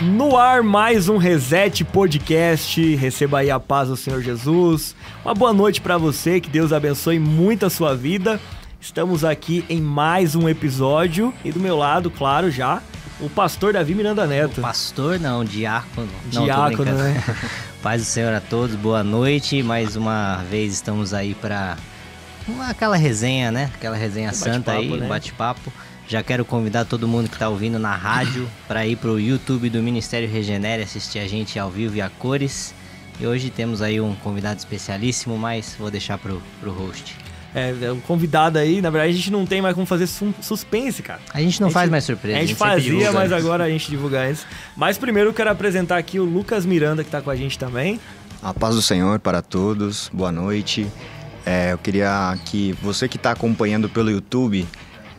No ar, mais um Reset Podcast. Receba aí a paz do Senhor Jesus. Uma boa noite para você, que Deus abençoe muito a sua vida. Estamos aqui em mais um episódio e do meu lado, claro, já, o pastor Davi Miranda Neto. Pastor não, diácono. Não, Diácono, né? Paz do Senhor a todos, boa noite. Mais uma vez estamos aí para aquela resenha, né? Aquela resenha santa aí, né? um bate-papo. Já quero convidar todo mundo que está ouvindo na rádio para ir pro YouTube do Ministério Regenere assistir a gente ao vivo e a cores. E hoje temos aí um convidado especialíssimo, mas vou deixar pro, pro host. É, é um convidado aí, na verdade a gente não tem mais como fazer su- suspense, cara. A gente não A gente- faz mais surpresa. a gente sempre fazia, divulga mas agora a gente divulga isso. Mas primeiro eu quero apresentar aqui o Lucas Miranda, que tá com a gente também. A paz do Senhor para todos, boa noite. É, eu queria que você que está acompanhando pelo YouTube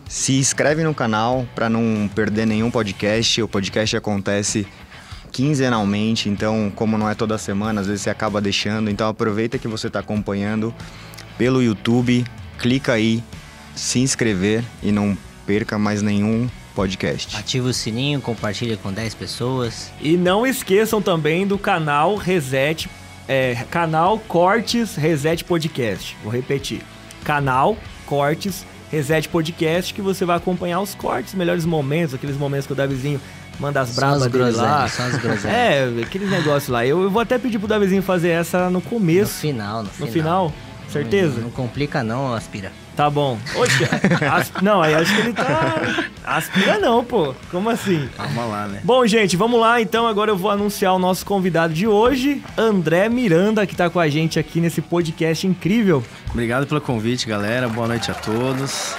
se inscreve no canal para não perder nenhum podcast. O podcast acontece quinzenalmente, então como não é toda semana, às vezes você acaba deixando. Então aproveita que você está acompanhando pelo YouTube, clica aí, se inscrever e não perca mais nenhum podcast. Ativa o sininho, compartilha com 10 pessoas. E não esqueçam também do canal Reset, é, canal Cortes Reset Podcast. Vou repetir. Canal Cortes Reset Podcast, que você vai acompanhar os cortes, melhores momentos, aqueles momentos que o Davizinho manda as Só bravas as dele lá. só as groselhas. É, aqueles negócios lá. Eu, eu vou até pedir pro Davizinho fazer essa no No começo, final, no no final. final. Certeza? Não, não complica não, aspira. Tá bom. Oxe, as- não, aí acho que ele tá. Aspira não, pô. Como assim? Calma lá, né? Bom, gente, vamos lá. Então, agora eu vou anunciar o nosso convidado de hoje, André Miranda, que tá com a gente aqui nesse podcast incrível. Obrigado pelo convite, galera. Boa noite a todos.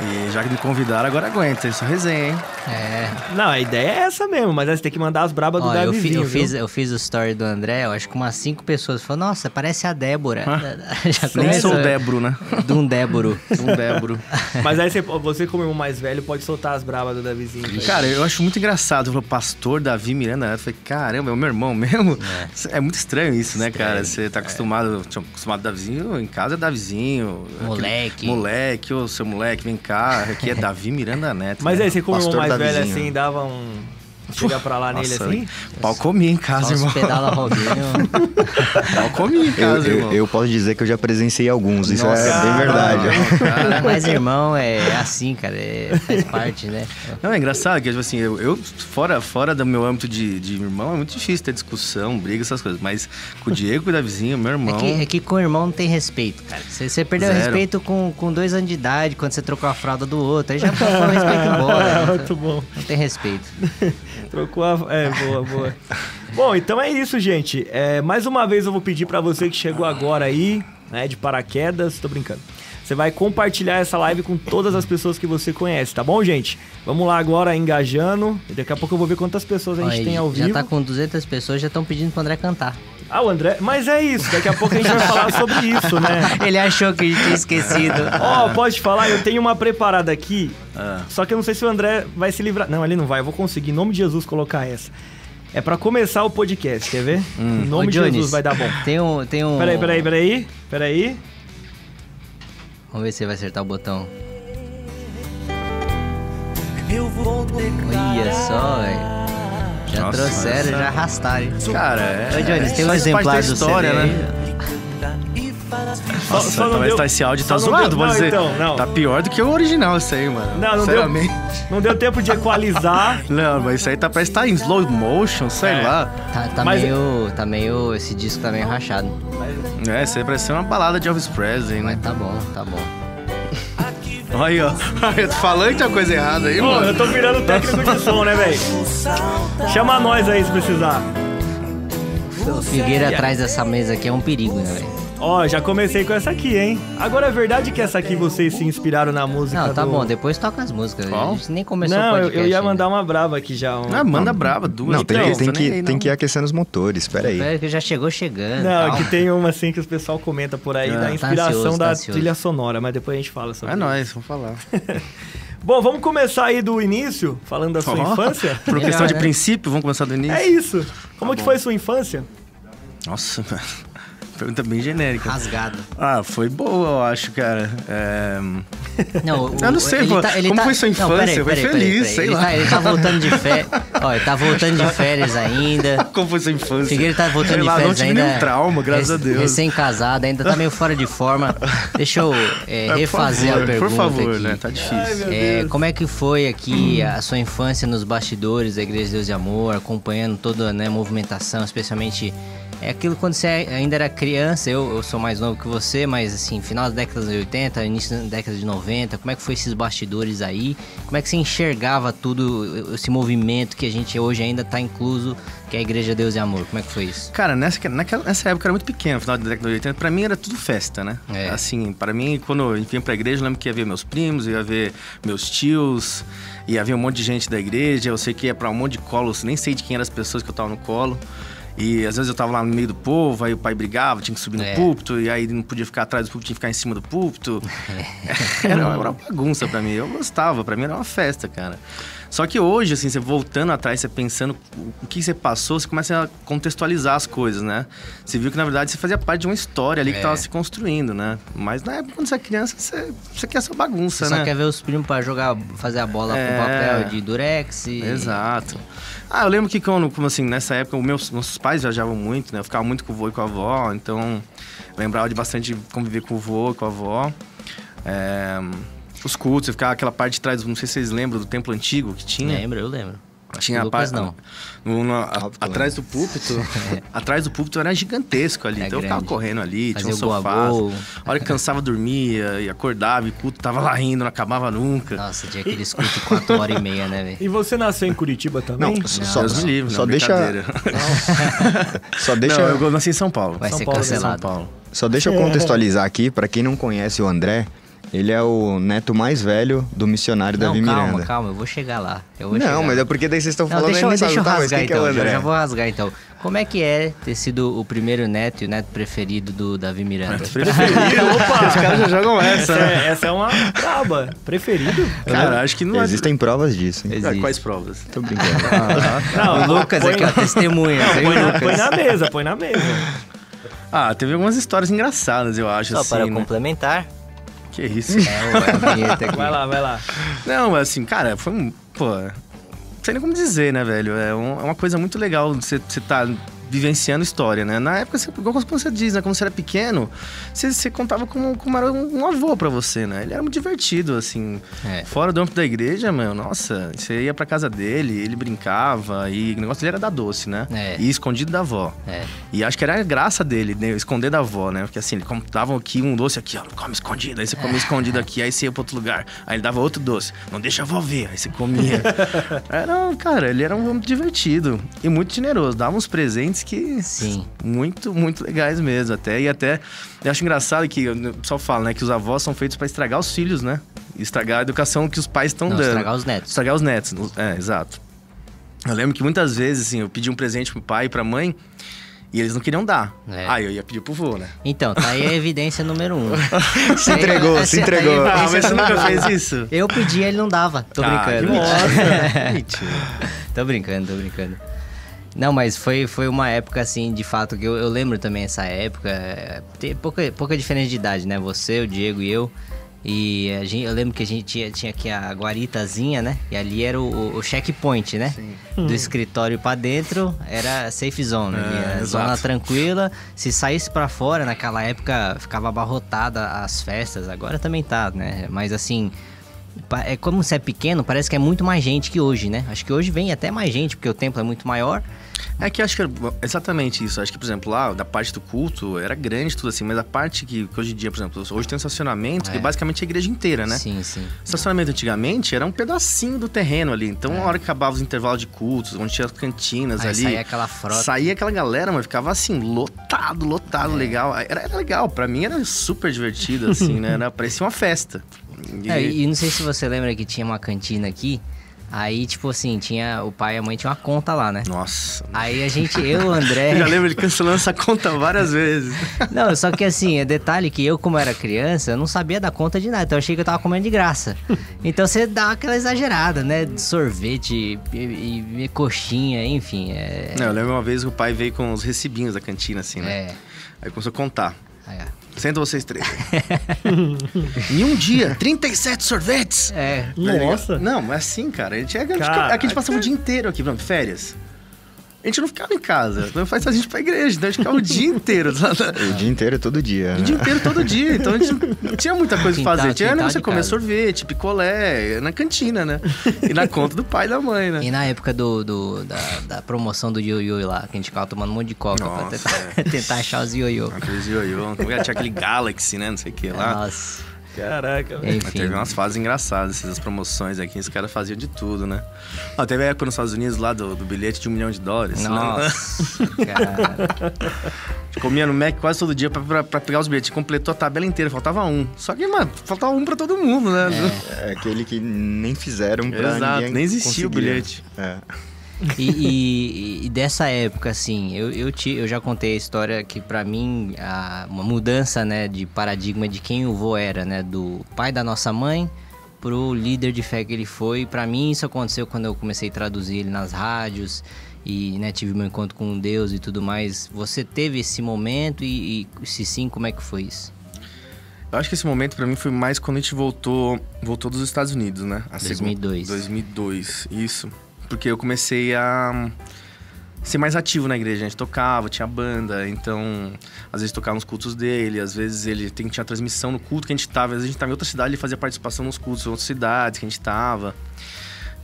E já que me convidaram, agora aguenta. Isso é resenha, hein? É. Não, a ideia é essa mesmo, mas aí você tem que mandar as brabas do Ó, eu, fi- Davizinho, eu fiz, eu fiz o story do André, eu acho que umas cinco pessoas falaram, nossa, parece a Débora. Já Nem sou o Déboro, né? De um Déboro. Um Déboro. Mas aí você, você, como irmão mais velho, pode soltar as brabas do Davizinho. Cara, eu acho muito engraçado. Falou, pastor Davi Miranda. Eu falei, caramba, é o meu irmão mesmo? É, muito estranho isso, né, cara? Você tá acostumado, tinha acostumado Davizinho, em casa é Davizinho. Moleque. Aquele Moleque, ô seu moleque, vem cá. Aqui é Davi Miranda Neto. Mas né? aí você, como irmão Pastor mais velho, assim, dava um. Chega pra lá nele Nossa, assim? Pau comi em casa, irmão. pedala Robinho. Pau comi em Eu, casa, eu- irmão. eu posso dizer que eu já presenciei alguns, isso Nossa, é bem verdade. cara. Mas irmão é assim, cara, é- faz parte, né? Não, é engraçado que, tipo assim, eu, eu, fora, fora do meu âmbito de, de irmão, é muito difícil ter discussão, briga, essas coisas. Mas com o Diego e com o Davizinho, meu É irmão. que, é que com o irmão não tem respeito, cara. Você, você perdeu o Zero. respeito com, com dois anos de idade, quando você trocou a fralda do outro. Aí já passou o respeito embora. Muito bom. Não tem respeito. Trocou a. É, boa, boa. Bom, então é isso, gente. É, mais uma vez eu vou pedir pra você que chegou agora aí, né, de paraquedas, tô brincando. Você vai compartilhar essa live com todas as pessoas que você conhece, tá bom, gente? Vamos lá agora, engajando. E daqui a pouco eu vou ver quantas pessoas a gente tem ao já vivo. tá com 200 pessoas, já estão pedindo pro André cantar. Ah, o André. Mas é isso, daqui a pouco a gente vai falar sobre isso, né? Ele achou que a gente tinha esquecido. Ó, pode falar, eu tenho uma preparada aqui. Ah. Só que eu não sei se o André vai se livrar. Não, ele não vai, eu vou conseguir, em nome de Jesus, colocar essa. É pra começar o podcast, quer ver? Em nome Ô, de Jones, Jesus vai dar bom. Tem um, tem um... Peraí, peraí, peraí. Peraí. Vamos ver se ele vai acertar o botão. Eu vou Olha só, velho. Já Nossa, trouxeram, já arrastaram. Cara, é. Ô, Jones, tem um faz exemplar parte do da história, CD aí? né? Só, Nossa, só não talvez deu, tá, esse áudio tá só não zoado, deu- não, dizer. então, não. Tá pior do que o original isso aí, mano. Não, não deu, Sinceramente. não deu tempo de equalizar. Não, mas isso aí tá, parece que tá em slow motion, sei É. lá. Tá, tá Mas- meio... Tá meio... Esse disco tá meio rachado. É, isso aí parece ser uma balada de Elvis Presley, Mas né? tá bom, tá bom. Olha aí, ó. Eu tô falando que tem uma coisa errada aí, Pô, eu mano. tô virando técnico de som, né, velho? Chama nós aí se precisar. O Figueira atrás dessa mesa aqui é um perigo, né, velho? Ó, já comecei com essa aqui, hein? Agora é verdade que essa aqui vocês se inspiraram na música Não, tá do- bom, depois toca as músicas. Qual? A gente nem começou Não, o eu, podcast eu ia ainda. mandar uma brava aqui já. um- Ah, manda brava, duas. Não, tem, tem, que, aí, tem não. que ir aquecendo os motores, pera aí. É que já chegou chegando. Não, que tem uma assim que o pessoal comenta por aí, Ah, da tá inspiração ansioso, da tá trilha sonora, mas depois a gente fala sobre É isso. nóis, vamos falar. Bom, vamos começar aí do início, falando da sua Ó, infância. Por Melhor, questão de né? princípio, vamos começar do início? É isso. Como que foi sua infância? Nossa, mano. Pergunta bem genérica. Rasgado. Ah, foi boa, eu acho, cara. É... Não, o- Eu não sei, ele pô. tá- ele Como tá- foi sua Não, infância? peraí, Foi peraí, peraí, feliz, peraí. sei ele lá. Tá, ele tá voltando de férias. Ó, ele tá voltando de férias ainda. Como foi sua infância? Figueiredo tá voltando Sei de lá, não férias tive ainda. nenhum trauma, graças a Deus. Recém-casado, ainda tá meio fora de forma. Deixa eu é, É, refazer favor, a pergunta Por favor, aqui. né? Tá difícil. É, como é que foi aqui a sua infância nos bastidores da Igreja de Deus de Amor, acompanhando toda né, a movimentação, especialmente é aquilo quando você ainda era criança, eu, eu sou mais novo que você, mas assim, final da década de 80, início da década de 90, como é que foi esses bastidores aí? Como é que você enxergava tudo, esse movimento que a gente hoje ainda tá incluso, que é a Igreja de Deus de Amor? Como é que foi isso? Cara, nessa, naquela, nessa época eu era muito pequeno, final da década de 80, pra mim era tudo festa, né? É. Assim, pra mim, quando eu vinha pra igreja, eu lembro que ia ver meus primos, ia ver meus tios, ia ver um monte de gente da igreja, eu sei que ia pra um monte de colo, eu nem sei de quem eram as pessoas que eu tava no colo. E às vezes eu tava lá no meio do povo, aí o pai brigava, tinha que subir no É. púlpito, e aí não podia ficar atrás do púlpito, tinha que ficar em cima do púlpito. era, uma- era uma bagunça pra mim. Eu gostava, pra mim era uma festa, cara. Só que hoje, assim, você voltando atrás, você pensando o que você passou, você começa a contextualizar as coisas, né? Você viu que, na verdade, você fazia parte de uma história ali que É. tava se construindo, né? Mas na época, quando você é criança, você, você quer essa bagunça, Você né? só quer ver os primos pra jogar, fazer a bola É. com papel de durex e... Exato. Ah, eu lembro que quando, como assim, nessa época, os meus, nossos pais viajavam muito, né? Eu ficava muito com o vô e com a avó, então eu lembrava de bastante conviver com o vô e com a avó. É, os cultos, eu ficava aquela parte de trás, não sei se vocês lembram do templo antigo que tinha. Lembro, eu lembro. Acho Tinha a o Lucas pa- não. no- no- a- atrás do púlpito. atrás do púlpito era gigantesco ali. É então eu ficava grande. correndo ali, Fazia tinha um sofá. gol a hora que cansava, dormia e acordava e o culto tava lá indo, não acabava nunca. Nossa, tinha aqueles cultos de 4 horas e meia, né, velho? E você nasceu em Curitiba também? Não, só, Deus me livre, só não, deixa, só deixa, Não, eu nasci em São Paulo. Vai São ser Paulo, São cancelado. Paulo. só deixa eu contextualizar aqui, pra quem não conhece o André, ele é o neto mais velho do missionário Não, Davi calma, Miranda. calma, eu vou chegar lá. Eu vou chegar não, lá. mas é porque daí vocês estão Não, falando deixa, eu- deixa eu sabe, tá, rasgar é então, o já, já vou rasgar então. Como é que é ter sido o primeiro neto e o neto preferido do Davi Miranda? Preferido? Opa! Os caras já jogam essa, Essa né? é, essa é uma braba. Preferido? Cara, acho que não Existem provas disso. hein? Ah, Existe. Quais provas? Tô brincando. Não, O Lucas põe aqui, ó, na- testemunha. Não, põe, na, Lucas? põe na mesa, põe na mesa. Ah, teve algumas histórias engraçadas, eu acho, Só assim, para né? complementar. Que isso? O- a vinheta aqui. Vai lá, vai lá. Não, mas assim, cara, foi um. Pô. Não sei nem como dizer, né, velho? É, um- é uma coisa muito legal você você tá vivenciando história, né? Na época, você, igual quando você diz, né? Quando você era pequeno, você, você contava como, como era um, um avô pra você, né? Ele era muito divertido, assim. É. Fora do âmbito da igreja, meu, nossa, você ia pra casa dele, ele brincava, e o negócio dele era dar doce, né? É. E escondido da avó. É. E acho que era a graça dele, né? Esconder da avó, né? Porque assim, ele com- dava aqui um doce aqui, ó, come escondido. Aí você comia escondido aqui, aí você ia pra outro lugar. Aí ele dava outro doce. Não deixa a avó ver. Aí você comia. era, cara, ele era um homem divertido e muito generoso. Dava uns presentes que. Sim. Muito, muito legais mesmo. Até. E até. Eu acho engraçado que o pessoal fala, né? Que os avós são feitos pra estragar os filhos, né? Estragar a educação que os pais estão dando. estragar os netos. Estragar os netos. É, exato. Eu lembro que muitas vezes, assim, eu pedi um presente pro pai e pra mãe e eles não queriam dar. É. Aí eu ia pedir pro vô, né? Então, tá aí a evidência número um. Se entregou, se entregou. Ah, mas você nunca fez isso? Eu pedi, ele não dava. Tô Ah, brincando. que. Mentira. tô brincando, tô brincando. Não, mas foi, foi uma época, assim, de fato, que eu, eu lembro também essa época. é, Tem pouca, pouca diferença de idade, né? Você, o Diego e eu. E a gente, eu lembro que a gente tinha, tinha aqui a guaritazinha, né? E ali era o, o checkpoint, né? Do escritório pra dentro era safe zone. É, exato. zona tranquila. Se saísse pra fora, naquela época ficava abarrotada as festas. Agora também tá, né? Mas assim. É como você é pequeno, parece que é muito mais gente que hoje, né? Acho que hoje vem até mais gente, porque o templo é muito maior. É que eu acho que é exatamente isso. Acho que, por exemplo, lá, da parte do culto, era grande tudo assim, mas a parte que, que hoje em dia, por exemplo, hoje tem um estacionamento, É. que basicamente é a igreja inteira, né? Sim, sim. Estacionamento antigamente era um pedacinho do terreno ali. Então, É. na hora que acabava os intervalos de cultos, onde tinha as cantinas Aí ali. saía aquela frota. Saía aquela galera, mas ficava assim, lotado, lotado, legal. Era, era legal, pra mim era super divertido, assim, né? Era, parecia uma festa. E- É, e não sei se você lembra que tinha uma cantina aqui. Aí, tipo assim, tinha o pai e a mãe tinham uma conta lá, né? Nossa. Aí a gente, eu, o André. Eu já lembro ele cancelando essa conta várias vezes. Não, só que assim, é detalhe que eu, como era criança, eu não sabia dar conta de nada. Então eu achei que eu tava comendo de graça. Então você dá aquela exagerada, né? De sorvete e, e- e coxinha, enfim. É. Não, eu lembro uma vez que o pai veio com os recibinhos da cantina, assim, né? É. Aí começou a contar. Senta vocês três. em um dia, 37 sorvetes! É. Nossa. Não, mas assim, cara. A gente, é, a gente, Caraca. aqui a gente passava o dia inteiro aqui, exemplo, férias. A gente não ficava em casa. Não faz a gente pra igreja. Então a gente ficava o dia inteiro. O dia inteiro, todo dia. O dia inteiro, todo dia. Então a gente não tinha muita coisa pra fazer. Tinha né, você comer casa. sorvete, picolé, na cantina, né? E na conta do pai e da mãe, né? E na época do, do- da, da promoção do ioiô lá, que a gente ficava tomando um monte de coca pra Nossa, tentar, tentar achar os ioiô. Aqueles ioiô. Como é que Tinha aquele Galaxy, né? Não sei o que lá. Nossa. Caraca, velho. Mas Enfim. teve umas fases engraçadas, essas promoções aqui, os caras faziam de tudo, né? Ó, teve a época nos Estados Unidos lá do, do bilhete de um milhão de dólares. né? Nossa, cara. A gente comia no Mac quase todo dia pra, pra- pra pegar os bilhetes. Completou a tabela inteira, faltava um. Só que, mano, faltava um pra todo mundo, né? É aquele que nem fizeram pra Exato, ninguém nem existia o conseguir. bilhete. É. E, e- e dessa época, assim, eu, eu, te- eu já contei a história que pra mim, a, uma mudança, né, de paradigma de quem o vô era, né, do pai da nossa mãe pro líder de fé que ele foi. Pra mim isso aconteceu quando eu comecei a traduzir ele nas rádios e, né, tive meu encontro com Deus e tudo mais. Você teve esse momento e, e se sim, como é que foi isso? Eu acho que esse momento pra mim foi mais quando a gente voltou, voltou dos Estados Unidos, né? A 2002. Segunda, 2002, isso. Porque eu comecei a ser mais ativo na igreja. A gente tocava, tinha banda, então às vezes tocava nos cultos dele, às vezes ele tem, tinha transmissão no culto que a gente tava. Às vezes a gente tava em outra cidade, ele fazia participação nos cultos em outras cidades que a gente tava.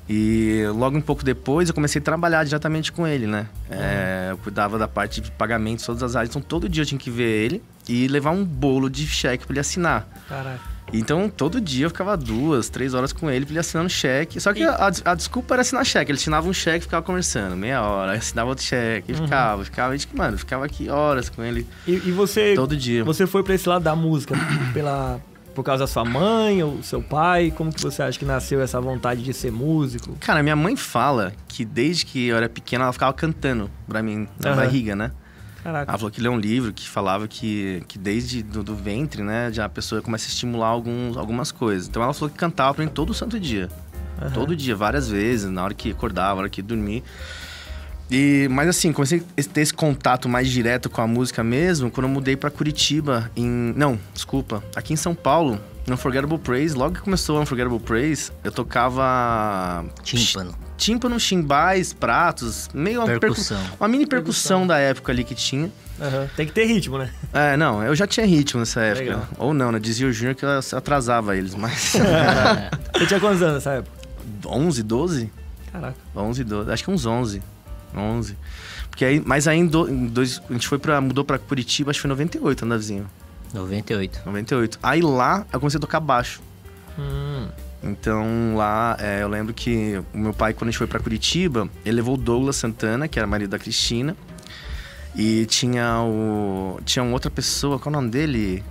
E logo um pouco depois eu comecei a trabalhar diretamente com ele, né? É, eu cuidava da parte de pagamentos, todas as áreas. Então todo dia eu tinha que ver ele e levar um bolo de cheque pra ele assinar. Caraca. Então, todo dia eu ficava duas, três horas com ele, pra ele assinando cheque. Só que a, a desculpa era assinar cheque. Ele assinava um cheque e ficava conversando, meia hora. Assinava outro cheque e ficava, ficava. A gente, mano, ficava aqui horas com ele, E, e você, todo dia. você foi pra esse lado da música pela, por causa da sua mãe ou seu pai? Como que você acha que nasceu essa vontade de ser músico? Cara, minha mãe fala que desde que eu era pequena, ela ficava cantando pra mim, na Aham. barriga, né? Caraca. Ela falou que leu um livro que falava que, que desde do, do ventre, né, já a pessoa começa a estimular alguns, algumas coisas. Então ela falou que cantava pra mim todo santo dia. Aham. Todo dia, várias vezes, na hora que acordava, na hora que dormia. E, mas assim, comecei a ter esse contato mais direto com a música mesmo quando eu mudei pra Curitiba em... Não, desculpa. Aqui em São Paulo, no Unforgettable Praise, logo que começou o Unforgettable Praise, eu tocava... Tímpano. Tímpano, chimbais, pratos, meio uma, percu- Percussão. uma mini percussão da época ali que tinha. Aham. Tem que ter ritmo, né? É, não, eu já tinha ritmo nessa época. Legal. Ou não, né? Dizia o Júnior que eu atrasava eles, mas... Você tinha quantos anos nessa época? 11, 12? Caraca. 11, 12, acho que uns 11. 11. Porque aí, mas aí em, do- em dois, a gente foi pra, mudou pra Curitiba, acho que foi em 98, Andazinho. 98. 98. Aí lá eu comecei a tocar baixo. Hum. Então lá é, eu lembro que o meu pai, quando a gente foi pra Curitiba, ele levou o Douglas Santana, que era marido da Cristina. E tinha o. Tinha uma outra pessoa, qual é o nome dele?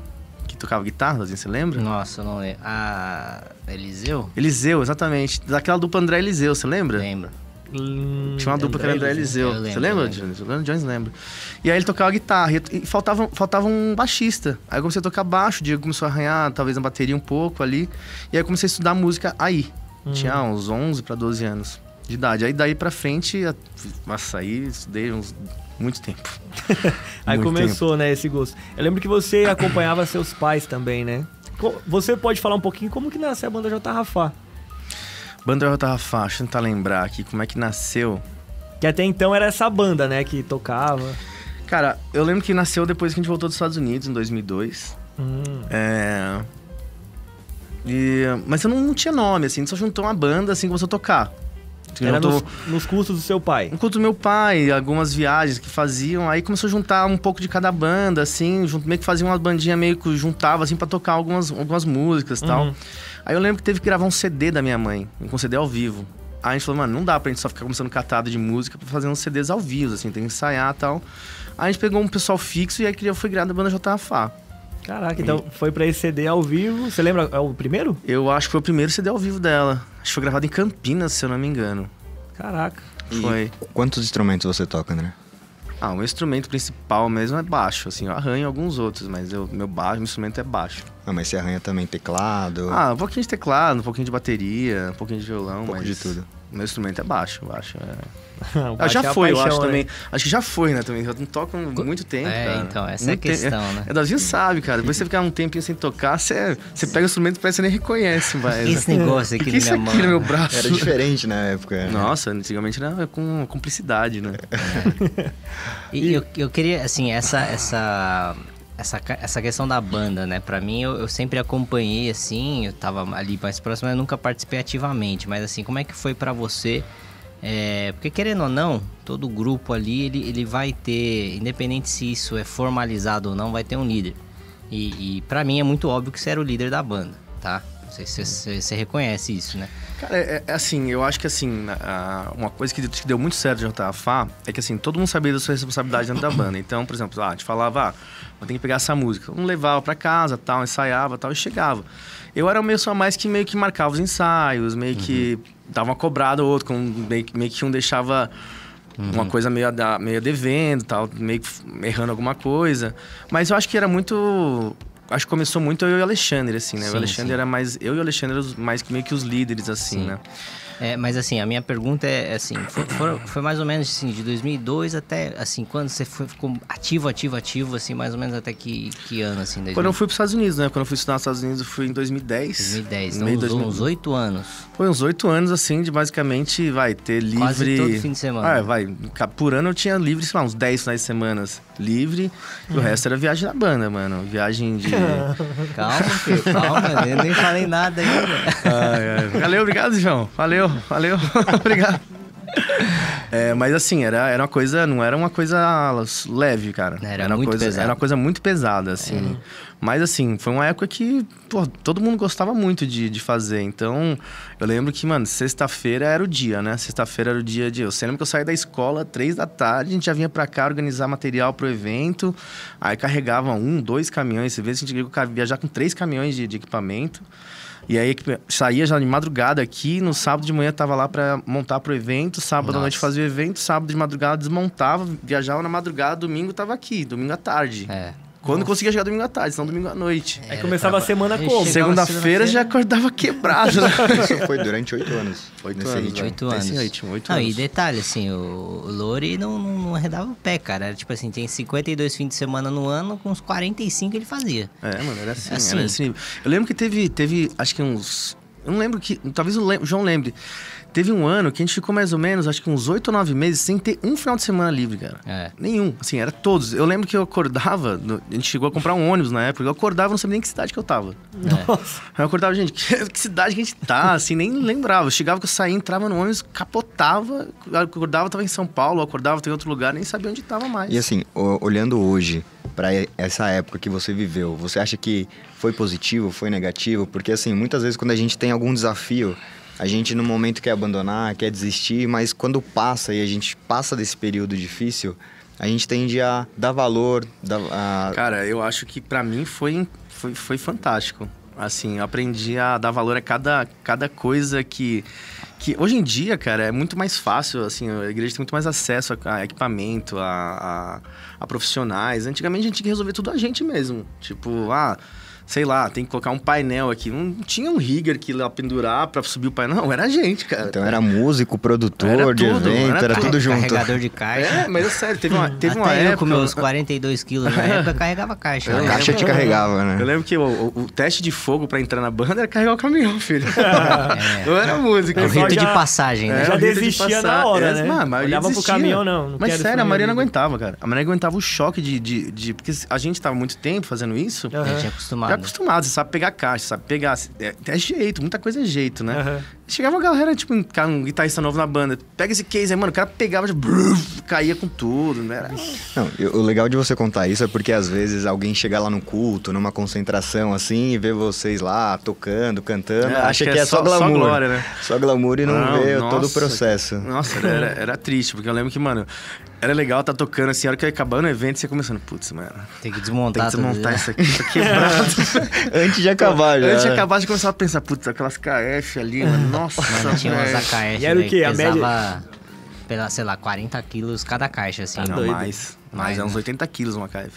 Que tocava guitarra, assim, você lembra? Nossa, não lembro. Ah, Eliseu? Eliseu, exatamente. Daquela dupla André Eliseu, você lembra? Lembro. Hum, Tinha uma dupla que era André Eliseu. Lembro, Você lembra, eu lembro. Jones? O Leandro Jones lembra. E aí ele tocava guitarra. E faltava, faltava um baixista. Aí eu comecei a tocar baixo, o Diego começou a arranhar, talvez na bateria um pouco ali. E aí eu comecei a estudar música aí. Tinha uns 11 para 12 anos de idade. Aí daí pra frente, a- nossa, aí estudei uns muito tempo. Aí Muito começou, né, esse gosto. Eu lembro que você acompanhava seus pais também, né? Você pode falar um pouquinho como que nasceu a banda J. Rafá? Banda Rota Rafa, deixa eu tentar lembrar aqui como é que nasceu. Que até então era essa banda, né, que tocava. Cara, eu lembro que nasceu depois que a gente voltou dos Estados Unidos, em 2002. Hum. É. E, mas eu não, não tinha nome, assim, a gente só juntou uma banda assim começou a tocar. Era Juntou nos, nos custos do seu pai. um culto do meu pai, algumas viagens que faziam, aí começou a juntar um pouco de cada banda, assim, junto, meio que fazia uma bandinha meio que juntava, assim, pra tocar algumas, algumas músicas e tal. Aí eu lembro que teve que gravar um CD da minha mãe, um CD ao vivo. Aí a gente falou, mano, não dá pra gente só ficar começando catado de música pra fazer uns CDs ao vivo, assim, tem que ensaiar e tal. Aí a gente pegou um pessoal fixo e aí criou, foi criada a banda JFA. Caraca, então foi pra esse CD ao vivo. Você lembra? É o primeiro? Eu acho que foi o primeiro CD ao vivo dela. Acho que foi gravado em Campinas, se eu não me engano. Caraca. E Foi. Quantos instrumentos você toca, André? Ah, o meu instrumento principal mesmo é baixo, assim, eu arranho alguns outros, mas eu, meu baixo, meu instrumento é baixo. Ah, mas você arranha também teclado, Ah, um pouquinho de teclado, um pouquinho de bateria, um pouquinho de violão, um pouco mas de tudo. Meu instrumento é baixo, baixo é... Ah, baixo é já a foi, eu paixão, acho né? também. Acho que já foi, né, também. Já não toco há muito tempo, É, cara. então, essa Muito é a te- questão, né? É, Davi sabe, cara. Depois você ficar um tempinho sem tocar, você, você pega o instrumento e parece que você nem reconhece mais. Esse negócio aqui que na isso minha aqui no mão. meu braço? Era diferente na época. né? Nossa, antigamente era com cumplicidade, né? E eu, eu queria, assim, essa, essa, essa, essa questão da banda, né? Pra mim, eu, eu sempre acompanhei, assim, eu tava ali mais próximo, mas eu nunca participei ativamente. Mas, assim, como é que foi pra você? É, porque, querendo ou não, todo grupo ali, ele, ele vai ter, independente se isso é formalizado ou não, vai ter um líder. E, e para mim é muito óbvio que você era o líder da banda, tá? Você, você, reconhece isso, né? Cara, é, é assim, eu acho que assim, a- uma coisa que, que deu muito certo de JFA é que assim, todo mundo sabia da sua responsabilidade dentro da banda. Então, por exemplo, ah, a gente falava, ah, vou ter que pegar essa música. Um levava pra casa, tal, ensaiava, tal, e chegava. Eu era meio só mais que meio que marcava os ensaios, meio que dava uma cobrada ou outra, com, meio, que- meio que um deixava uma coisa meio, a meio devendo, tal, meio que errando alguma coisa. Mas eu acho que era muito acho que começou muito eu e o Alexandre, assim, né? Sim, o Alexandre sim. era mais. Eu e o Alexandre eram mais que meio que os líderes, assim, Sim. né? É, mas assim, a minha pergunta é é assim, foi, foi, foi mais ou menos assim, de 2002 até, assim, quando você foi, ficou ativo, ativo, ativo, assim, mais ou menos até que, que ano, assim, 2000, Quando eu fui para os Estados Unidos, né? Quando eu fui estudar nos Estados Unidos, eu fui em 2010. 2010, no então de uns, 2000. uns 8 anos. Foi uns oito anos, assim, de basicamente, vai, ter livre... Quase todo fim de semana. Ah, vai, por ano eu tinha livre, sei lá, uns 10 finais de semana livre. E o resto era viagem da banda, mano. Viagem de... Calma, filho, calma, eu nem falei nada ainda. Ai. Valeu, obrigado, João. Valeu, valeu. obrigado. É, mas assim, era, era uma coisa, não era uma coisa leve, cara. Era uma muito coisa, pesado. É. Era uma coisa muito pesada, assim. Mas assim, foi uma época que, pô, todo mundo gostava muito de, de fazer. Então, eu lembro que, mano, sexta-feira era o dia, né? Sexta-feira era o dia de. Eu lembro que eu saí da escola três da tarde, a gente já vinha pra cá organizar material pro evento. Aí carregava um, dois caminhões. Você vê, a gente ia viajar com três caminhões de, de equipamento. E aí equipe- saía já de madrugada aqui, no sábado de manhã tava lá pra montar pro evento, sábado à noite fazia o evento, sábado de madrugada desmontava, viajava na madrugada, domingo tava aqui, domingo à tarde. É. Quando conseguia chegar domingo à tarde, senão domingo à noite. Aí Era começava a traba- semana como? Segunda-feira já acordava quebrado, né? Isso foi durante oito anos. Oito nesse anos, ritmo. Oito Nesse anos. ritmo, oito não, anos. e detalhe, assim, o, Lori não, não, não arredava o pé, cara. Era tipo assim, tem 52 fins de semana no ano, com uns 45 ele fazia. É, mano, era assim, Assim. era esse nível. Eu lembro que teve, teve, acho que uns... Eu não lembro que... Talvez o João lembre. Teve um ano que a gente ficou mais ou menos, acho que uns oito ou nove meses, sem ter um final de semana livre, cara. É. Nenhum, assim, era todos. Eu lembro que eu acordava, a gente chegou a comprar um ônibus na época, eu acordava, não sabia nem que cidade que eu tava. Nossa. Aí eu acordava, gente, que, que cidade que a gente tá, assim, nem lembrava. Eu chegava que eu saía, entrava no ônibus, capotava, acordava, tava em São Paulo, acordava, tava em outro lugar, nem sabia onde tava mais. E assim, olhando hoje para essa época que você viveu, você acha que foi positivo, foi negativo? Porque assim, muitas vezes quando a gente tem algum desafio, a gente no momento quer abandonar, quer desistir, mas quando passa e a gente passa desse período difícil, a gente tende a dar valor, dar, a... Cara, eu acho que pra mim foi, foi, foi fantástico. Assim, eu aprendi a dar valor a cada, cada coisa que, que... Hoje em dia, cara, é muito mais fácil, assim, a igreja tem muito mais acesso a, a equipamento, a, a, a profissionais. Antigamente a gente tinha que resolver tudo a gente mesmo. Tipo, ah... Sei lá, tem que colocar um painel aqui. Não tinha um rigger que lá pendurar pra subir o painel. Não, era a gente, cara. Então era músico, produtor Era de tudo, evento, era era, tudo. junto. Carregador de caixa. É, mas é sério, teve uma, teve Até uma eu época... com meus 42 quilos na época carregava caixa. Eu A né? caixa te carregava, Eu né? lembro que o, o- o teste de fogo pra entrar na banda era carregar o caminhão, filho. Eu era músico. É rito já- de passagem, né? É, já de desistia na hora, É, né? mano, a maioria Olhava pro caminhão, não, não Mas sério, a Maria não aguentava, cara. A Maria aguentava o choque de, de, de- Porque a gente tava muito tempo fazendo isso. A gente é Já acostumado. acostumado, você sabe pegar caixa, sabe pegar. É, é jeito, muita coisa é jeito, né? Aham. Chegava uma galera, tipo, um cara, um guitarrista novo na banda. Pega esse case aí, mano. O cara pegava, já, brrr, caía com tudo, né? Era- Não, o legal de você contar isso é porque às vezes alguém chega lá no culto, numa concentração assim, e vê vocês lá tocando, cantando, É, acha que, que é, é só só- só glamour. glória, né? Só glamour e não, Não, vê todo o nossa, processo. Nossa, era, era, triste, porque eu lembro que, mano, era legal estar tocando assim, a hora que ia acabando o evento, você começando, putz, mano, Tem que tem desmontar que tudo, desmontar né? isso aqui, tá quebrado. Antes de acabar já. Antes de né? acabar, de começar a pensar, putz, aquelas KF ali, mano, nossa, Mano, tinha umas. AKF, E era o velho, quê? A pesava, pela, sei lá, 40 quilos cada caixa, assim. Não, doido. Mais. Mais, é uns 80 quilos uma KF.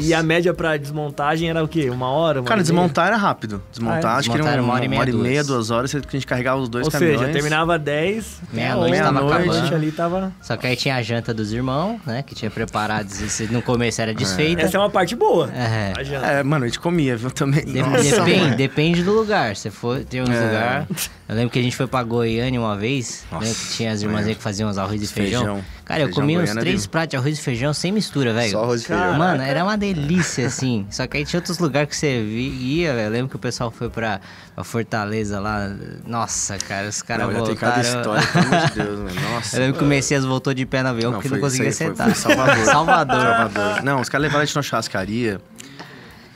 E a média pra desmontagem era o quê? Uma hora? Uma Cara, hora e desmontar era rápido. Desmontar, Ah, é? acho que era Desmontar era uma, uma hora e meia, uma hora e meia, duas. duas horas, que a gente carregava os dois Ou caminhões. seja, terminava 10, Meia-noite meia tava noite acabando. ali tava... Só que aí tinha a janta dos irmãos, né? Que tinha preparado, se no começo era desfeita. Essa é uma parte boa. É. A janta. É, mano, a gente comia, viu, também. De- Nossa, depende, mano. depende do lugar. Você for, tem uns É. lugares. Eu lembro que a gente foi pra Goiânia uma vez. Nossa, lembro que tinha as irmãs aí que faziam uns arroz e feijão. Feijão. Cara, eu Feijão comia uns é três de- pratos de arroz e feijão sem mistura, velho. Só arroz e feijão. Mano, era uma delícia, assim. Só que aí tinha outros lugares que você ia, velho. Eu lembro que o pessoal foi pra, pra Fortaleza lá. Nossa, cara, os caras tem voltaram. cada história, pelo amor de Deus, mano. Nossa. Eu lembro que o Messias voltou de pé no avião Não, porque foi não conseguia sentar. Foi, foi Salvador. Salvador. Salvador. Não, os caras levaram a gente numa churrascaria.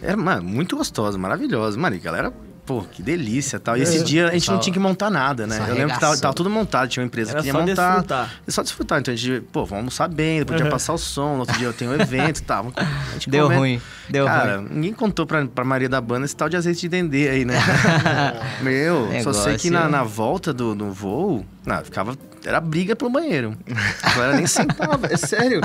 Era, mano, muito gostoso, maravilhoso. Mano, e galera, pô, que delícia tal. E esse dia a gente não tinha que montar nada, né? só Eu lembro que tava, tava tudo montado, tinha uma empresa Era que ia só montar. desfrutar. É só desfrutar. Então a gente, pô, vamos almoçar bem, depois podia passar o som, no outro dia eu tenho um evento e tal. A gente Deu comendo. ruim, deu Cara, ruim. ninguém contou pra, pra Maria da Banda esse tal de azeite de dendê aí, né? Meu, só sei que na, Negócio. na volta do, do voo, não, ficava. Era briga pelo banheiro. A galera nem sentava, é sério.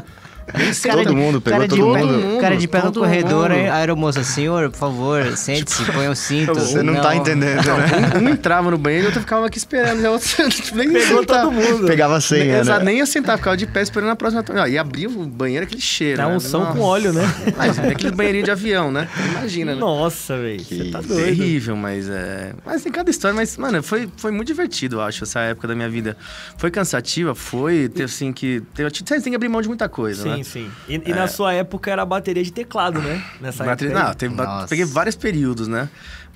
Nem sentava. Todo mundo, pegou cara de todo pé, mundo. Cara de pé no corredor, mundo. aeromoça, senhor, por favor, sente-se, põe o cinto. Você não, tá entendendo, né? Um, um entrava no banheiro e o outro ficava aqui esperando. E a outra nem ia Pegou sentar. todo mundo. Pegava a senha, Exato, né? nem ia sentar, ficava de pé esperando a próxima. Ó, E abria o banheiro aquele cheiro. Dá né? unção Nossa. com óleo, né? Mas é aquele banheirinho de avião, né? Imagina, né? Nossa, velho. Você tá doido. Terrível, mas é. Mas tem cada história, mas, mano, foi, foi muito divertido, eu acho, essa época da minha vida. Foi cansativa, foi, ter assim que. Você tem que abrir mão de muita coisa, Sim, né? Sim. E, e na sua época era bateria de teclado, né? Nessa Bateria, época. não, teve, ba- peguei vários períodos, né?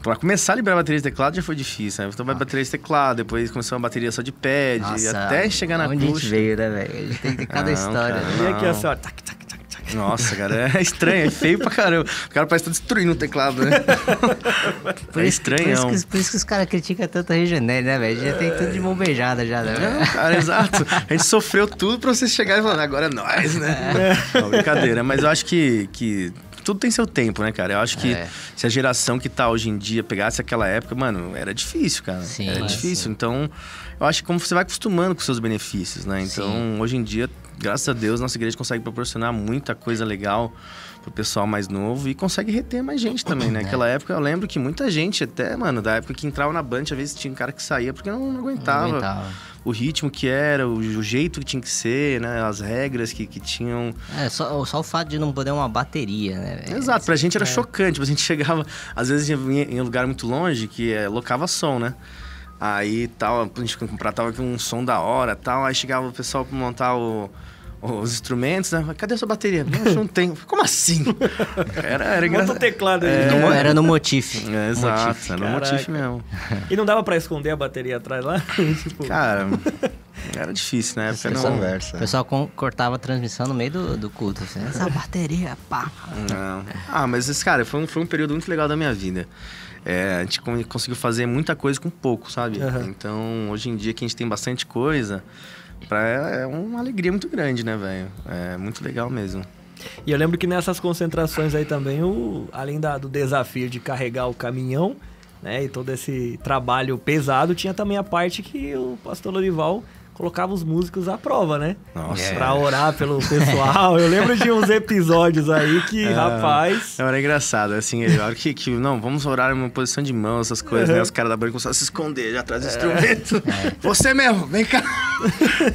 Pra começar a liberar bateria de teclado já foi difícil, né? Então vai bateria de teclado, depois começou uma bateria só de pad, Nossa, até chegar na onde a gente puxa. veio, né, velho? A gente tem cada Não, história. cara. né? E aqui assim, ó. Tac, tac, tac. Nossa, cara, é estranho, é feio pra caramba. O cara parece que tá destruindo o teclado, né? Por é isso, por isso estranhão. que, por isso que os caras criticam tanto a Regenere, né, velho? Já tem tudo de mão beijada já, né? Não, cara, exato. A gente sofreu tudo pra você chegar e falar, agora é nós, né? Não, brincadeira, mas eu acho que, que tudo tem seu tempo, né, cara? Eu acho que É. se a geração que tá hoje em dia pegasse aquela época, mano, era difícil, cara. Sim, era sim. difícil. Então, eu acho que como você vai acostumando com seus benefícios, né? Então, hoje em dia, graças a Deus, nossa igreja consegue proporcionar muita coisa legal pro pessoal mais novo e consegue reter mais gente também, É. né? Naquela época eu lembro que muita gente, até, mano, da época que entrava na band, às vezes tinha um cara que saía porque não, não aguentava Não aguentava. o ritmo que era, o, o jeito que tinha que ser, né? As regras que, que tinham. É, só, só o fato de não poder uma bateria, né? velho? Exato, pra gente era chocante. Tipo, a gente chegava, às vezes em um lugar muito longe que é, locava som, né? Aí tal, a gente aqui um som da hora tal. Aí chegava o pessoal pra montar o- os instrumentos, né? Cadê a sua bateria? Não, não tem. Como assim? Era, era Bota o engraçado. teclado aí. No- Era no motif. É, exato, Motif. era Caraca. motif mesmo. E não dava pra esconder a bateria atrás lá? tipo, Cara, era difícil na época. Essa Não, conversa. O pessoal com- cortava a transmissão no meio do, do culto. Assim, Essa bateria, pá. Não. Ah, mas esse, cara, foi um, foi um período muito legal da minha vida. É, a gente con- conseguiu fazer muita coisa com pouco, sabe? Aham. Então, hoje em dia que a gente tem bastante coisa, pra, é uma alegria muito grande, né, velho? É muito legal mesmo. E eu lembro que nessas concentrações aí também, o, além da- do desafio de carregar o caminhão, né, e todo esse trabalho pesado, tinha também a parte que o pastor Lorival colocava os músicos à prova, né? Nossa. Pra orar pelo pessoal. Eu lembro de uns episódios aí que, rapaz... Não, era engraçado, assim, a hora que, que, não, vamos orar em uma posição de mão, essas coisas, né? Os caras da banda começaram a se esconder já atrás do instrumento. Você mesmo, vem cá.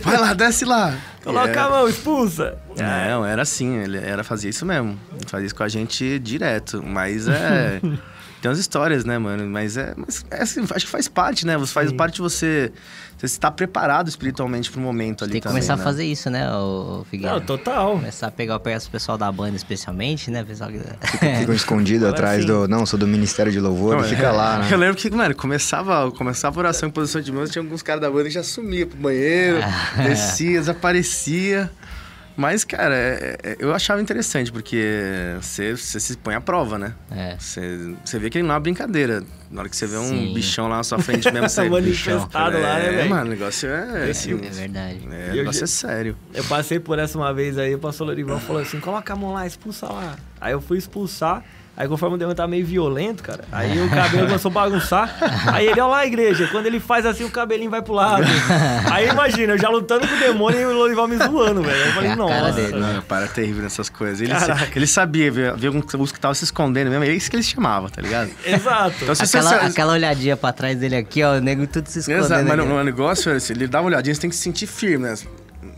Vai lá, desce lá. Coloca É. a mão, expulsa. Não, era assim, ele era fazer isso mesmo. Ele fazia isso com a gente direto. Mas é. Tem umas histórias, né, mano? Mas é. Mas é assim, acho que faz parte, né? Você faz Sim. parte de você. Você estar preparado espiritualmente pro momento ali Tem que também, começar né? a fazer isso, né, o Figueiredo? Não, total. Começar a pegar o pessoal da banda, especialmente, né? Pessoal que... Ficam escondidos atrás sim. do. Não, sou do Ministério de Louvor, Não, e fica é- lá, né? Eu lembro que, mano, começava, começava a oração em posição de mãos, tinha alguns caras da banda que já sumia pro banheiro, descia, desaparecia. Mas, cara, é- é- eu achava interessante, porque você, se põe à prova, né? É. Você, você vê que ele não é uma brincadeira. Na hora que você vê um Sim. bichão lá na sua frente mesmo, você... Manifestado lá, né, é, mano, o negócio é... Assim, É verdade. é, o negócio já- é sério. Eu passei por essa uma vez aí, o pastor Lorival falou assim: coloca a mão lá, expulsa lá. Aí eu fui expulsar. Aí conforme o demônio tava meio violento, cara, aí o cabelo começou a bagunçar. Aí ele, ó lá, igreja, quando ele faz assim, o cabelinho vai pro lado. Aí imagina, eu já lutando com o demônio e o Lorival me zoando, velho. Eu falei, É a cara nossa. dele, Não, para terrível nessas coisas. Ele, ele sabia, viu, viu uns que tava se escondendo mesmo, é isso que ele chamava, tá ligado? Exato. Então, se Aquela, você... aquela olhadinha pra trás dele aqui, ó, o nego tudo se escondendo. Exato, mas no, no negócio, ele dá uma olhadinha, você tem que se sentir firme, né?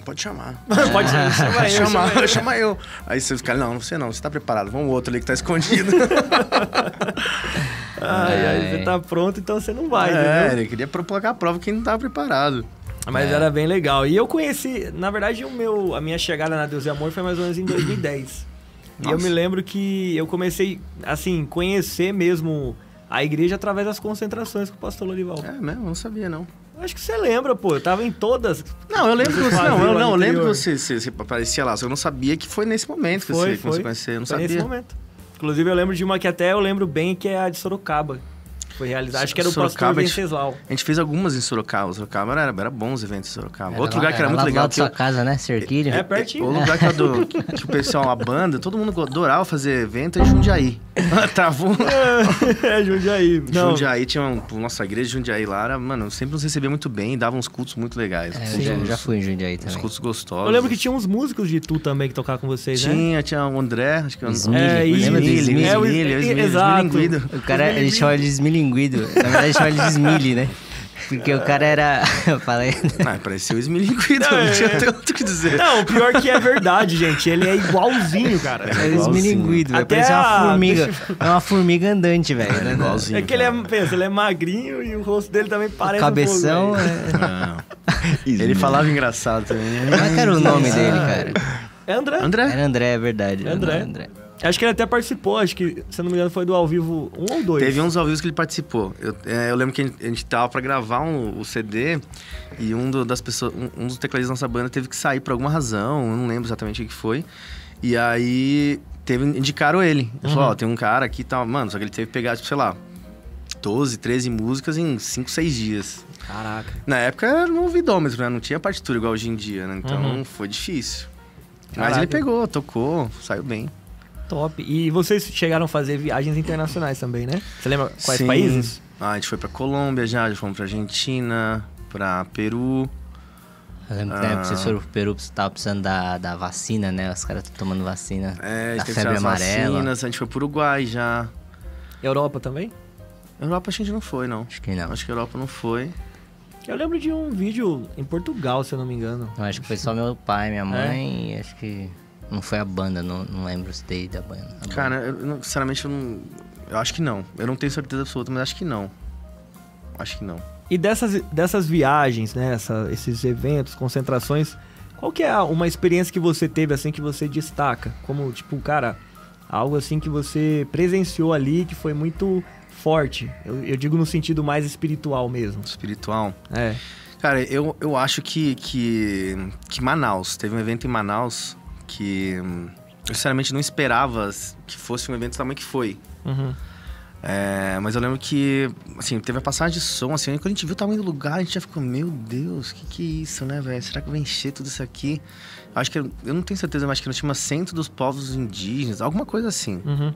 Pode chamar. Pode chama eu, chama Chama, eu. chama eu. Aí você fica, não, você não, você tá preparado. Vamos o outro ali que tá escondido. Ai, ai, Ai. você tá pronto, então você não vai, é, entendeu? ele queria propor a prova quem não tava preparado. Mas É. era bem legal. E eu conheci, na verdade, o meu, a minha chegada na Deus e Amor foi mais ou menos em 2010. E eu me lembro que eu comecei, assim, conhecer mesmo a igreja através das concentrações com o pastor Lorival. É mesmo, eu não sabia, não. Acho que você lembra, pô. Eu tava em todas. Não, eu lembro que Você Não, eu, não, eu lembro que você, você, você aparecia lá, só eu não sabia que foi nesse momento que Foi, você foi. a conhecer. Eu não Foi sabia. nesse momento. Inclusive, eu lembro de uma que até eu lembro bem, que é a de Sorocaba. Foi realizada. Acho que era o pastor Sorocaba, a gente- Venceslau. A gente fez algumas em Sorocaba. Sorocaba era, era bons eventos em Sorocaba. Era Outro lá- lugar que era, muito lá do legal. Que da eu, sua casa, né? Cerquilho. É pertinho. o lugar que, eu do, que o pessoal, a banda, todo mundo adorava fazer evento é em Jundiaí. Travou. é, Jundiaí. Não, Jundiaí tinha um, nossa igreja de Jundiaí lá, era, mano, sempre nos recebia muito bem, dava uns cultos muito legais. É, uns, eu já, uns- já fui em Jundiaí uns também. cultos gostosos. eu lembro que tinha uns músicos de Tu também que tocavam com vocês, né? Tinha, tinha o André, acho que Smiley, É, do Smiley, Smiley? é, o- exato. O cara, ele chama de esmilinguido. Na verdade, ele chama ele de Smiley, né? Porque o cara era... Eu falei... Ah, parecia o Smilinguido, Não, não é. tinha tanto o que dizer. Não, o pior que é verdade, gente. Ele é igualzinho, cara. É o esmilinguido, velho. Parece uma a- formiga. deixa É uma formiga andante, velho. É igualzinho. É que ele é, pensa, ele é magrinho e o rosto dele também parece Cabeção... um pouco, é... Não. Ele falava engraçado também. né? Como é que era o nome dele, cara? É André. André? Era André, é verdade. era André. André. Acho que ele até participou, acho que, se não me engano, foi do ao vivo um ou dois. Teve uns ao vivo que ele participou. Eu, é, eu lembro que a gente, tava pra gravar um, o CD e um do- das pessoas, um, um dos tecladistas da nossa banda teve que sair por alguma razão, eu não lembro exatamente o que foi. E aí teve, indicaram ele. Ele falou, ó, tem um cara aqui e tal. Mano, só que ele teve que pegar, tipo, sei lá, 12, 13 músicas em 5, 6 dias. Caraca. Na época era no ouvidômetro, né? Não tinha partitura igual hoje em dia, né? Então Uhum. foi difícil. Mas Caraca. ele pegou, tocou, saiu bem. Top. E vocês chegaram a fazer viagens internacionais também, né? Você lembra quais Sim. países? Ah, a gente foi pra Colômbia já, já fomos pra Argentina, pra Peru. Eu lembro que Ah. época vocês foram pro Peru, você tava precisando da, da vacina, né? Os caras estão tomando vacina É, da febre amarela. vacinas, a gente foi pro Uruguai já. Europa também? Europa a gente não foi, não. Acho que não. Acho que Europa não foi. Eu lembro de um vídeo em Portugal, se eu não me engano. Eu acho que foi só meu pai, minha mãe e acho que não foi a banda, não, não lembro se dei da banda. Cara, eu, não- sinceramente, eu não. Eu acho que não. Eu não tenho certeza absoluta, mas acho que não. Acho que não. E dessas, dessas viagens, né? essa- esses eventos, concentrações, qual que é a- uma experiência que você teve assim que você destaca? Como, tipo, cara, algo assim que você presenciou ali que foi muito forte. Eu, eu digo no sentido mais espiritual mesmo. Espiritual. É. Cara, eu, eu acho que, que, que Manaus, teve um evento em Manaus que hum, eu sinceramente não esperava que fosse um evento do tamanho que foi. Uhum. É, mas eu lembro que, assim, teve a passagem de som, assim, quando a gente viu o tamanho do lugar, a gente já ficou, meu Deus, que que é isso, né, velho? Será que vai encher tudo isso aqui? Acho que, eu não tenho certeza, mas acho que nós tínhamos centro dos povos indígenas, alguma coisa assim. Uhum.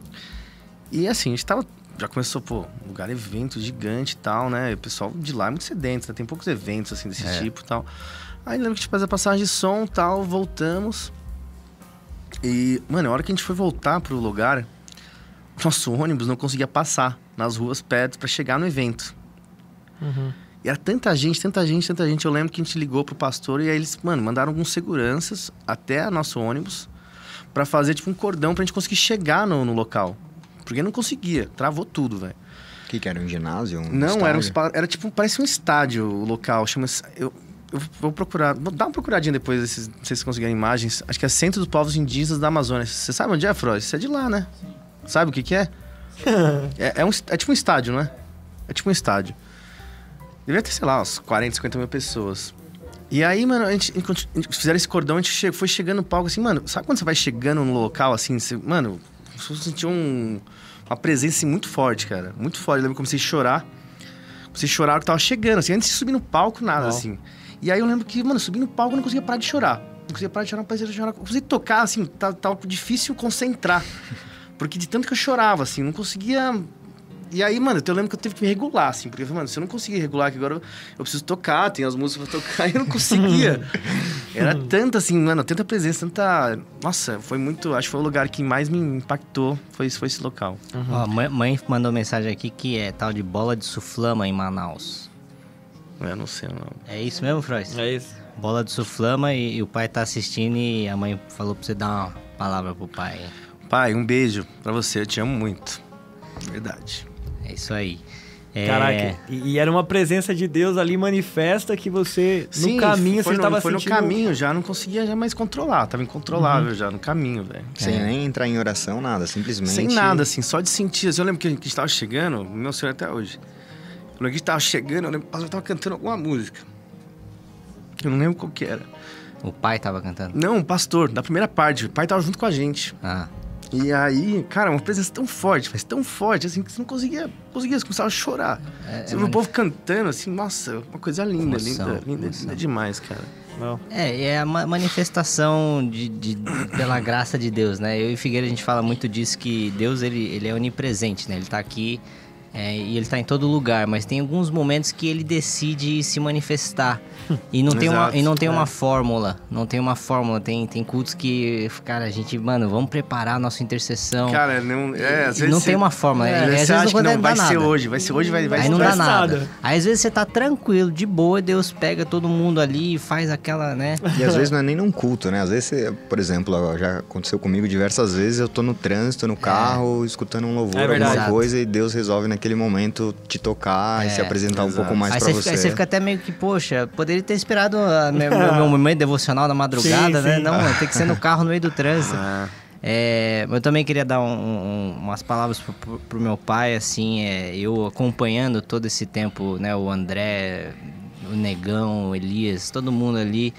E assim, a gente tava, já começou, pô, lugar evento gigante e tal, né? E o pessoal de lá é muito sedento, né? Tem poucos eventos, assim, desse É. tipo e tal. Aí lembro que a gente fez a passagem de som e tal, voltamos. E, mano, a hora que a gente foi voltar pro lugar, nosso ônibus não conseguia passar nas ruas perto pra chegar no evento. Uhum. E era tanta gente, tanta gente, tanta gente. Eu lembro que a gente ligou pro pastor e aí eles, mano, mandaram alguns seguranças até nosso ônibus pra fazer, tipo, um cordão pra gente conseguir chegar no, no local. Porque não conseguia, travou tudo, velho. O que, que era? Um ginásio? Um Não, era um estádio? era tipo, parece um estádio o local. Chama eu, eu vou procurar, vou dar uma procuradinha depois, desses, não sei se conseguirem imagens. Acho que é Centro dos Povos Indígenas da Amazônia. Você sabe onde é, Froz? Você é de lá, né? Sabe o que que é? é, é, um, é tipo um estádio, não é? É tipo um estádio. Devia ter, sei lá, uns 40, 50 mil pessoas. E aí, mano, a gente, a gente fizeram esse cordão, a gente foi chegando no palco assim, mano, sabe quando você vai chegando no local assim, você, mano, você sentiu um, uma presença assim, muito forte, cara. Muito forte. Eu lembro que eu comecei a chorar. Comecei a chorar que tava chegando, assim, antes de subir no palco, nada, Ó. assim. E aí eu lembro que, mano, subi no palco eu não conseguia parar de chorar. Não conseguia parar de chorar, não conseguia chorar. Conseguia tocar, assim, tava, tava difícil concentrar. Porque de tanto que eu chorava, assim, não conseguia. E aí, mano, eu lembro que eu tive que me regular, assim, porque mano, se eu não conseguir regular aqui agora, eu, preciso tocar, tem as músicas pra tocar, e eu não conseguia. Era tanta, assim, mano, tanta presença, tanta. Nossa, foi muito. Acho que foi o lugar que mais me impactou, foi, foi esse local. Ó, mãe, mãe mandou mensagem aqui que é tal de bola de suflama em Manaus. Eu não sei, não. É isso mesmo, Freud? É isso. Bola de suflama e, e o pai tá assistindo e a mãe falou pra você dar uma palavra pro pai. Pai, um beijo pra você, eu te amo muito. Verdade. É isso aí. É, Caraca, e, e era uma presença de Deus ali manifesta que você, no Sim, caminho, foi você no, estava Foi sentindo... Uhum. no caminho, já não conseguia já mais controlar, tava incontrolável já no caminho, velho. Sem nem entrar em oração, nada, simplesmente. Sem nada, assim, só de sentir. assim, Eu lembro que a gente tava chegando, meu senhor até hoje. Que a gente tava chegando, eu lembro que o pastor tava cantando alguma música. Eu não lembro qual que era. O pai tava cantando. Não, o pastor, da primeira parte, o pai tava junto com a gente. Ah, E aí, cara, uma presença tão forte, mas tão forte, assim, que você não conseguia, conseguia, você começava a chorar. É, você é viu o povo cantando, assim, nossa, uma coisa linda, Emoção, linda, linda, emoção. linda demais, cara. Não. É, é a ma- manifestação de, de- pela graça de Deus, né? Eu e Figueira a gente fala muito disso que Deus ele, ele é onipresente, né? Ele tá aqui é, e ele tá em todo lugar, mas tem alguns momentos que ele decide se manifestar. E não tem uma, Exato, e não tem é. uma fórmula, não tem uma fórmula, tem, tem cultos que, cara, a gente, mano, vamos preparar a nossa intercessão. Cara, não, é, às vezes não você- tem uma fórmula, É, às vezes acha não não, é vai dá ser nada. hoje, vai ser hoje, vai, vai Aí ser não dá nada. nada. Aí às vezes você tá tranquilo, de boa, Deus pega todo mundo ali e faz aquela, né? E às vezes não é nem num culto, né? Às vezes, você, por exemplo, já aconteceu comigo diversas vezes, eu tô no trânsito, no carro, escutando um louvor, É alguma coisa, e Deus resolve naquele momento te tocar e É, se apresentar um exato. pouco mais Aí pra você você. fica, aí você fica até meio que, poxa, poderia ter esperado a meu, meu- meu momento devocional da madrugada, Sim, né? sim. Não, tem que ser no carro no meio do trânsito. Ah, É, eu também queria dar um- um- umas palavras pro, pro- pro meu pai, assim, é, eu acompanhando todo esse tempo, né, o André, o Negão, o Elias, todo mundo ali.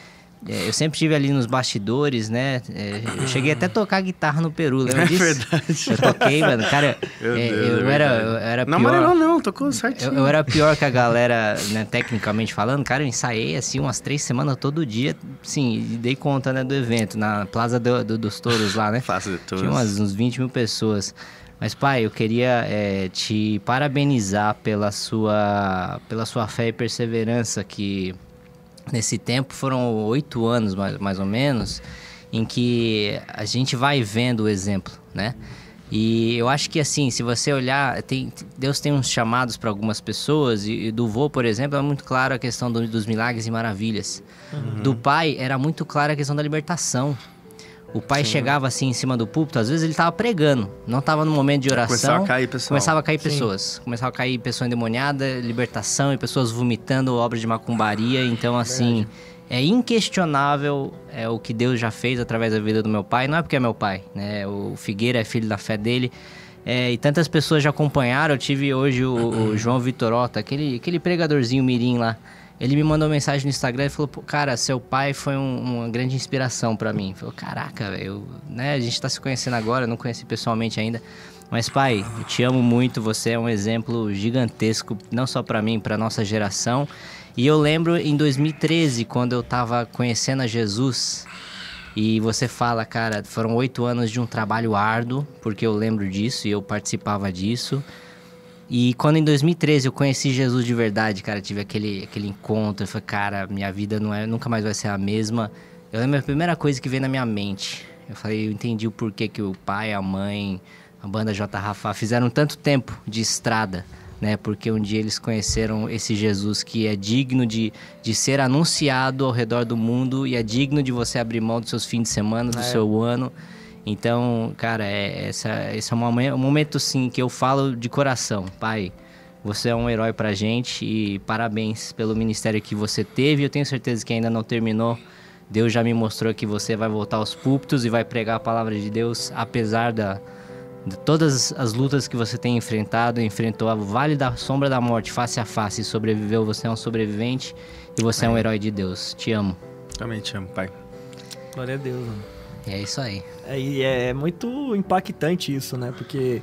É, eu sempre estive ali nos bastidores, né? é, eu cheguei até a tocar guitarra no Peru, lembra É disso? verdade. Eu toquei, mano. Cara, Meu é, Deus, eu, é era, eu era Não pior. amarelou não, tocou certinho. Eu, eu era pior que a galera, né, tecnicamente falando. Cara, eu ensaiei assim umas três semanas todo dia. Sim, e dei conta né, do evento, na Plaza do- do- dos Touros lá, né? Fácil de todos. Tinha umas, uns 20 mil pessoas. Mas, pai, eu queria é, te parabenizar pela sua, pela sua fé e perseverança que nesse tempo foram oito anos, mais, mais ou menos, em que a gente vai vendo o exemplo, né? E eu acho que assim, se você olhar, tem, Deus tem uns chamados para algumas pessoas, e, e do vô, por exemplo, é muito claro a questão do- dos milagres e maravilhas. Do pai, era muito clara a questão da libertação. O pai chegava assim em cima do púlpito, às vezes ele estava pregando, não estava no momento de oração. Começava a cair pessoal. Começava a cair pessoas. Começava a cair pessoa endemoniada, libertação e pessoas vomitando obras de macumbaria. Então, assim, é inquestionável é, o que Deus já fez através da vida do meu pai. Não é porque é meu pai, né? O Figueira é filho da fé dele. É, e tantas pessoas já acompanharam. Eu tive hoje o, o João Vitorota, aquele, aquele pregadorzinho mirim lá. Ele me mandou mensagem no Instagram e falou: "Pô, Cara, seu pai foi um- uma grande inspiração pra mim. Falou: Caraca, velho, né? A gente tá se conhecendo agora, eu não conheci pessoalmente ainda. Mas, pai, eu te amo muito. Você é um exemplo gigantesco, não só pra mim, pra nossa geração. E eu lembro em 2013, quando eu tava conhecendo a Jesus. E você fala, cara, foram oito anos de um trabalho árduo, porque eu lembro disso e eu participava disso. E quando em 2013 eu conheci Jesus de verdade, cara, tive aquele, aquele encontro, eu falei, cara, minha vida não é, nunca mais vai ser a mesma. Eu lembro a primeira coisa que veio na minha mente. Eu falei, eu entendi o porquê que o pai, a mãe, a banda J. Rafa fizeram tanto tempo de estrada, né? Porque um dia eles conheceram esse Jesus que é digno de, de ser anunciado ao redor do mundo e é digno de você abrir mão dos seus fins de semana, do É. seu ano. Então, cara, é, essa, esse é um momento, um momento, sim, que eu falo de coração. Pai, você é um herói pra gente e parabéns pelo ministério que você teve. Eu tenho certeza que ainda não terminou. Deus já me mostrou que você vai voltar aos púlpitos e vai pregar a palavra de Deus, apesar da, de todas as lutas que você tem enfrentado, enfrentou a Vale da Sombra da Morte face a face e sobreviveu. Você é um sobrevivente e você é, é um herói de Deus. Te amo. Também te amo, pai. Glória a Deus, mano. É isso aí. É, e é muito impactante isso, né? Porque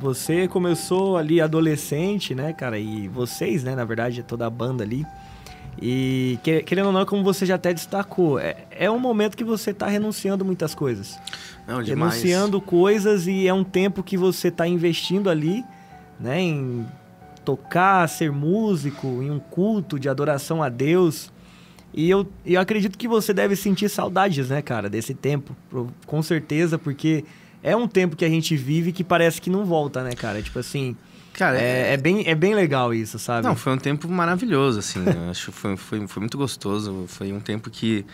você começou ali adolescente, né, cara? E vocês, né, na verdade, toda a banda ali. E querendo ou não, como você já até destacou, é, é um momento que você está renunciando muitas coisas. Não, demais. Renunciando coisas e é um tempo que você está investindo ali, né, em tocar, ser músico, em um culto de adoração a Deus. E eu, eu acredito que você deve sentir saudades, né, cara, desse tempo, com certeza, porque é um tempo que a gente vive que parece que não volta, né, cara? Tipo assim, Cara, é, é, bem, é bem legal isso, sabe? Não, foi um tempo maravilhoso, assim. acho que foi, foi, foi muito gostoso. Foi um tempo que,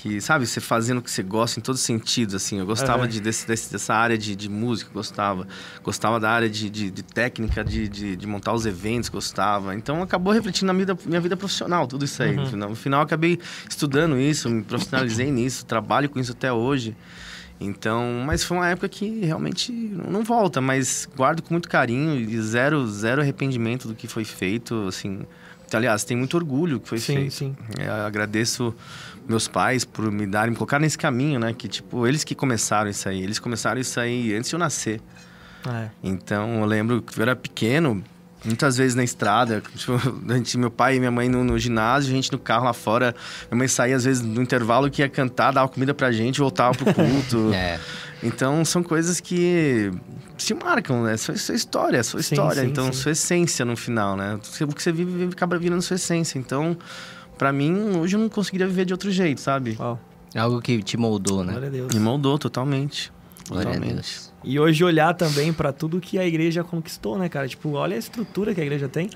que, sabe, você fazendo o que você gosta em todos os sentidos, assim. Eu gostava de, desse, desse, dessa área de, de música, gostava. Gostava da área de, de, de técnica, de, de, de, montar os eventos, gostava. Então, acabou refletindo na minha, minha vida profissional, tudo isso aí. Uhum. No, final, no final, acabei estudando isso, me profissionalizei nisso, trabalho com isso até hoje. Então, mas foi uma época que realmente não volta, mas guardo com muito carinho e zero, zero arrependimento do que foi feito, assim. Aliás, tem muito orgulho que foi sim, feito. Sim. É, agradeço meus pais por me darem, me colocar nesse caminho, né? Que, tipo, eles que começaram isso aí. Eles começaram isso aí antes de eu nascer. É. Então, eu lembro que eu era pequeno, Muitas vezes na estrada, tipo, a gente, meu pai e minha mãe no, no, ginásio, a gente no carro lá fora. Minha mãe saía às vezes no intervalo que ia cantar, dava comida pra gente, voltava pro culto. é. Então são coisas que se marcam, né? Sua, sua história, sua sim, história. Sim, então, sim. sua essência no final, né? O que você vive acaba virando sua essência. Então, para mim, hoje eu não conseguiria viver de outro jeito, sabe? Wow. Algo que te moldou, né? Glória a Deus. Me moldou totalmente. Glória totalmente. a Deus. E hoje olhar também para tudo que a igreja conquistou, né, cara? Tipo, olha a estrutura que a igreja tem.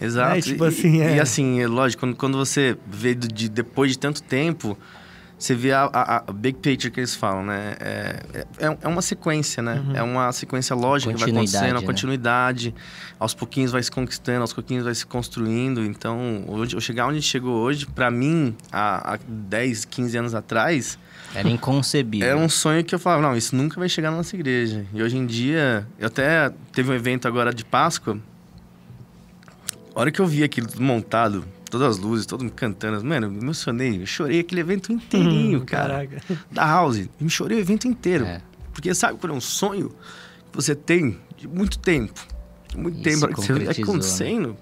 Exato. É, tipo assim, é... E, assim, é lógico, quando, quando você vê de, depois de tanto tempo, você vê a, a, a, big picture que eles falam, né? É, é, é uma sequência, né? Uhum. É uma sequência lógica que vai acontecendo, a né? continuidade. Aos pouquinhos vai se conquistando, aos pouquinhos vai se construindo. Então, hoje, eu chegar onde a gente chegou hoje, para mim, há, há 10, 15 anos atrás era inconcebível. Era um sonho que eu falava, não, isso nunca vai chegar na nossa igreja. E hoje em dia, eu até teve um evento agora de Páscoa. A hora que eu vi aquilo montado, todas as luzes, todo mundo cantando, mano, eu me emocionei. Eu chorei aquele evento inteirinho, hum, cara. Caraca. Da House. Eu me chorei o evento inteiro. É. Porque sabe quando é um sonho que você tem de muito tempo? Muito Isso tempo, que você vê né? acontecendo. Né?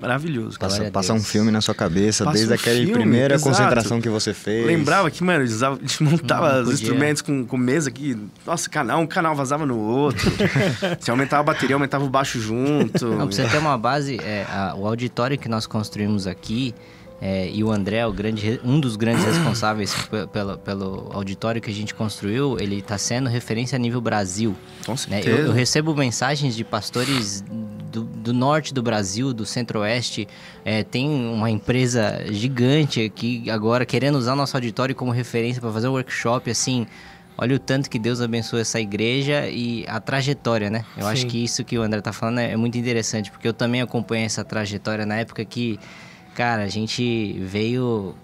Maravilhoso. Passa, passa um filme na sua cabeça, passa desde um aquela filme, primeira exato. concentração que você fez. Lembrava que, mano, a gente montava os instrumentos com, com mesa que, nossa, canal, um canal vazava no outro. você aumentava a bateria, aumentava o baixo junto. Não, pra você ter uma base, é, a, o auditório que nós construímos aqui, é, e o André, o grande, um dos grandes responsáveis pelo, pelo auditório que a gente construiu, ele está sendo referência a nível Brasil. Com certeza. Né? Eu, eu, recebo mensagens de pastores do, do norte do Brasil, do centro-oeste. É, tem uma empresa gigante aqui agora querendo usar nosso auditório como referência para fazer um workshop assim. Olha o tanto que Deus abençoa essa igreja e a trajetória, né? Eu Sim. acho que isso que o André tá falando é, é muito interessante, porque eu também acompanhei essa trajetória na época que Cara, a gente veio.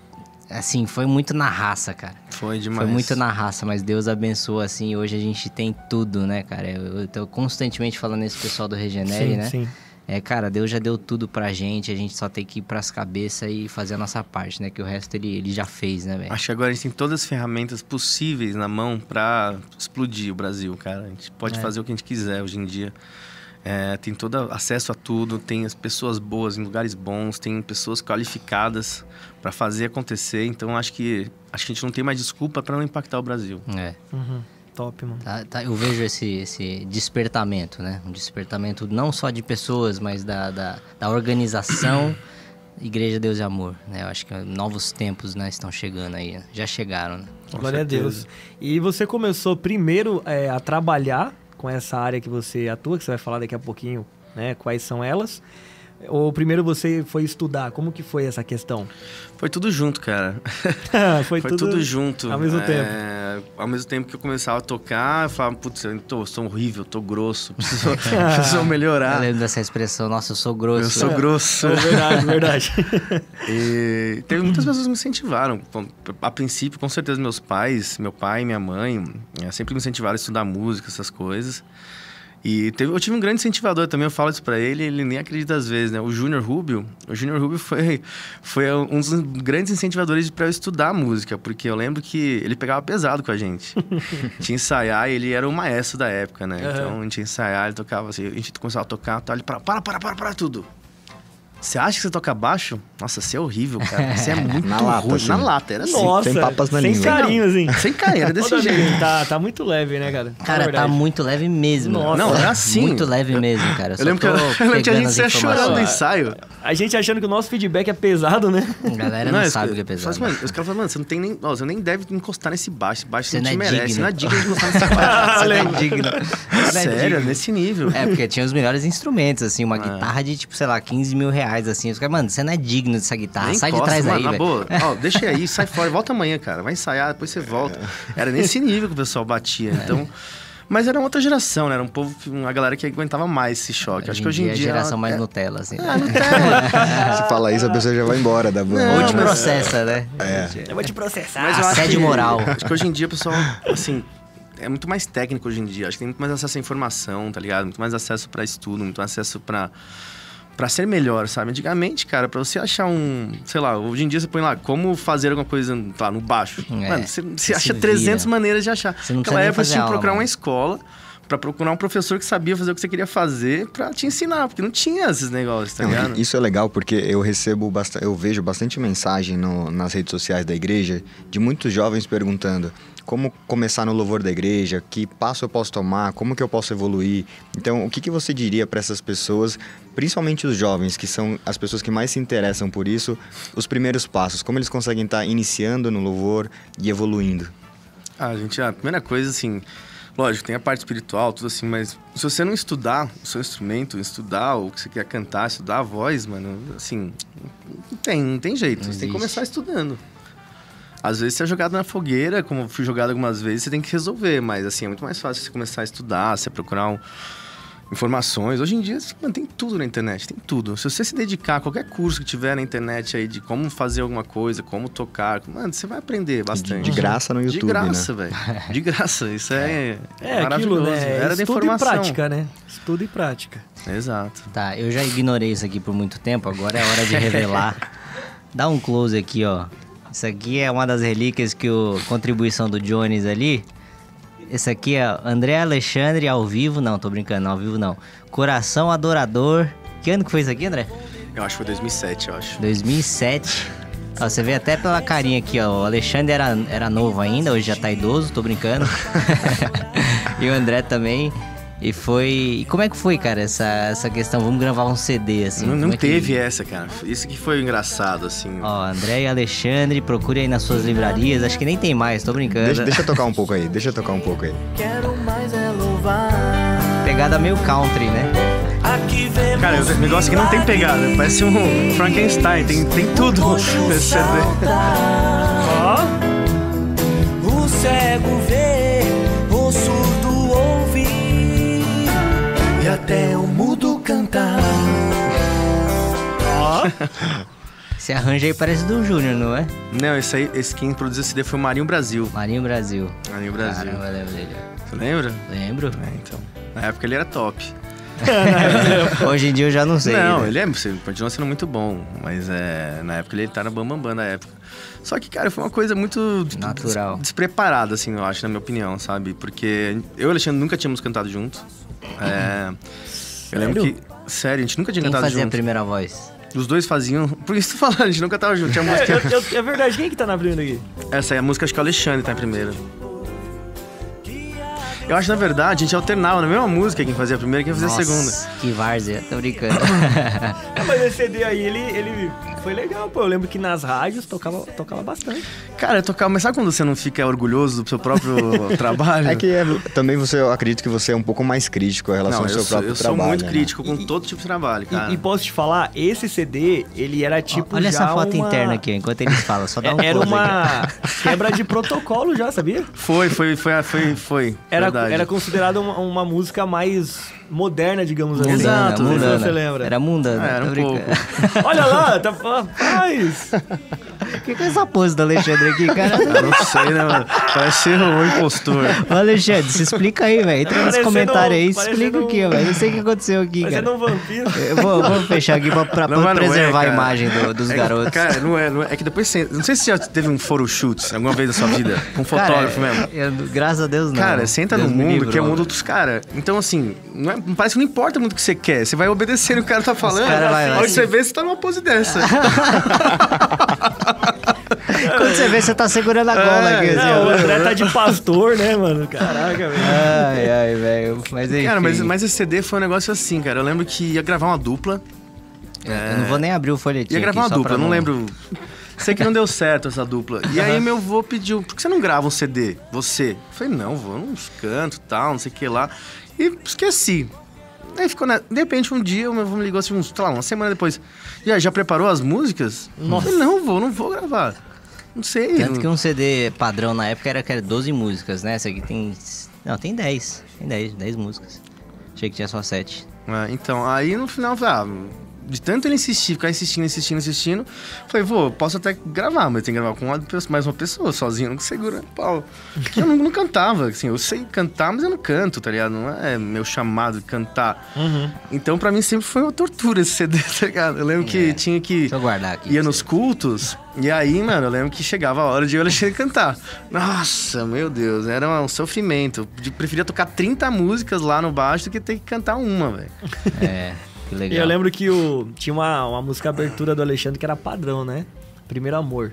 Assim, foi muito na raça, cara. Foi demais. Foi muito na raça, mas Deus abençoa, assim. Hoje a gente tem tudo, né, cara? Eu, eu tô constantemente falando esse pessoal do Regenere, sim, né? Sim. É, cara, Deus já deu tudo pra gente, a gente só tem que ir pras cabeças e fazer a nossa parte, né? Que o resto ele, ele já fez, né, velho? Acho que agora a gente tem todas as ferramentas possíveis na mão pra explodir o Brasil, cara. A gente pode é. fazer o que a gente quiser hoje em dia. É, tem todo acesso a tudo, tem as pessoas boas em lugares bons, tem pessoas qualificadas para fazer acontecer. Então acho que acho que a gente não tem mais desculpa para não impactar o Brasil. É. Uhum. Top, mano. Tá, tá, eu vejo esse, esse despertamento, né? Um despertamento não só de pessoas, mas da, da, da organização Igreja Deus e Amor, né? Eu acho que novos tempos né, estão chegando aí. Já chegaram, né? Glória a Deus. E você começou primeiro é, a trabalhar com essa área que você atua, que você vai falar daqui a pouquinho, né? Quais são elas? Ou primeiro você foi estudar? Como que foi essa questão? Foi tudo junto, cara. foi, foi tudo, tudo, junto. Ao mesmo é... tempo. Ao mesmo tempo que eu começava a tocar, eu falava, putz, eu tô, sou horrível, tô grosso, preciso, preciso melhorar. Eu lembro dessa expressão, nossa, eu sou grosso. Eu sou grosso. É verdade, verdade. E teve muitas pessoas que me incentivaram. A princípio, com certeza, meus pais, meu pai e minha mãe, eh, sempre me incentivaram a estudar música, essas coisas. E teve- eu tive um grande incentivador também, eu falo isso pra ele, ele nem acredita às vezes, né? O Júnior Rubio. O Júnior Rubio foi, foi um dos grandes incentivadores para eu estudar música, porque eu lembro que ele pegava pesado com a gente. tinha ensaiar e ele era o maestro da época, né? Aham. Então a gente ia ensaiar, ele tocava assim, a gente começava a tocar, tá, ele para, para, para, para, para tudo. Você acha que você toca baixo? Nossa, você é horrível, cara. Você é muito Na lata, ruim. assim. Na lata, era assim. Nossa, sem papas na sem língua. carinho, assim. Sem cair, era desse jeito. Tá, tá muito leve, né, cara? Cara, tá muito leve mesmo. Nossa. Não, é assim. Muito leve mesmo, cara. Eu lembro, que, eu, eu lembro que a gente saia chorando no ensaio. A gente achando que o nosso feedback é pesado, né? A galera não, os sabe o que é pesado. mano, os caras falam, mano, você não tem nem. Ó, você nem deve encostar nesse baixo. Esse baixo Você não te não é merece. digno. Você não é digno de encostar nesse baixo. Você não é digno. Você não é Sério, nesse nível. É, porque tinha os melhores instrumentos, assim, uma guitarra de, tipo, sei lá, 15 mil reais, assim. Os caras, mano, você não é digno dessa guitarra, Nem sai de encosta, trás mano, aí, na velho. boa. Ó, deixa aí, sai fora, volta amanhã, cara. Vai ensaiar, depois você volta. Era nesse nível que o pessoal batia. Então. Mas era uma outra geração, né? Era um povo, uma galera que aguentava mais esse choque. Acho que hoje em é a dia. geração mais é, Nutella, assim. Ah, Nutella. Se falar isso, a pessoa já vai embora da banda. Ou Não, te processa, né? Eu vou te processar. Mas Assédio que- moral. Acho que hoje em dia o pessoal, assim, é muito mais técnico hoje em dia. Acho que tem muito mais acesso à informação, tá ligado? Muito mais acesso pra estudo, muito mais acesso pra para ser melhor, sabe? Antigamente, cara, pra você achar um, sei lá, hoje em dia você põe lá como fazer alguma coisa lá no baixo. É, Mano, você, você acha se 300 vira. maneiras de achar. Você não Naquela época você tinha que procurar uma mano. escola pra procurar um professor que sabia fazer o que você queria fazer pra te ensinar, porque não tinha esses negócios, tá Não, ligado? isso é legal porque eu recebo bastante, eu vejo bastante mensagem no- nas redes sociais da igreja de muitos jovens perguntando como começar no louvor da igreja, que passo eu posso tomar, como que eu posso evoluir. Então, o que, que você diria para essas pessoas, principalmente os jovens, que são as pessoas que mais se interessam por isso, os primeiros passos, como eles conseguem estar iniciando no louvor e evoluindo? Ah, gente, a primeira coisa, assim, lógico, tem a parte espiritual, tudo assim, mas se você não estudar o seu instrumento, estudar o que você quer cantar, estudar a voz, mano, assim, não tem, não tem jeito. Não você tem que começar estudando. Às vezes você é jogado na fogueira, como eu fui jogado algumas vezes, você tem que resolver, mas assim, é muito mais fácil você começar a estudar, você procurar um- informações. Hoje em dia, mano, tem tudo na internet, tem tudo. Se você se dedicar a qualquer curso que tiver na internet aí de como fazer alguma coisa, como tocar, mano, você vai aprender bastante. De graça no YouTube, De graça, né? velho. De graça. Isso é, É aquilo, maravilhoso. né? Era da Estudo e informação. prática, né? Estudo e prática. Exato. Tá, eu já ignorei isso aqui por muito tempo, agora é hora de revelar. Dá um close aqui, ó. Isso aqui é uma das relíquias que o contribuição do Jones ali. Esse aqui é André Alexandre ao vivo, não, tô brincando, ao vivo não. Coração Adorador. Que ano que foi isso aqui, André? Eu acho que foi 2007, eu acho. 2007. Ó, você vê até pela carinha aqui, ó. O Alexandre era, era novo ainda, hoje já tá idoso, tô brincando. e o André também. E foi. E como é que foi, cara, essa, essa questão? Vamos gravar um CD, assim. não não é que- teve essa, cara. Isso que foi engraçado, assim. Ó, André e Alexandre, procure aí nas suas livrarias. Acho que nem tem mais, tô brincando. Deixa, deixa eu tocar um pouco aí, deixa eu tocar um pouco aí. Quero mais é louvar. Pegada meio country, né? Aqui vemos Cara, o negócio aqui não tem pegada. Parece um Frankenstein. Tem, tem tudo nesse CD. Ó, O cego vê, Esse arranjo aí parece do Júnior, não é? Não, esse aí, esse quem produziu esse CD foi o Marinho Brasil. Marinho Brasil. Marinho Brasil. Caramba, lembro dele. Você lembra? Lembro. É, então. Na época ele era top. Hoje em dia eu já não sei. não, né? ele é, você continua sendo muito bom, mas é, na época ele tá na Bam Bam Bam na época. Só que, cara, foi uma coisa muito Natural. des- despreparada, assim, eu acho, na minha opinião, sabe? Porque eu e o Alexandre nunca tínhamos cantado junto. É, eu lembro Sério? que. Sério, a gente nunca tinha Quem cantado fazia a junto. primeira voz? Os dois faziam. Por isso tô falando, a gente nunca tava junto. Tinha É, música. eu- eu- é verdade, quem que tá na primeira aqui? Essa aí, a música acho que é o Alexandre tá em primeira. Eu acho, na verdade, a gente alternava na mesma música quem fazia a primeira e quem fazia a segunda. Nossa, Que várzea, tô brincando. Ah, mas esse CD aí, ele, ele foi legal, pô. Eu lembro que nas rádios tocava, tocava bastante. Cara, tocar, mas sabe quando você não fica orgulhoso do seu próprio trabalho? É que é- também você, eu acredito que você é um pouco mais crítico em relação não, ao seu eu, sou, próprio eu sou trabalho. muito né? crítico com E- todo tipo de trabalho, cara. E, e posso te falar, esse CD, ele era tipo Olha já essa foto uma- interna aqui, ó, enquanto eles falam, só dá um É- Era uma quebra de protocolo já, sabia? Foi, foi, foi, foi, foi. Era, verdade. era considerada uma, uma música mais moderna, digamos assim. Exato, Não sei se mundana. você lembra. Era mundana. É, era um pouco. Olha lá, tá rapaz. O que, que é essa pose do Alexandre aqui, cara? Eu não sei, né, mano? Parece ser um impostor. Ô, Alexandre, se explica aí, velho. Entra nos comentários aí, explica aqui, um- velho. Não sei o que aconteceu aqui, Parecendo cara. um vampiro. Eu vou, vou fechar aqui pra, pra- Não, é, preservar a cara. imagem do- dos É, garotos. Cara, não é, não é. É que depois você. Não sei se você já teve um photoshoot alguma vez na sua vida. Com um Cara, fotógrafo mesmo. eu- graças a Deus, não. Cara, você entra Deus no mundo livrou, que é o mundo velho. dos caras. Então, assim, não é- parece que não importa muito o que você quer. Você vai obedecendo o que o cara tá falando. cara vai lá, Onde assim. você vê, você tá numa pose dessa. Quando você vê, você tá segurando a gola É, aqui, assim, Não, o. André tá de pastor, né, mano? Caraca, velho. Ai, ai, velho. Mas enfim. cara, mas, mas esse CD foi um negócio assim, cara. Eu lembro que ia gravar uma dupla. Eu não vou nem abrir o folhetinho Ia gravar aqui, uma só dupla, não lembro. Sei que não deu certo essa dupla. E aí meu avô pediu, por que você não grava um CD? Você? Eu falei, não, vou, não canto e tal, não sei o que lá. E esqueci. Aí ficou, na... de repente um dia o meu avô me ligou assim, uns, sei lá, uma semana depois. Já, já preparou as músicas? Nossa. Eu falei, não, vou, não vou gravar. Não sei. Tanto que um CD padrão na época era que era 12 músicas, né? Essa aqui tem. Não, tem 10. Tem 10, 10 músicas. Achei que tinha só 7. É, então, aí no final, eu falei, ah, de tanto ele insistir, ficar insistindo, insistindo, insistindo, falei, vou, posso até gravar, mas tem que gravar com uma mais uma pessoa, sozinho, não segura pau. Porque eu não, não cantava, assim, eu sei cantar, mas eu não canto, tá ligado? Não é meu chamado de cantar. Uhum. Então, pra mim, sempre foi uma tortura esse CD, tá ligado? Eu lembro que É. tinha que... Deixa eu guardar aqui. Ia nos cultos, e aí, mano, eu lembro que chegava a hora de eu e o Alexandre cantar. Nossa, meu Deus, era um sofrimento. Eu preferia tocar 30 músicas lá no baixo do que ter que cantar uma, velho. É, que E legal. eu lembro que o, tinha uma, uma música abertura do Alexandre que era padrão, né? Primeiro Amor.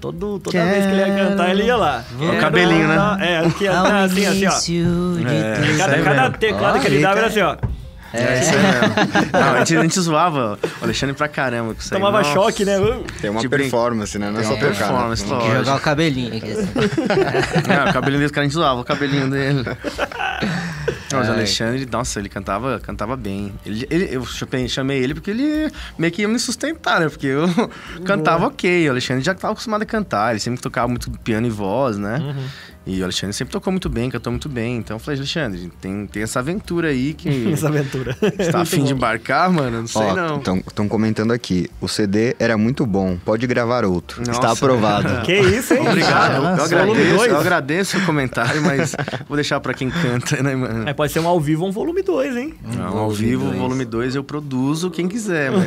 Todo, toda vez que ele ia cantar, ele ia lá. O cabelinho, né? É, aqui, assim, assim, ó. É, Cada, aí cada teclado que ele dava era cara. assim, ó. É, isso aí mesmo. Não, a, gente, a gente zoava o Alexandre pra caramba com isso aí. Tomava Nossa. choque, né? Uh, Tem uma brin- performance, né? Não é Tem só tocar. né? performance, Tem que lógico. jogar o cabelinho aqui. assim. É, o cabelinho desse cara a gente zoava, o cabelinho dele. Não, o Ai. Alexandre, nossa, ele cantava, cantava bem. Ele, ele- eu chamei, chamei ele porque ele meio que ia me sustentar, né? Porque eu cantava ok. O Alexandre já estava acostumado a cantar, ele sempre tocava muito piano e voz, né? Uhum. E o Alexandre sempre tocou muito bem, cantou muito bem. Então eu falei, Alexandre, tem, tem essa aventura aí que essa aventura. você tá Muito afim de embarcar, mano? Não sei não. Estão comentando aqui. O CD era muito bom. Pode gravar outro. Está Nossa. aprovado. Que isso, hein? Obrigado, eu volume agradeço, dois. eu agradeço o comentário, mas vou deixar pra quem canta, né, mano? É, pode ser um ao vivo ou um volume 2, hein? Não, ao volume vivo, dois. volume 2, eu produzo quem quiser, mano.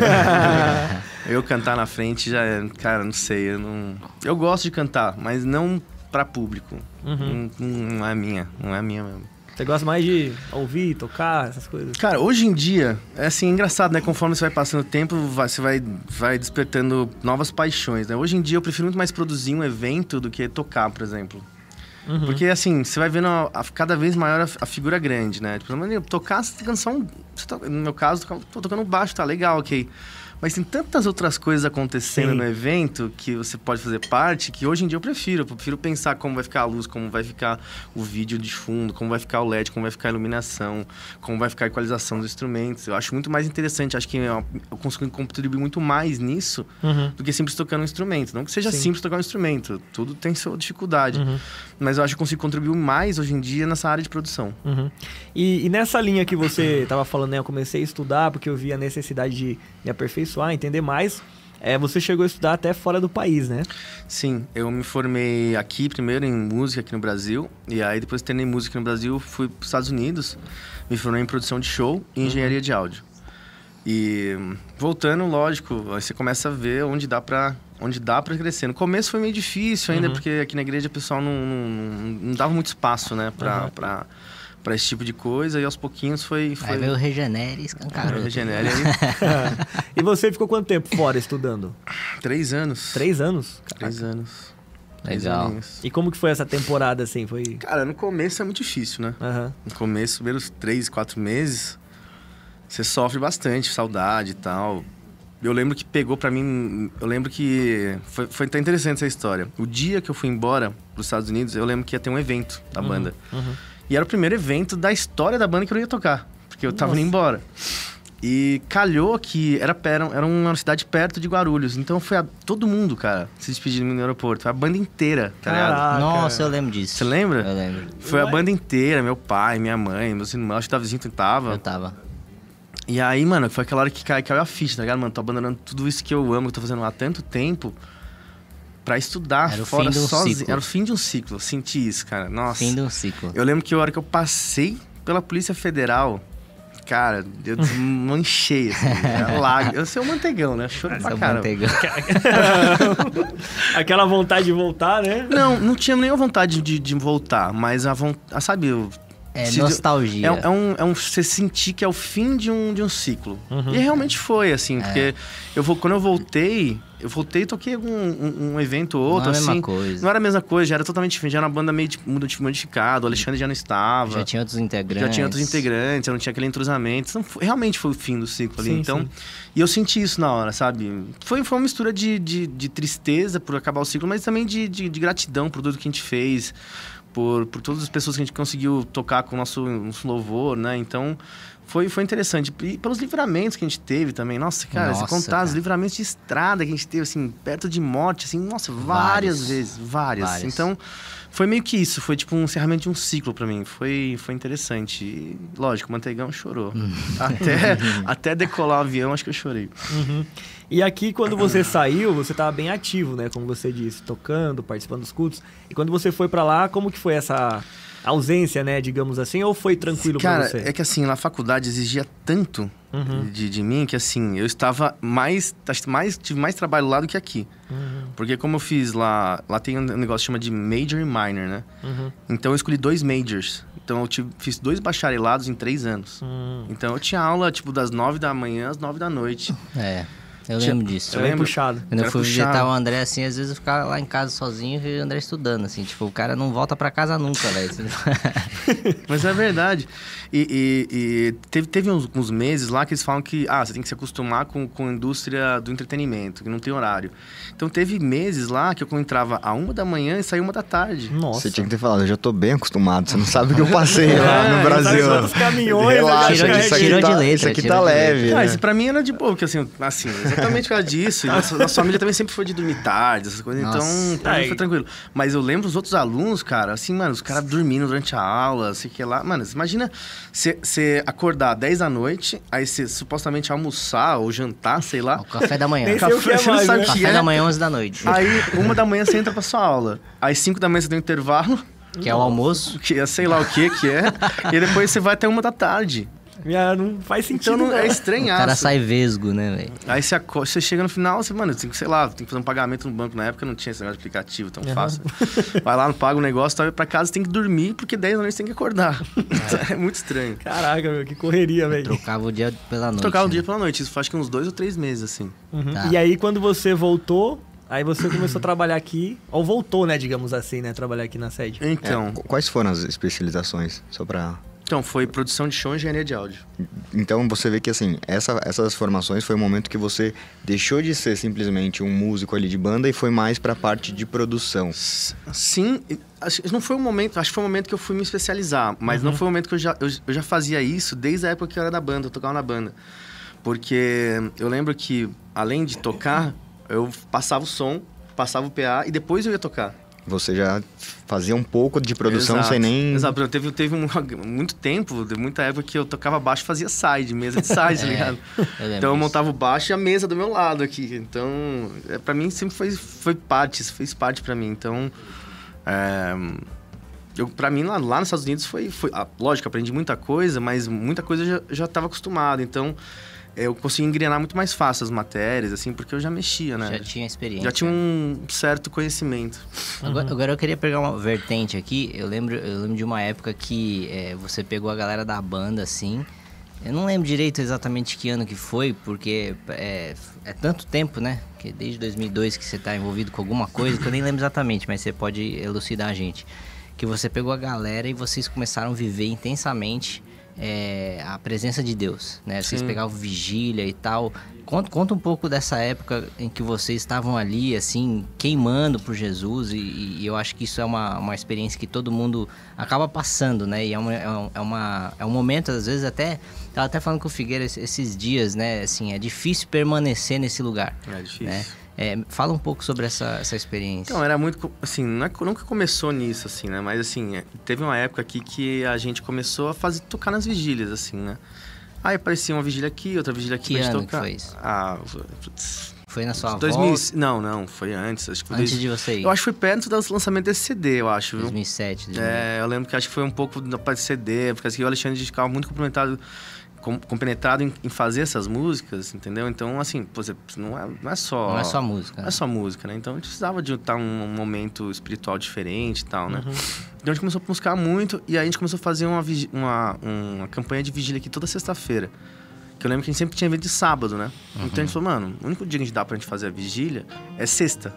eu cantar na frente já é. Cara, não sei, eu não. Eu gosto de cantar, mas não pra público. Uhum. Não, não é minha, não é minha mesmo. Você gosta mais de ouvir, tocar, essas coisas? Cara, hoje em dia, é assim, engraçado, né? Conforme você vai passando o tempo, vai- você vai, vai despertando novas paixões, né? Hoje em dia eu prefiro muito mais produzir um evento do que tocar, por exemplo. Uhum. Porque, assim, você vai vendo a- a- cada vez maior a, a figura grande, né? Tipo, tocar essa canção... você to- no meu caso, tô tocando baixo, tá legal, ok. Mas tem tantas outras coisas acontecendo Sim. no evento que você pode fazer parte que hoje em dia eu prefiro. Eu prefiro pensar como vai ficar a luz, como vai ficar o vídeo de fundo, como vai ficar o LED, como vai ficar a iluminação, como vai ficar a equalização dos instrumentos. Eu acho muito mais interessante. Acho que eu consigo contribuir muito mais nisso Uhum. do que simples tocando um instrumento. Não que seja Sim. simples tocar um instrumento, tudo tem sua dificuldade. Uhum. Mas eu acho que eu consigo contribuir mais hoje em dia nessa área de produção. Uhum. E, e nessa linha que você tava falando, né? Eu comecei a estudar porque eu vi a necessidade de me aperfeiçoar, entender mais. É, você chegou a estudar até fora do país, né? Sim, eu me formei aqui primeiro em música aqui no Brasil, e aí depois terminei música no Brasil, fui para os Estados Unidos, me formei em produção de show e engenharia de áudio. E voltando, lógico, aí você começa a ver onde dá pra onde dá para crescer. No começo foi meio difícil ainda, Uhum. porque aqui na igreja o pessoal não, não, não- dava muito espaço, né, pra, Uhum. pra, pra esse tipo de coisa, e aos pouquinhos foi... Aí foi veio o Regenere e escancarou. regenere aí. e você ficou quanto tempo fora estudando? Três anos. Três anos? Três anos. Três Legal. aninhos. E como que foi essa temporada, assim? Foi... Cara, no começo é muito difícil, né? Aham. No começo, primeiros três, quatro meses, você sofre bastante, saudade e tal. eu lembro que pegou pra mim. Eu lembro que. Foi, foi até interessante essa história. O dia que eu fui embora pros Estados Unidos, eu lembro que ia ter um evento da banda. E era o primeiro evento da história da banda que eu não ia tocar. Porque eu tava Nossa. indo embora. E calhou que era, era, era uma cidade perto de Guarulhos. Então foi a- todo mundo, cara, se despedindo no aeroporto. Foi a banda inteira, tá ligado? Nossa, eu lembro disso. Você lembra? Eu lembro. Foi a banda inteira, meu pai, minha mãe, meus irmãos, acho que o vizinho tava. Eu tava. E aí, mano, foi aquela hora que cai- caiu a ficha, tá ligado? Mano, tô abandonando tudo isso que eu amo, que eu tô fazendo há tanto tempo pra estudar Era fora um sozinho. ciclo. Era o fim de um ciclo, eu senti isso, cara. Nossa. Fim de um ciclo. Eu lembro que a hora que eu passei pela Polícia Federal, cara, eu desmanchei, assim. Eu sou um manteigão, né? Choro pra Seu caramba. manteigão. Aquela vontade de voltar, né? Não, não tinha nenhuma vontade de, de voltar, mas a vontade. Sabe, eu- É se- nostalgia. É, é um, é um. Você sentir que é o fim de um, de um ciclo. Uhum. E realmente foi, É. assim, porque eu vou, quando eu voltei, eu voltei e toquei um, um, um evento ou outro, Não é a assim. mesma coisa. Não era a mesma coisa, já era totalmente diferente. Já era uma banda meio tipo, modificada, o Alexandre já não estava. Já tinha outros integrantes. Já tinha outros integrantes, eu não tinha aquele entrosamento. Então, foi- realmente foi o fim do ciclo ali. Sim, então, sim. e eu senti isso na hora, sabe? Foi, foi uma mistura de, de, de tristeza por acabar o ciclo, mas também de, de, de gratidão por tudo que a gente fez, por, por todas as pessoas que a gente conseguiu tocar com o nosso, nosso louvor, né? Então, foi, foi interessante. E pelos livramentos que a gente teve também. Nossa, cara, se Nossa, contar os cara. livramentos de estrada que a gente teve, assim, perto de morte, assim, nossa, várias Vários. vezes, várias. Vários. Então, foi meio que isso, foi tipo um encerramento de um ciclo pra mim. Foi, foi interessante. E, lógico, o Manteigão chorou. até, até decolar o avião, acho que eu chorei. E aqui, quando você saiu, você tava bem ativo, né? Como você disse, tocando, participando dos cultos. E quando você foi pra lá, como que foi essa ausência, né? Digamos assim, ou foi tranquilo Cara, pra você? é que assim, na faculdade exigia tanto Uhum. de, de mim que assim, eu estava mais, mais. Tive mais trabalho lá do que aqui. Uhum. Porque como eu fiz lá. Lá tem um negócio que chama de Major e Minor, né? Uhum. Então eu escolhi dois Majors. Então eu tive, fiz dois bacharelados em três anos. Hum. Então eu tinha aula, tipo, das nove da manhã às nove da noite. É, eu Tinha- lembro disso. Eu lembro. puxado. Quando eu fui puxado. visitar o André, assim, às vezes eu ficava lá em casa sozinho e o André estudando, assim. Tipo, o cara não volta pra casa nunca, velho. Mas é verdade. E, e- e teve, teve uns, uns meses lá que eles falam que ah, você tem que se acostumar com, com a indústria do entretenimento, que não tem horário. Então teve meses lá que eu entrava a uma da manhã e saía uma da tarde. Nossa. Você tinha que ter falado, eu já tô bem acostumado, você não sabe o que eu passei lá É, no Brasil. quantos caminhões, Relaxa, né, Tirou de- isso aqui tirou de tá, letra, isso aqui tá de leve. Ah, né? isso pra mim era de boa, porque assim, assim, exatamente por causa disso. E nossa, nossa família também sempre foi de dormir tarde, essas coisas. Nossa. Então, pra Aí. mim foi tranquilo. Mas eu lembro os outros alunos, cara, assim, mano, os caras dormindo durante a aula, sei que lá. Mano, você imagina você acordar 10 da noite, aí você supostamente almoçar ou jantar, sei lá. o café da manhã. Que é Você não mais, sabe né? Café é. da manhã, 11 da noite. Aí, uma da manhã você entra pra sua aula. Aí, cinco da manhã você tem um intervalo, Que é o almoço. que é sei lá o que que é. e depois você vai até uma da tarde. Ah, não faz sentido, Então não, é não. O estranhaço. cara sai vesgo, né, velho? Aí você, você chega no final, você, mano, tem que, sei lá, tem que fazer um pagamento no banco. Na época não tinha esse negócio de aplicativo tão fácil. Vai lá, não paga o negócio, tá pra casa, tem que dormir, porque 10 da noite você tem que acordar. É, muito estranho. Caraca, meu, que correria, velho. Trocava o dia pela noite. Trocar o né? dia pela noite, isso faz acho que uns dois ou três meses, assim. Uhum. Tá. E aí, quando você voltou, aí você começou a trabalhar aqui, ou voltou, né, digamos assim, né, trabalhar aqui na sede. Então, Qu- Quais foram as especializações? Só pra... então foi produção de show e engenharia de áudio. Então você vê que assim, essa- essas formações foi o momento que você deixou de ser simplesmente um músico ali de banda e foi mais pra parte de produção. Sim, acho que não foi um momento, acho que foi um momento que eu fui me especializar, mas não foi um momento que eu já, eu, eu já fazia isso desde a época que eu era da banda, eu tocava na banda. Porque eu lembro que, além de tocar, eu passava o som, passava o PA e depois eu ia tocar. Você já fazia um pouco de produção Exato. sem nem. Exato, teve, teve um- muito tempo, de muita época que eu tocava baixo e fazia side, mesa de side, tá É, ligado? eu Então eu montava o baixo e a mesa do meu lado aqui. Então, é, para mim sempre foi, foi parte, isso fez parte pra mim. Então, é, eu, pra mim lá, lá nos Estados Unidos foi, foi ah, lógico, aprendi muita coisa, mas muita coisa eu já, já tava acostumado. Então, eu consegui engrenar muito mais fácil as matérias, assim, porque eu já mexia, né? Já tinha experiência. Já tinha um certo conhecimento. Agora, agora eu queria pegar uma vertente aqui. Eu lembro, eu lembro de uma época que é, você pegou a galera da banda, assim. Eu não lembro direito exatamente que ano que foi, porque é, é tanto tempo, né? Que desde 2002 que você tá envolvido com alguma coisa, que eu nem lembro exatamente, mas você pode elucidar a gente. Que você pegou a galera e vocês começaram a viver intensamente é, a presença de Deus, né? Vocês Sim. pegavam vigília e tal. Conta, conta um pouco dessa época em que vocês estavam ali, assim, queimando por Jesus. E, e eu acho que isso é uma, uma experiência que todo mundo acaba passando, né? E é, uma, é, um, é, uma, é um momento, às vezes, até... Tava até falando com o Figueira esses- esses dias, né? Assim, é difícil permanecer nesse lugar. É difícil. Né? É, fala um pouco sobre essa, essa experiência. Então, era muito, assim, não é que- nunca começou nisso, assim, né? Mas, assim, é, teve uma época aqui que a gente começou a fazer, tocar nas vigílias, assim, né? Aí aparecia uma vigília aqui, outra vigília aqui Que ano que tocar. foi isso? Ah, putz, Foi na sua 2000, volta, Não, não, foi antes. Acho que antes dois- de você ir? Eu acho que foi perto do lançamento desse CD, eu acho, viu? 2007, 2008. É, eu lembro que acho que foi um pouco da parte de CD, porque assim, o Alexandre ficava muito comprometado, com, compenetrado em, em fazer essas músicas, entendeu? Então, assim, você- não é, não é só... Não é só música. Não é só música, né? Então a gente precisava de estar um momento espiritual diferente e tal, né? Uhum. Então a gente começou a buscar muito e aí a gente começou a fazer uma, uma, uma campanha de vigília aqui toda sexta-feira. Que eu lembro que a gente sempre tinha evento de sábado, né? Então a gente falou, mano, o único dia que a gente dá pra gente fazer a vigília é sexta.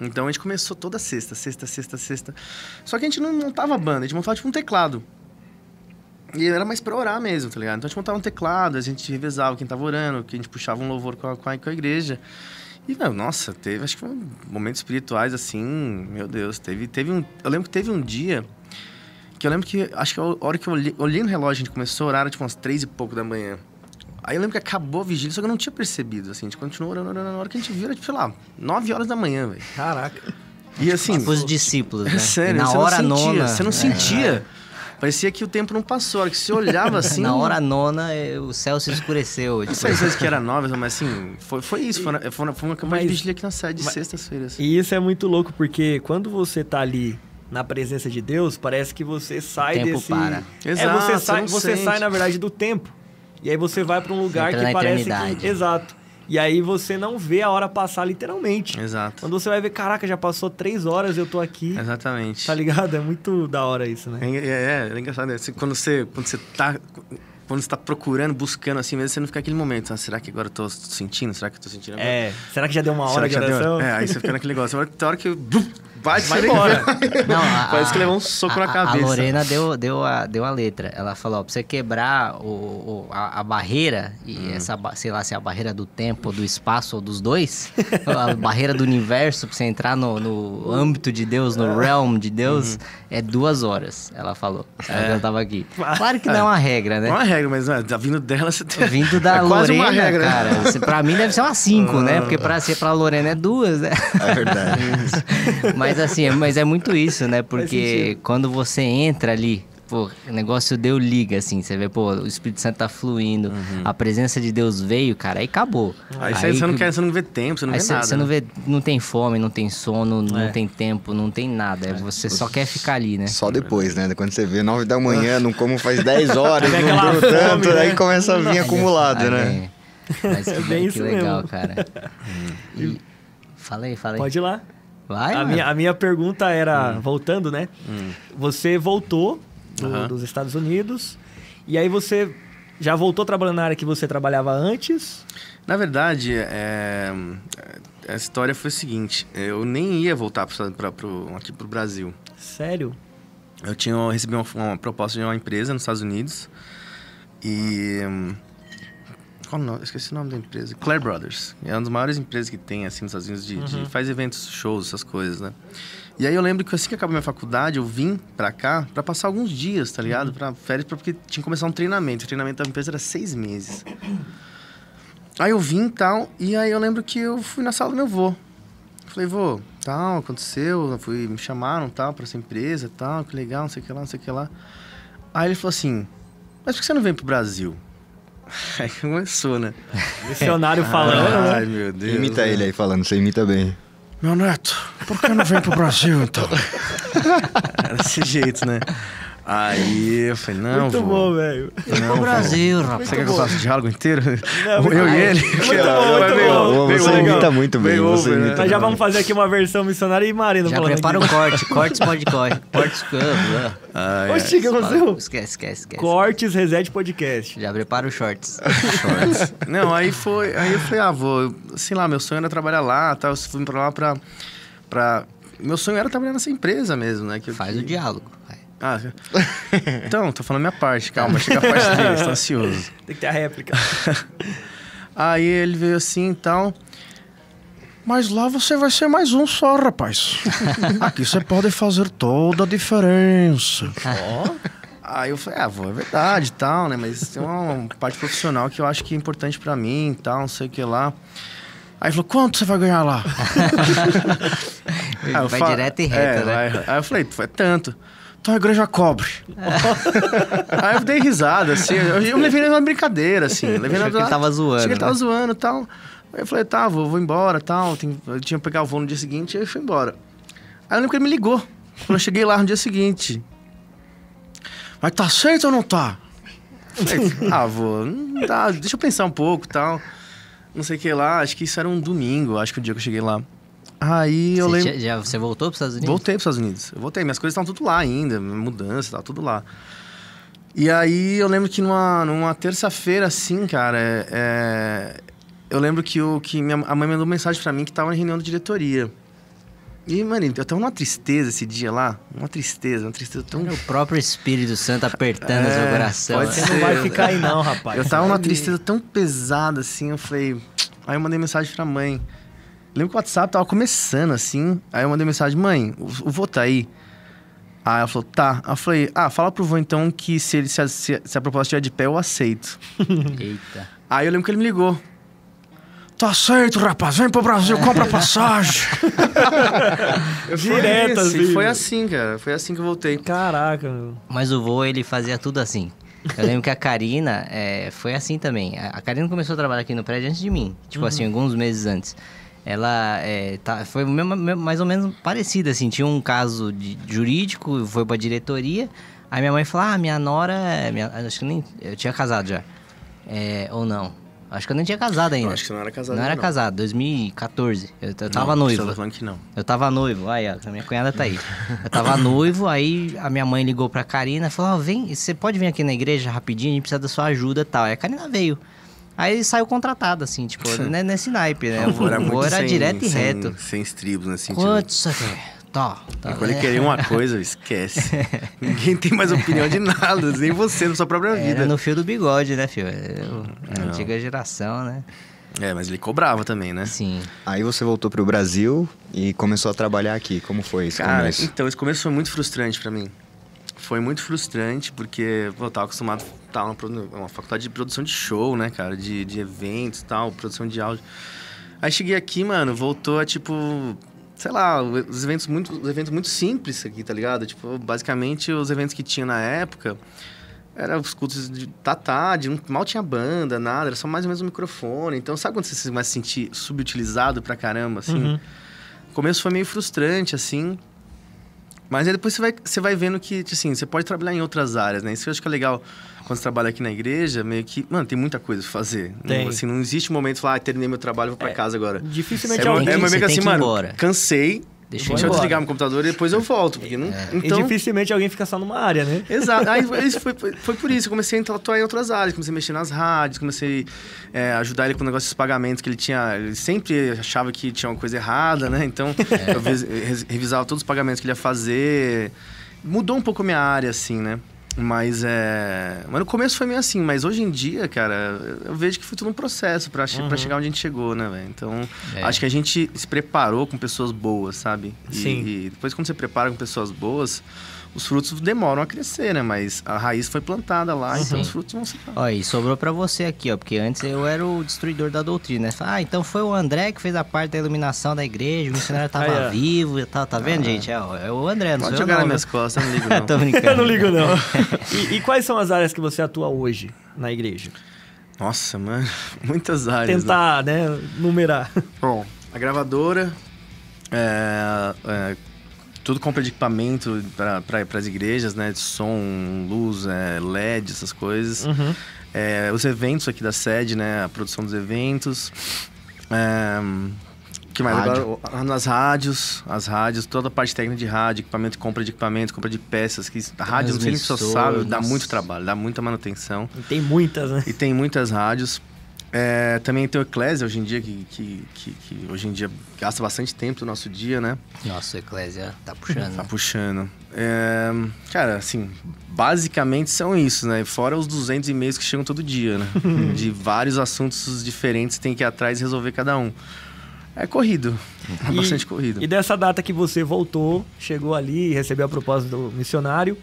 Então a gente começou toda sexta, sexta, sexta, sexta. Só que a gente não montava banda, a gente montava tipo um teclado. E era mais pra orar mesmo, tá ligado? Então a gente montava um teclado, a gente revezava quem tava orando, que a gente puxava um louvor com a, com a, com a igreja. E, meu, nossa, teve, acho que foi momentos espirituais assim, meu Deus, teve, teve um. Eu lembro que teve um dia que eu lembro que, acho que a hora que eu olhei, olhei no relógio, a gente começou a orar, era tipo umas três e pouco da manhã. Aí eu lembro que acabou a vigília, só que eu não tinha percebido, assim, a gente continuou orando, orando, orando. A hora que a gente viu, era tipo, sei lá, nove horas da manhã, velho. Caraca. E assim. Tipo os discípulos, né? É sério, E na você hora não sentia, nona. Você não é, sentia. Parecia que o tempo não passou. Hora que você olhava assim. Na hora nona, eh, o céu se escureceu. Não tipo, sei se que era nove, mas assim, foi, foi isso. Foi, uma- foi uma- foi uma campanha de Mas- vigília aqui na sede, de sextas-feiras. E isso é muito louco, porque quando você tá ali na presença de Deus, parece que você sai tempo desse. para. é, Exato, você você sai, não você sai, na verdade, do tempo. E aí você vai pra um lugar Entra que na parece que. Exato. E aí você não vê a hora passar literalmente. Exato. Quando você vai ver, caraca, já passou três horas eu tô aqui. Exatamente. Tá ligado? É muito da hora isso, né? É, é, é engraçado. né? Quando você, quando você tá. Quando você tá procurando, buscando assim mesmo, você não fica aquele momento. Ah, será que agora eu tô sentindo? Será que eu tô sentindo agora? É. Será que já deu uma Será hora que de já deu? oração? É, aí você fica naquele negócio. Tem hora que Vai nem embora. Não, a, Parece que levou um soco a- na cabeça. A Lorena deu, deu, a, deu a letra. Ela falou, ó, pra você quebrar o, o- a, a barreira, e Hum. essa, sei lá, se é a barreira do tempo, do espaço, ou dos dois, a barreira do universo, pra você entrar no, no âmbito de Deus, no realm de Deus, Uhum. é duas horas, ela falou. Ela É. tava aqui. Claro que não é uma regra, né? Não é uma regra, mas né, tá vindo dela, você tem. Vindo da é quase Lorena, uma regra. Ah. cara, você- pra mim deve ser uma cinco, né? Porque pra ser pra Lorena é duas, né? É verdade. Mas assim, é- mas é muito isso, né? Porque quando você entra ali, pô, o negócio deu liga, assim. Você vê, pô, o Espírito Santo tá fluindo, a presença de Deus veio, cara, aí acabou. Uhum. Aí, você, você não quer, você não vê tempo, você não Aí vê você nada. você não né? vê, não tem fome, não tem sono, É. não tem tempo, não tem nada. Você só quer ficar ali, né? Só depois, né? Quando você vê 9 da manhã, não como faz 10 horas, não fome, tanto, né? aí começa a vir acumulado, Aí né? Mas que, É bem que isso legal, mesmo. cara. E- Fala aí, fala aí. Pode ir lá. Vai, a, mano. minha, a minha pergunta era, voltando, né? Hum. Você voltou do- Aham. dos Estados Unidos e aí você já voltou trabalhando na área que você trabalhava antes? Na verdade, é, a história foi o seguinte: eu nem ia voltar pra, pro, aqui pro Brasil. Sério? Eu tinha eu recebi uma, uma proposta de uma empresa nos Estados Unidos e hum, qual o nome? Esqueci o nome da empresa. Claire Brothers. É uma das maiores empresas que tem assim nos Estados Unidos de, de- faz eventos, shows, essas coisas, né? E aí eu lembro que assim que acabou minha faculdade, eu vim pra cá pra passar alguns dias, tá ligado? Pra férias, porque tinha que começar um treinamento. O treinamento da empresa era seis meses. Aí eu vim e tal, e aí eu lembro que eu fui na sala do meu avô. Falei, vô, tal, aconteceu, eu fui, me chamaram, tal, pra essa empresa, tal, que legal, não sei o que lá, não sei o que lá. Aí ele falou assim, mas por que você não vem pro Brasil? Aí começou, né? Missionário falando, né? Ai, meu Deus. Imita né? ele aí falando, você imita bem. Meu neto, por que não vem pro Brasil, então? Desse jeito, né? Aí eu falei, não, Muito vô. bom, velho. Não, O. Brasil, rapaz. Você quer que eu faça o diálogo inteiro? Não, eu e ele? Muito bom, muito Veio- bom. Você veio imita muito bem, você over, né? Nós já vamos fazer aqui uma versão missionária e Marina Já prepara o corte. Cortes pode corte. Cortes uh, Ai, ai. Oxi, o que aconteceu? Esquece, esquece, esquece. Cortes Reset Podcast. Já prepara os shorts. Não, aí foi. Aí eu falei, ah, vou. Sei lá, meu sonho era trabalhar lá, tal. Eu fui pra lá pra. pra... Meu sonho era trabalhar nessa empresa mesmo, né? Que Faz que- o diálogo. Ah, então, tô falando minha parte, calma, chega a parte dele, tô ansioso. Tem que ter a réplica. Aí ele veio assim e tal. Mas lá você vai ser mais um só, rapaz. Aqui você pode fazer toda a diferença. Aí eu falei, ah, vô, é verdade e tal, né? Mas tem uma parte profissional que eu acho que é importante pra mim e tal, não sei o que lá. Aí ele falou, quanto você vai ganhar lá? Vai direto e reto, É, né? Aí eu falei, é tanto. Então a igreja cobre. Aí eu dei risada, assim. Eu, eu me levei na brincadeira, assim. Levei na que ele tava zoando, Achei que ele tava né? zoando e tal. Aí eu falei, tá, vou, vou embora tal. Tem, eu tinha que pegar o voo no dia seguinte e fui embora. Aí eu lembro que ele me ligou. Quando eu cheguei lá no dia seguinte. Mas tá certo ou não tá? Falei, ah, vou, não dá, deixa eu pensar um pouco e tal. Não sei o que lá, acho que isso era um domingo, acho que o dia que eu cheguei lá. Aí eu Você, lembro. já, você voltou para os Estados Unidos? Voltei para os Estados Unidos. Eu voltei, minhas coisas estavam tudo lá ainda, mudança, tava tudo lá. E aí eu lembro que numa, numa terça-feira, assim, cara, é, é, eu lembro que, o, que minha, a mãe mandou mensagem pra mim que tava na reunião da diretoria. E, mano, eu tava numa tristeza esse dia lá, uma tristeza, uma tristeza tão... Era o próprio Espírito Santo apertando o seu É, coração. pode né? Você não vai ficar aí não, rapaz. Eu tava numa tristeza tão pesada assim, eu falei. Aí eu mandei mensagem pra mãe. Lembro que o WhatsApp tava começando assim. Aí eu mandei mensagem, mãe, o, o vô tá aí. Aí ela falou, tá. Aí eu falei, ah, fala pro vô então que se, ele, se, a, se a- proposta estiver de pé, eu aceito. Eita. Aí eu lembro que ele me ligou. Tá certo, rapaz, vem pro Brasil, compra passagem. Eu fui Direto, assim. Foi assim, cara. Foi assim que eu voltei. Caraca, meu. Mas o vô, ele fazia tudo assim. Eu lembro que a Karina é, foi assim também. A a Karina começou a trabalhar aqui no prédio antes de mim. Tipo assim, alguns meses antes. Ela é, tá, foi mesmo- mais ou menos parecida, assim. Tinha um caso de, jurídico, foi pra diretoria. Aí minha mãe falou, ah, minha nora... é- Minha, acho que nem... Eu tinha casado já. É, ou não. Acho que eu nem tinha casado ainda. Eu acho que não era casado Não era não. casado, 2014. Eu, eu tava Não, noivo. Você tá falando que não. Eu tava noivo, aí, ó, a minha cunhada tá aí. Eu tava noivo, aí a minha mãe ligou pra Karina e falou: Ó, vem, você pode vir aqui na igreja rapidinho, a gente precisa da sua ajuda e tal. Aí a Karina veio. Aí saiu contratada, assim, tipo, né, nesse naipe, né? O era, muito sem- direto e sem- reto. Sem estribos nesse sentido. Quanto você quer? Tá, tá. Quando ele né? querer uma coisa, esquece. Ninguém tem mais opinião de nada, nem você na sua própria vida. Era no fio do bigode, né, filho? É o- a antiga geração, né? É, mas ele cobrava também, né? Sim. Aí você voltou pro Brasil e começou a trabalhar aqui. Como foi esse Cara, começo? então, esse começo foi muito frustrante pra mim. Foi muito frustrante, porque pô, eu tava acostumado numa produ- uma faculdade de produção de show, né, cara? De, de eventos e tal, produção de áudio. Aí cheguei aqui, mano, voltou a tipo. Sei lá, os eventos muito, os eventos muito simples aqui, tá ligado? Tipo, basicamente os eventos que tinha na época eram os cultos de tatá, de mal tinha banda, nada, era só mais ou menos um microfone. Então, sabe quando você se a se sentir subutilizado pra caramba, assim? Uhum. O começo foi meio frustrante, assim. Mas aí depois você vai, você vai vendo que, assim, você pode trabalhar em outras áreas, né? Isso eu acho que é legal quando você trabalha aqui na igreja, meio que, mano, tem muita coisa pra fazer. Tem. Não, assim, não existe um momento de falar, ah, terminei meu trabalho, vou pra casa agora. Dificilmente É, alguém... tem é que- meio que assim, mano, embora. cansei, Deixa deixa, eu eu embora. desligar meu computador e depois eu volto. Porque não, E então, dificilmente alguém fica só numa área, né? Exato. Aí isso foi, foi, por isso. Eu comecei a atuar em outras áreas. Comecei a mexer nas rádios, comecei a ajudar ele com o negócio dos pagamentos que ele tinha. Ele sempre achava que tinha uma coisa errada, né? Então, eu vis- res- revisava todos os pagamentos que ele ia fazer. Mudou um pouco a minha área, assim, né? Mas é. Mas no começo foi meio assim, mas hoje em dia, cara, eu vejo que foi tudo um processo pra, pra chegar onde a gente chegou, né, velho? Então, É. acho que a gente se preparou com pessoas boas, sabe? E, Sim. e depois, quando você prepara com pessoas boas, os frutos demoram a crescer, né? Mas a raiz foi plantada lá, então Sim. os frutos vão se. Ó, e sobrou pra você aqui, ó, porque antes eu era o destruidor da doutrina. né? Ah, então foi o André que fez a parte da iluminação da igreja, o missionário tava Aí, ó. vivo e tal, tá vendo, gente? É, ó, é o André, não Pode sou eu jogar não, nas minhas viu? costas, eu não ligo, não. Tô brincando. Eu não ligo, não. E, e quais são as áreas que você atua hoje na igreja? Nossa, mano, muitas áreas. né? Tentar, né, numerar. Bom, a gravadora, é, é, tudo compra de equipamento para as igrejas, né? De som, luz, é, LED, essas coisas. Uhum. É, os eventos aqui da sede, né? A produção dos eventos. É, que mais? Rádio. Agora, nas rádios, as rádios, toda a parte técnica de rádio, equipamento, compra de equipamento, compra de peças. Que, a rádio, não sei se Transmissor, sabe, dá muito trabalho, dá muita manutenção. E Tem muitas, né? E tem muitas rádios. É, também tem o Eclésia hoje em dia, que, que, que, que hoje em dia gasta bastante tempo do nosso dia, né? Nossa, o Eclésia tá puxando. Tá puxando. É, cara, assim, basicamente são isso, né? Fora os 200 e-mails que chegam todo dia, né? De vários assuntos diferentes, tem que ir atrás e resolver cada um. É corrido. É E- bastante corrido. E dessa data que você voltou, chegou ali, recebeu a proposta do missionário,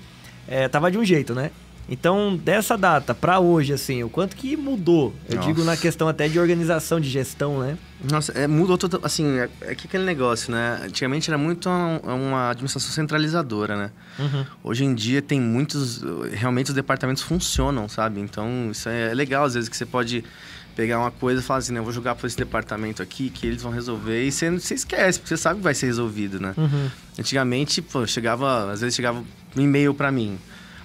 é, tava de um jeito, né? Então, dessa data pra hoje, assim, o quanto que mudou? Eu Nossa. digo na questão até de organização, de gestão, né? Nossa, é, mudou todo. Assim, é, é que aquele negócio, né? Antigamente era muito uma, uma administração centralizadora, né? Hoje em dia tem muitos. Realmente os departamentos funcionam, sabe? Então isso é legal, às vezes, que você pode pegar uma coisa e falar assim, né? Eu vou jogar para esse departamento aqui, que eles vão resolver. E você, você esquece, porque você sabe que vai ser resolvido, né? Antigamente, pô, chegava. Às vezes chegava um e-mail para mim.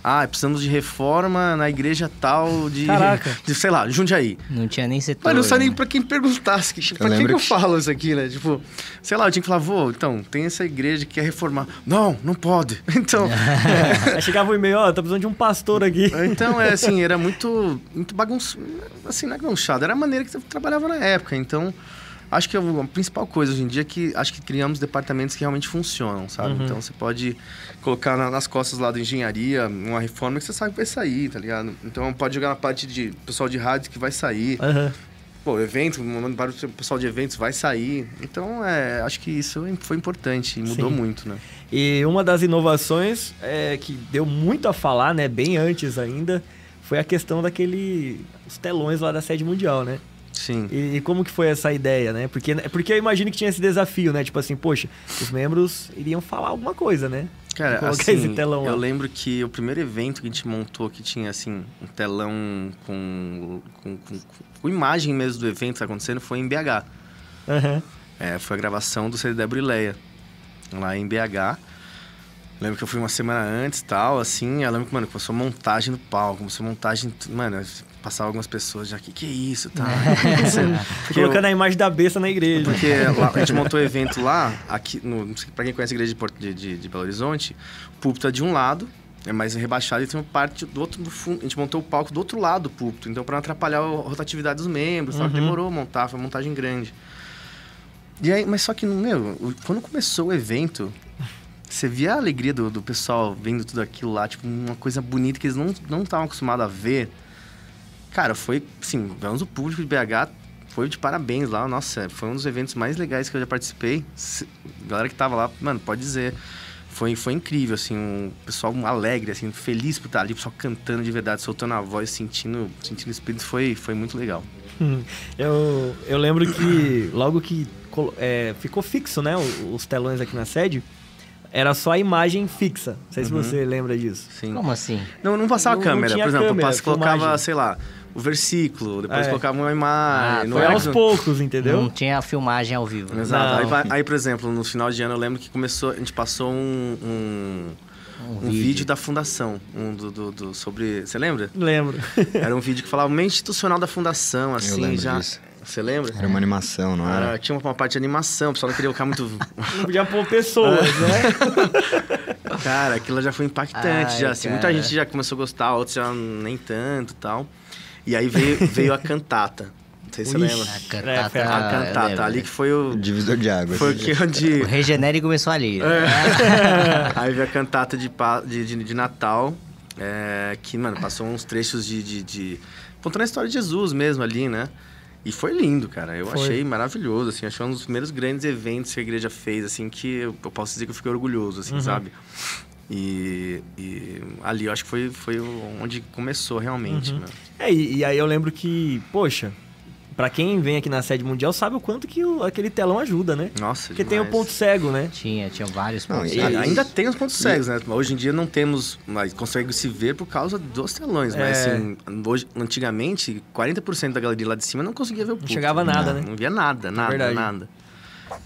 Ah, precisamos de reforma na igreja tal de. Caraca. De, sei lá, Jundiaí. Não tinha nem setor. Mas não sabia nem né? pra quem perguntasse. Que, pra quem que eu que- falo isso aqui, né? Tipo, sei lá, eu tinha que falar, vô, então, tem essa igreja que quer reformar. Não, não pode. Então, Aí chegava o e-mail, ó, tô precisando de um pastor aqui. então é assim, era muito, muito bagunçado. Assim, não é bagunçado, era a maneira que eu trabalhava na época. Então, acho que a principal coisa hoje em dia é que acho que criamos departamentos que realmente funcionam, sabe? Uhum. Então, você pode colocar na- nas costas lá da engenharia uma reforma que você sabe que vai sair, tá ligado? Então, pode jogar na parte de pessoal de rádio que vai sair. Aham. Pô, evento, mandando para o pessoal de eventos vai sair. Então, é, acho que isso foi importante e mudou Sim. muito, né? E uma das inovações é, que deu muito a falar, né, bem antes ainda, foi a questão daquele os telões lá da sede mundial, né? Sim. E, e como que foi essa ideia, né? Porque, porque eu imagino que tinha esse desafio, né? Tipo assim, poxa, os membros iriam falar alguma coisa, né? Cara, assim, esse telão lá. eu lembro que o primeiro evento que a gente montou que tinha, assim, um telão com, com, com, com imagem mesmo do evento que tá acontecendo foi em BH. Aham. É, foi a gravação do CD Débora e Leia, lá em BH. Lembro que eu fui uma semana antes e tal, assim, eu lembro que, mano, começou montagem do palco, começou montagem, mano, passava algumas pessoas já, que que é isso, tá? Porque eu- Colocando a imagem da besta na igreja. Porque lá- a gente montou o evento lá, aqui, no, pra quem conhece a igreja de, Porto- de, de- de Belo Horizonte, o púlpito é de um lado, é mais rebaixado, e tem uma parte do outro do fundo. A gente montou o palco do outro lado do púlpito, então pra não atrapalhar a rotatividade dos membros, tal, que demorou a montar, foi uma montagem grande. E aí, mas só que, meu, quando começou o evento, você via a alegria do, do pessoal vendo tudo aquilo lá, tipo, uma coisa bonita que eles não não estavam acostumados a ver. Cara, foi, assim, vamos o público de BH foi de parabéns lá. Nossa, foi um dos eventos mais legais que eu já participei. Se- Galera que tava lá, mano, pode dizer. Foi, foi incrível, assim, um pessoal alegre, assim, feliz por estar ali, o pessoal cantando de verdade, soltando a voz, sentindo, sentindo o espírito, foi, foi muito legal. Hum. Eu, eu lembro que logo que é, ficou fixo, né, os telões aqui na sede, era só a imagem fixa. Não sei se Uhum. você lembra disso. Sim. Como assim? Não, não passava Não- câmera, não por exemplo, câmera, passa- colocava, filmagem. sei lá, o versículo, depois É. colocava uma imagem. Ah, não Foi era aos que- poucos, entendeu? Não tinha filmagem ao vivo. né? Exato. Aí, aí, por exemplo, no final de ano eu lembro que começou, a gente passou um, um, Um, um vídeo. da fundação, um do, do- do- sobre, você lembra? Lembro. Era um vídeo que falava meio institucional da fundação, assim, já. disso. Você lembra? Era uma animação, não Era- era? tinha uma, uma parte de animação, o pessoal não queria colocar muito. Não podia pôr pessoas, né? cara, aquilo já foi impactante, Ai, já. Assim, muita gente já começou a gostar, outros já nem tanto e tal. E aí veio, veio a cantata. Não sei se você lembra. A É, cantata. foi a cantata, lembro. ali que foi o. O divisor de águas. Foi o que onde. O Regenere começou ali. É. Aí veio a cantata de, pa- de, de, de Natal, é, que, mano, passou uns trechos de, de, de- Contando a história de Jesus mesmo ali, né? E foi lindo, cara. Eu Foi. achei maravilhoso, assim. Achei um dos primeiros grandes eventos que a igreja fez, assim, que eu, eu posso dizer que eu fiquei orgulhoso, assim, sabe? E, e ali eu acho que foi, foi onde começou realmente, né? É, e, e aí eu lembro que, poxa, pra quem vem aqui na sede mundial sabe o quanto que o- aquele telão ajuda, né? Nossa, Porque tem o demais. ponto cego, né? Tinha, tinha vários Não, pontos. e- A- Ainda tem os pontos cegos, né? Hoje em dia não temos, mas consegue se ver por causa dos telões. Mas É. assim, hoje, antigamente, 40% da galeria lá de cima não conseguia ver o púlpito. chegava nada, né? Não via nada, nada, verdade. nada.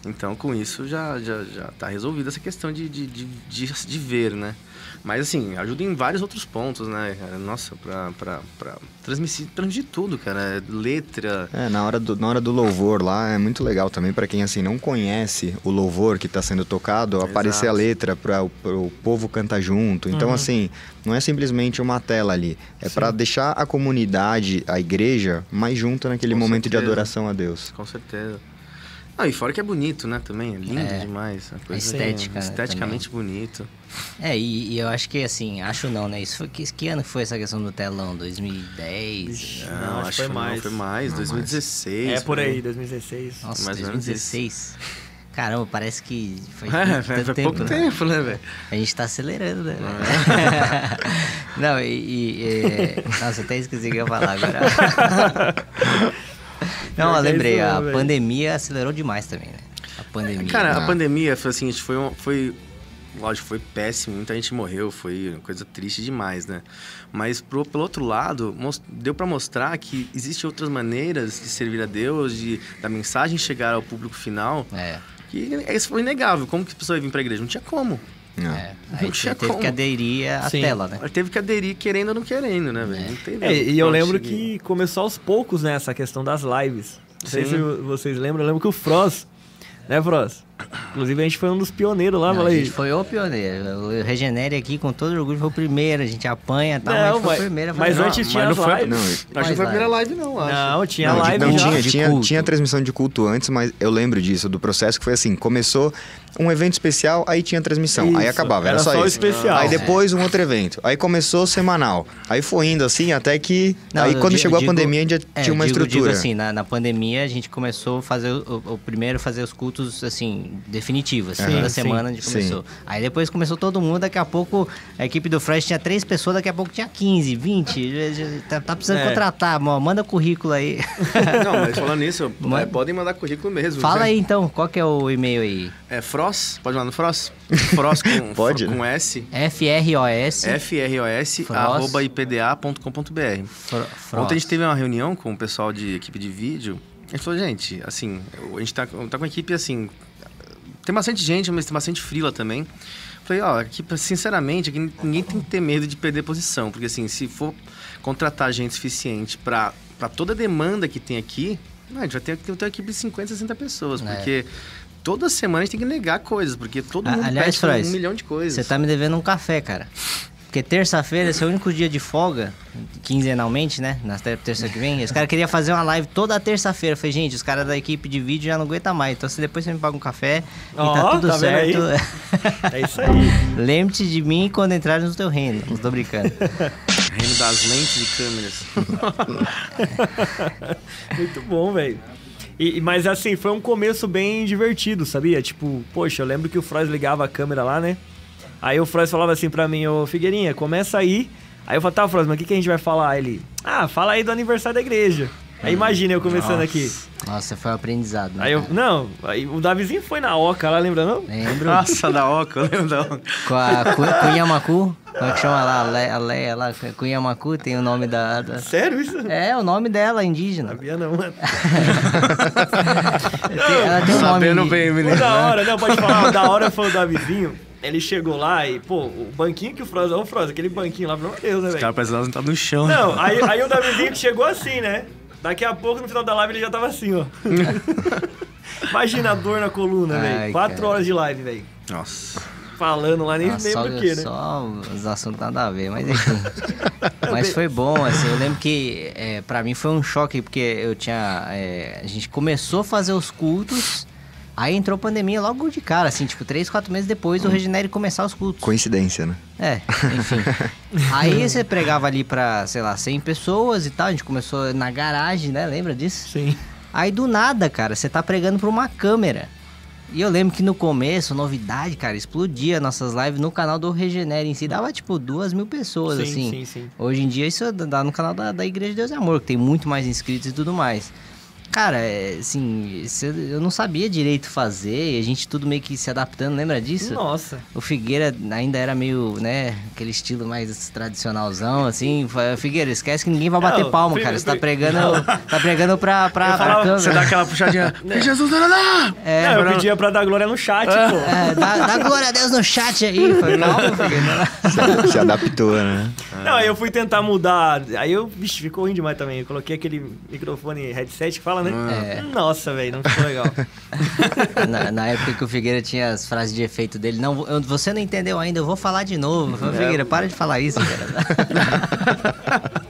Então, com isso, já, já, já tá resolvida essa questão de, de, de, de, de ver, né? Mas, assim, ajuda em vários outros pontos, né, cara? Nossa, pra, pra, pra transmitir, transmitir tudo, cara. Letra... É, na hora, do, na hora do louvor lá é muito legal também para quem assim não conhece o louvor que está sendo tocado, aparecer a Exato. letra para o povo cantar junto. Então Uhum. assim, não é simplesmente uma tela ali, é para deixar a comunidade, a igreja mais junta naquele Com momento de certeza. adoração a Deus. Com certeza. Ah, e fora que é bonito, né, também. É lindo É. demais. A coisa estética, é né, esteticamente bonito. É, e, e eu acho que assim, acho não, né? Isso foi, que, que ano foi essa questão do telão? 2010? Não, acho que foi não, mais. foi mais, 2016. É por aí, 2016. Nossa, Mais ou menos 2016. Caramba, parece que foi É, tanto foi, tempo, pouco né? tempo, né, velho? A gente tá acelerando, né? É. Não, e. e, é, Nossa, até esqueci o que eu ia falar agora. Não, eu é lembrei, a velho. pandemia acelerou demais também, né? A pandemia. Cara, Ah. a pandemia foi assim, a gente foi, um- foi lógico, foi péssimo, muita gente morreu, foi uma coisa triste demais, né? Mas pro, pelo outro lado, deu pra mostrar que existem outras maneiras de servir a Deus, de da mensagem chegar ao público final, É, que isso foi inegável. Como que a pessoa ia vir pra igreja? Não tinha como. É. é. Aí teve como. que aderir à Sim. tela, né? Ela teve que aderir querendo ou não querendo, né, velho? Não tem É, e eu lembro que começou aos poucos, né, essa questão das lives. Não sei se vocês lembram, eu lembro que o Froz, né, Froz? Inclusive a gente foi um dos pioneiros lá, Não, a aí. gente foi o pioneiro. O Regenere aqui, com todo orgulho, foi o primeiro. A gente apanha e tal, Não, mas foi mas- o primeiro. mas fazer. antes mas tinha não as foi- lives. Não, Acho que não foi a primeira live. não, acho. Não, tinha não, live não já. tinha, tinha, tinha transmissão de culto antes, mas eu lembro disso, do processo que foi assim, começou um evento especial, aí tinha transmissão, aí Isso, acabava, era, era só, só o isso. especial. Aí depois um outro evento, aí começou semanal, aí foi indo assim, até que, Não, aí quando digo- chegou digo- a pandemia, a gente É, tinha uma digo, estrutura. Digo assim, na, na pandemia a gente começou a fazer o- o primeiro fazer os cultos assim Assim, Sim, toda sim, semana a gente sim. começou. Aí depois começou todo mundo, daqui a pouco a equipe do Fresh tinha três pessoas, daqui a pouco tinha 15, 20. já- já- Tá, tá precisando É. contratar, manda currículo aí. Não, mas falando nisso, é, podem mandar currículo mesmo. Fala né? aí então, qual que é o e-mail aí? É Frost, pode mandar no Frost? Frost com, Pode, com né? S, FROS. F-R-O-S, arroba ipda.com.br. Fro-. Ontem a gente teve uma reunião com o pessoal de equipe de vídeo. A gente falou, gente, assim, a gente tá, tá com a equipe assim. Tem bastante gente, mas tem bastante frila também. Falei, ó, aqui, sinceramente, aqui ninguém tem que ter medo de perder posição. Porque assim, se for contratar gente suficiente para toda a demanda que tem aqui, a gente vai ter ter uma equipe de 50, 60 pessoas. É. Porque toda semana a gente tem que negar coisas, porque todo mundo aliás, pede Frois, um milhão de coisas. Você tá me devendo um café, cara. Porque terça-feira, esse é o único dia de folga, quinzenalmente, né? Na ter- terça que vem. Os caras queriam fazer uma live toda terça-feira. Falei, gente, os caras da equipe de vídeo já não aguentam mais. Então, se depois você me paga um café e Ó, tá tudo tá certo. É isso aí. Lembre-te de mim quando entrar no teu reino. Não tô brincando. Reino das lentes e câmeras. Muito bom, velho. E- mas assim, foi um começo bem divertido, sabia? Tipo, poxa, eu lembro que o Froz ligava a câmera lá, né? Aí o Froz falava assim pra mim, ô Figueirinha, começa aí. Aí eu falava, tá, Froz, mas o que, que a gente vai falar? Ele, ah, fala aí do aniversário da igreja. Aí imagina eu começando aqui. Nossa, foi um aprendizado. Né, Aí eu, não, aí o Davizinho foi na Oca lá, lembra não? Lembro. Nossa, da Oca, eu lembro da Oca. Com a Cu- Cunhamacu. Como é que chama lá? A Le- A Leia lá. Cunhamacu tem o nome da... da- Sério isso? É, o nome dela, indígena. Sabia não, mano. Tem- ela tem um nome Sabendo bem, menino. da hora, não, pode falar. Da hora foi o Davizinho. Ele chegou lá e, pô, o banquinho que o Froz, ô Froz, aquele banquinho lá, pelo amor de Deus, né, Os velho? caras parecem que tá no chão. Não, aí, aí o Davizinho que chegou assim, né? Daqui a pouco, no final da live, ele já tava assim, ó. Imagina a dor na coluna, velho. Quatro cara. horas de live, velho. Nossa. Falando lá, nem Ah, lembro o quê, né? só os assuntos nada a ver, mas enfim. mas foi bom, assim, eu lembro que é, pra mim foi um choque, porque eu tinha. é, a gente começou a fazer os cultos, aí entrou pandemia logo de cara, assim, tipo, três, quatro meses depois do Regenere começar os cultos. Coincidência, né? É, enfim. aí você pregava ali pra, sei lá, 100 pessoas e tal, a gente começou na garagem, né? Lembra disso? Sim. Aí do nada, cara, você tá pregando pra uma câmera. E eu lembro que no começo, novidade, cara, explodia nossas lives no canal do Regenere em si. Dava tipo duas mil pessoas, Sim, assim. sim, sim. Hoje em dia isso dá no canal da, da Igreja de Deus e Amor, que tem muito mais inscritos e tudo mais. Cara, é, assim, eu não sabia direito fazer, e a gente tudo meio que se adaptando, lembra disso? Nossa. O Figueira ainda era meio, né, aquele estilo mais tradicionalzão, assim. Figueira, esquece que ninguém vai bater Não, palma, cara. Você tá pregando, tá pregando pra, pra, Eu pra falava- câmera. Você dá aquela puxadinha. Jesus, não, não, não! É, não, eu pra- pedia pra dar glória no chat, pô. é, dá, dá glória a Deus no chat aí. Foi, calma, Figueira. Se adaptou, né? Não, aí eu fui tentar mudar. Aí eu, vixe, ficou ruim demais também. Eu coloquei aquele microfone headset que fala, né? É. Nossa, velho, não ficou legal. Na, na época que o Figueira tinha as frases de efeito dele, não, eu- você não entendeu ainda, eu vou falar de novo. Falei, Figueira, para de falar isso, cara.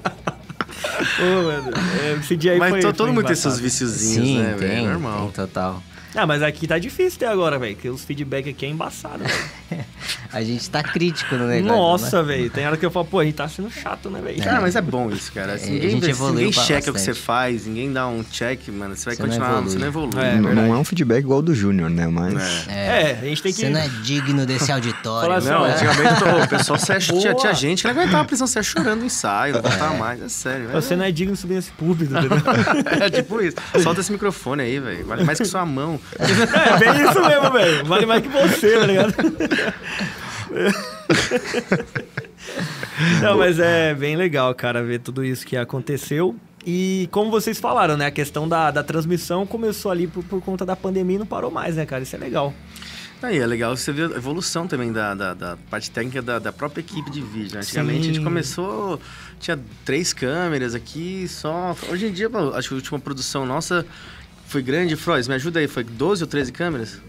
Pô, mano, é, esse dia aí Mas foi, to- foi todo mundo tem seus viciozinhos, Sim, né, velho? tem, Normal. tem, total. Ah, mas aqui tá difícil até agora, velho, porque os feedback aqui é embaçado, velho. A gente tá crítico no negócio. né? Nossa, velho, tem hora que eu falo, pô, a gente tá sendo chato, né, velho? Cara, mas é bom isso, cara. Se É, a ninguém, gente se evoluiu ninguém checa o que você faz, ninguém dá um check, mano, você vai Você não continuar, evolui. você não evolui. É, não, não é um feedback igual ao do Júnior, né? Mas. É. É, a gente tem que... Você não é digno desse auditório. Fala assim, Não, É. antigamente tô- o pessoal se ach- tinha, tinha gente que não aguentava a pressão, você ia chorando no ensaio, não aguentava mais, é sério. É, Você não é digno de subir nesse púlpito, entendeu? é tipo isso. Solta esse microfone aí, velho. Vale mais que sua mão. É bem isso mesmo, velho. Vale mais que você, tá ligado? Não, mas é bem legal, cara, ver tudo isso que aconteceu. E como vocês falaram, né? A questão da, da transmissão começou ali por, por conta da pandemia e não parou mais, né, cara? Isso é legal. Aí é legal você ver a evolução também da, da, da parte técnica da, da própria equipe de vídeo. né? Antigamente a Sim. gente começou, tinha três câmeras aqui só. Hoje em dia, acho que a última produção nossa foi grande. Frois, me ajuda aí, foi 12 ou 13 câmeras?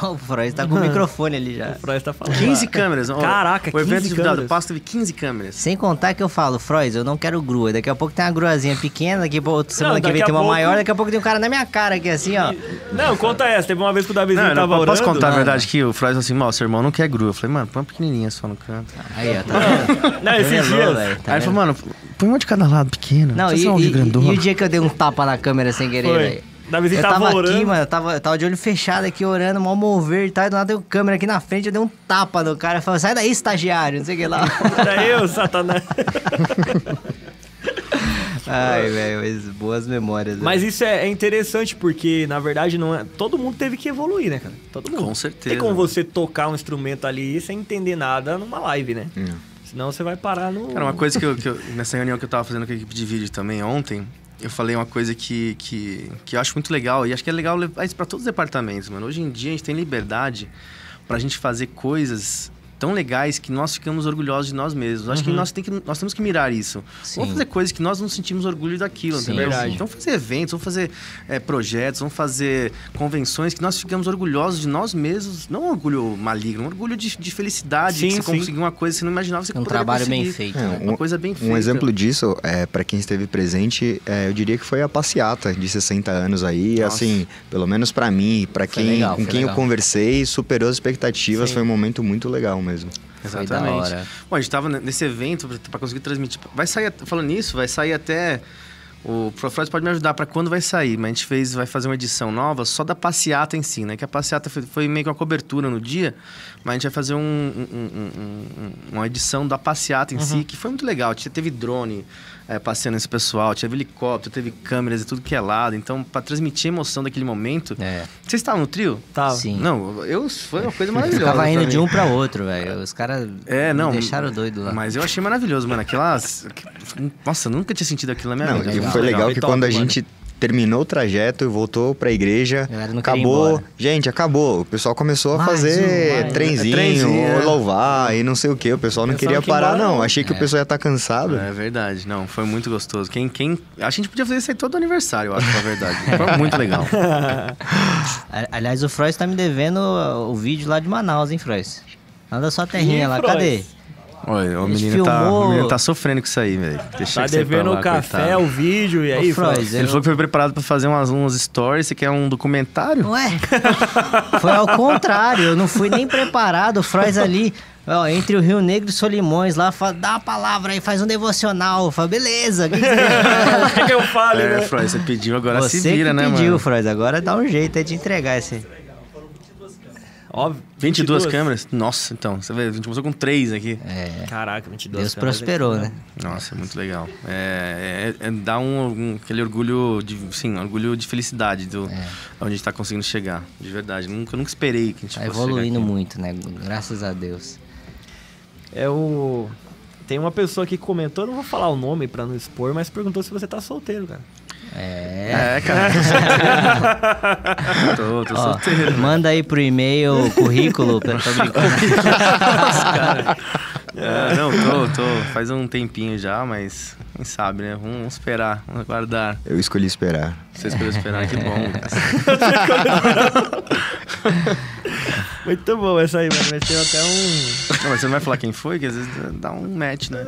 O Freud tá com o microfone ali já. O Freud tá falando. 15 lá. câmeras. ó. Caraca, O evento 15 de câmeras. Passo teve 15 câmeras. Sem contar que eu falo, Freud, eu não quero grua. Daqui a pouco tem uma gruazinha pequena, daqui a pouco, semana que daqui vem tem uma pouco- maior, daqui a pouco tem um cara na minha cara aqui assim, ó. Não, conta essa. Teve uma vez que o Davizinho Não, não, tava posso orando. contar a Mano. verdade que o Frois falou assim, "Mal, seu irmão não quer grua. Eu falei, mano, põe uma pequenininha só no canto. Aí, ó, tá vendo? Não, esses Revelou, dias. velho, tá aí ele falou, mano, põe uma de cada lado, pequeno. Não, Não, e, um e- grandona. e o dia que eu dei um tapa na câmera sem querer, Foi. Eu tava tava aqui, orando. mano, eu tava, eu tava de olho fechado aqui, orando, mal mover e tal, e do nada tem o câmera aqui na frente, eu dei um tapa no cara, falou, sai daí, estagiário, não sei o que lá. Era eu, Satanás. Ai, velho, boas memórias. né? Mas isso é, é interessante porque, na verdade, não é. Todo mundo teve que evoluir, né, cara? Todo mundo. Com certeza. Tem como você tocar um instrumento ali sem entender nada numa live, né? Hum. Senão você vai parar no. Cara, uma coisa que, eu, que eu- nessa reunião que eu tava fazendo com a equipe de vídeo também ontem, eu falei uma coisa que, que, que eu acho muito legal, e acho que é legal levar isso pra todos os departamentos, mano. Hoje em dia a gente tem liberdade pra gente fazer coisas tão legais que nós ficamos orgulhosos de nós mesmos. Acho que nós, tem que nós temos que mirar isso. Sim. Vamos fazer coisas que nós não sentimos orgulho daquilo, Sim, entendeu? verdade. Então fazer eventos, vamos fazer é, projetos, vamos fazer convenções que nós ficamos orgulhosos de nós mesmos. Não um orgulho maligno, um orgulho de, de felicidade, Sim, que você sim. conseguiu uma coisa que você não imaginava que você um poderia trabalho bem conseguir. feito, É, né? Uma coisa bem feita. Um exemplo disso, é, para quem esteve presente, é, eu diria que foi a passeata de 60 anos aí. Nossa. Assim, pelo menos para mim, para quem legal, com quem legal. eu conversei, superou as expectativas. Sim. Foi um momento muito legal mesmo. Da Exatamente. Bom, a gente tava nesse evento pra conseguir transmitir. Vai sair, falando nisso, vai sair até. O Profreud pode me ajudar pra quando vai sair, mas a gente fez, vai fazer uma edição nova só da passeata em si, né? Que a passeata foi, foi meio que uma cobertura no dia, mas a gente vai fazer um- um- um- um- uma edição da passeata em Uhum. si, que foi muito legal. Tinha, teve drone é, passeando esse pessoal, teve helicóptero, teve câmeras e tudo que é lado. Então, pra transmitir a emoção daquele momento. É, Vocês estavam no trio? Tava. sim. Não, eu foi uma coisa maravilhosa. Ficava pra indo de um pra outro, velho. Os caras É, não. me deixaram doido lá. Mas eu achei maravilhoso, mano. Aquelas. Nossa, eu nunca tinha sentido aquilo na minha Não, vida. e foi legal Foi que quando a mano. gente terminou o trajeto e voltou pra igreja, A galera não queria ir acabou. Gente, acabou. O pessoal começou a Mais fazer um, mais um. trenzinho, Trenzinho, é. louvar e não sei o que. O pessoal não queria parar, embora, não. Achei que o pessoal ia estar cansado. É verdade, não, foi muito gostoso. Quem, quem, a gente podia fazer isso aí todo aniversário, eu acho, na verdade. Foi muito legal. A- Aliás, o Frois tá me devendo o vídeo lá de Manaus, hein, Frois? Anda sua terrinha Ih, lá, Frois. cadê? Olha, o menino, tá, o menino tá sofrendo com isso aí, velho. Tá que você devendo lá, o café, coitado. o vídeo, e aí, Ô, Freud, Freud? eu- Ele falou que foi preparado pra fazer umas, uns stories. Você quer um documentário? Ué, foi ao contrário, eu não fui nem preparado. O Frois ali, ó, entre o Rio Negro e Solimões lá, fala, dá uma palavra aí, faz um devocional. Eu falo, beleza. que que você quer?" O que, que eu falo, É, né? Freud, você pediu, agora Você se vira, que né, pediu, mano? Frois, agora dá um jeito aí de entregar esse. Ó, 22 câmeras? Nossa, então, você vê, a gente começou com três aqui. É, Caraca, 22 Deus câmeras. prosperou, é- né? Nossa, muito legal. É, é- é- dá um, um- aquele orgulho de, sim, orgulho de felicidade do É. onde a gente tá conseguindo chegar, de verdade. Nunca, nunca esperei que a gente Tá fosse chegar evoluindo aqui. muito, né? Graças a Deus. É o. Tem uma pessoa que comentou, não vou falar o nome pra não expor, mas perguntou se você tá solteiro, cara. É. É, cara. tô, tô Ó, solteiro. manda aí pro e-mail currículo, pra tô brincando. É, não, tô, tô. Faz um tempinho já, mas quem sabe, né? Vamos, vamos esperar, vamos aguardar. Eu escolhi esperar. Você escolheu esperar, que bom. Muito bom essa aí, mano. Mas tem até um. Não, mas você não vai falar quem foi, que às vezes dá um match, né?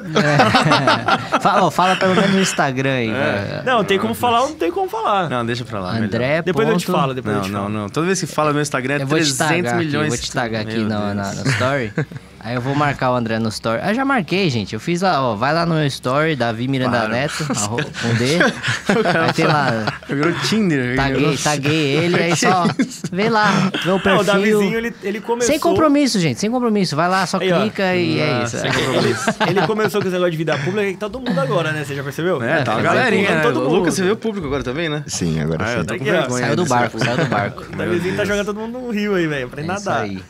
fala, ó, fala pelo menos no Instagram aí. vai. Não, tem como falar ou não tem como falar. Não, deixa pra lá. melhor. André. Depois eu te falo, depois eu Não, te não, falo. não. Toda vez que fala no meu Instagram é Eu vou te 300 tagar aqui, milhões. vou te tagar aqui na, na, no story. Aí eu vou marcar o André no story. Ah, já marquei, gente. Eu fiz lá, ó. Vai lá no meu story, Davi Miranda Para. Neto, arro- com D. Aí tem lá, Virou Tinder. taguei, taguei ele, aí só vê lá, vê o Não, o perfil. Davizinho, ele, ele começou... Sem compromisso, gente, sem compromisso. Vai lá, só Aí, ó. clica e é Ah, isso. sem compromisso. Ele começou com esse negócio de vida pública e tá todo mundo agora, né? Você já percebeu? É, tá uma vai galerinha, né? todo O mundo. Lucas, você vê o público agora também, né? Sim, agora Ah, sim. eu tô com Aqui, ó, vergonha. Saiu do barco, saiu do barco. O Davizinho tá jogando todo mundo no rio aí, velho, pra É ir isso nadar. aí.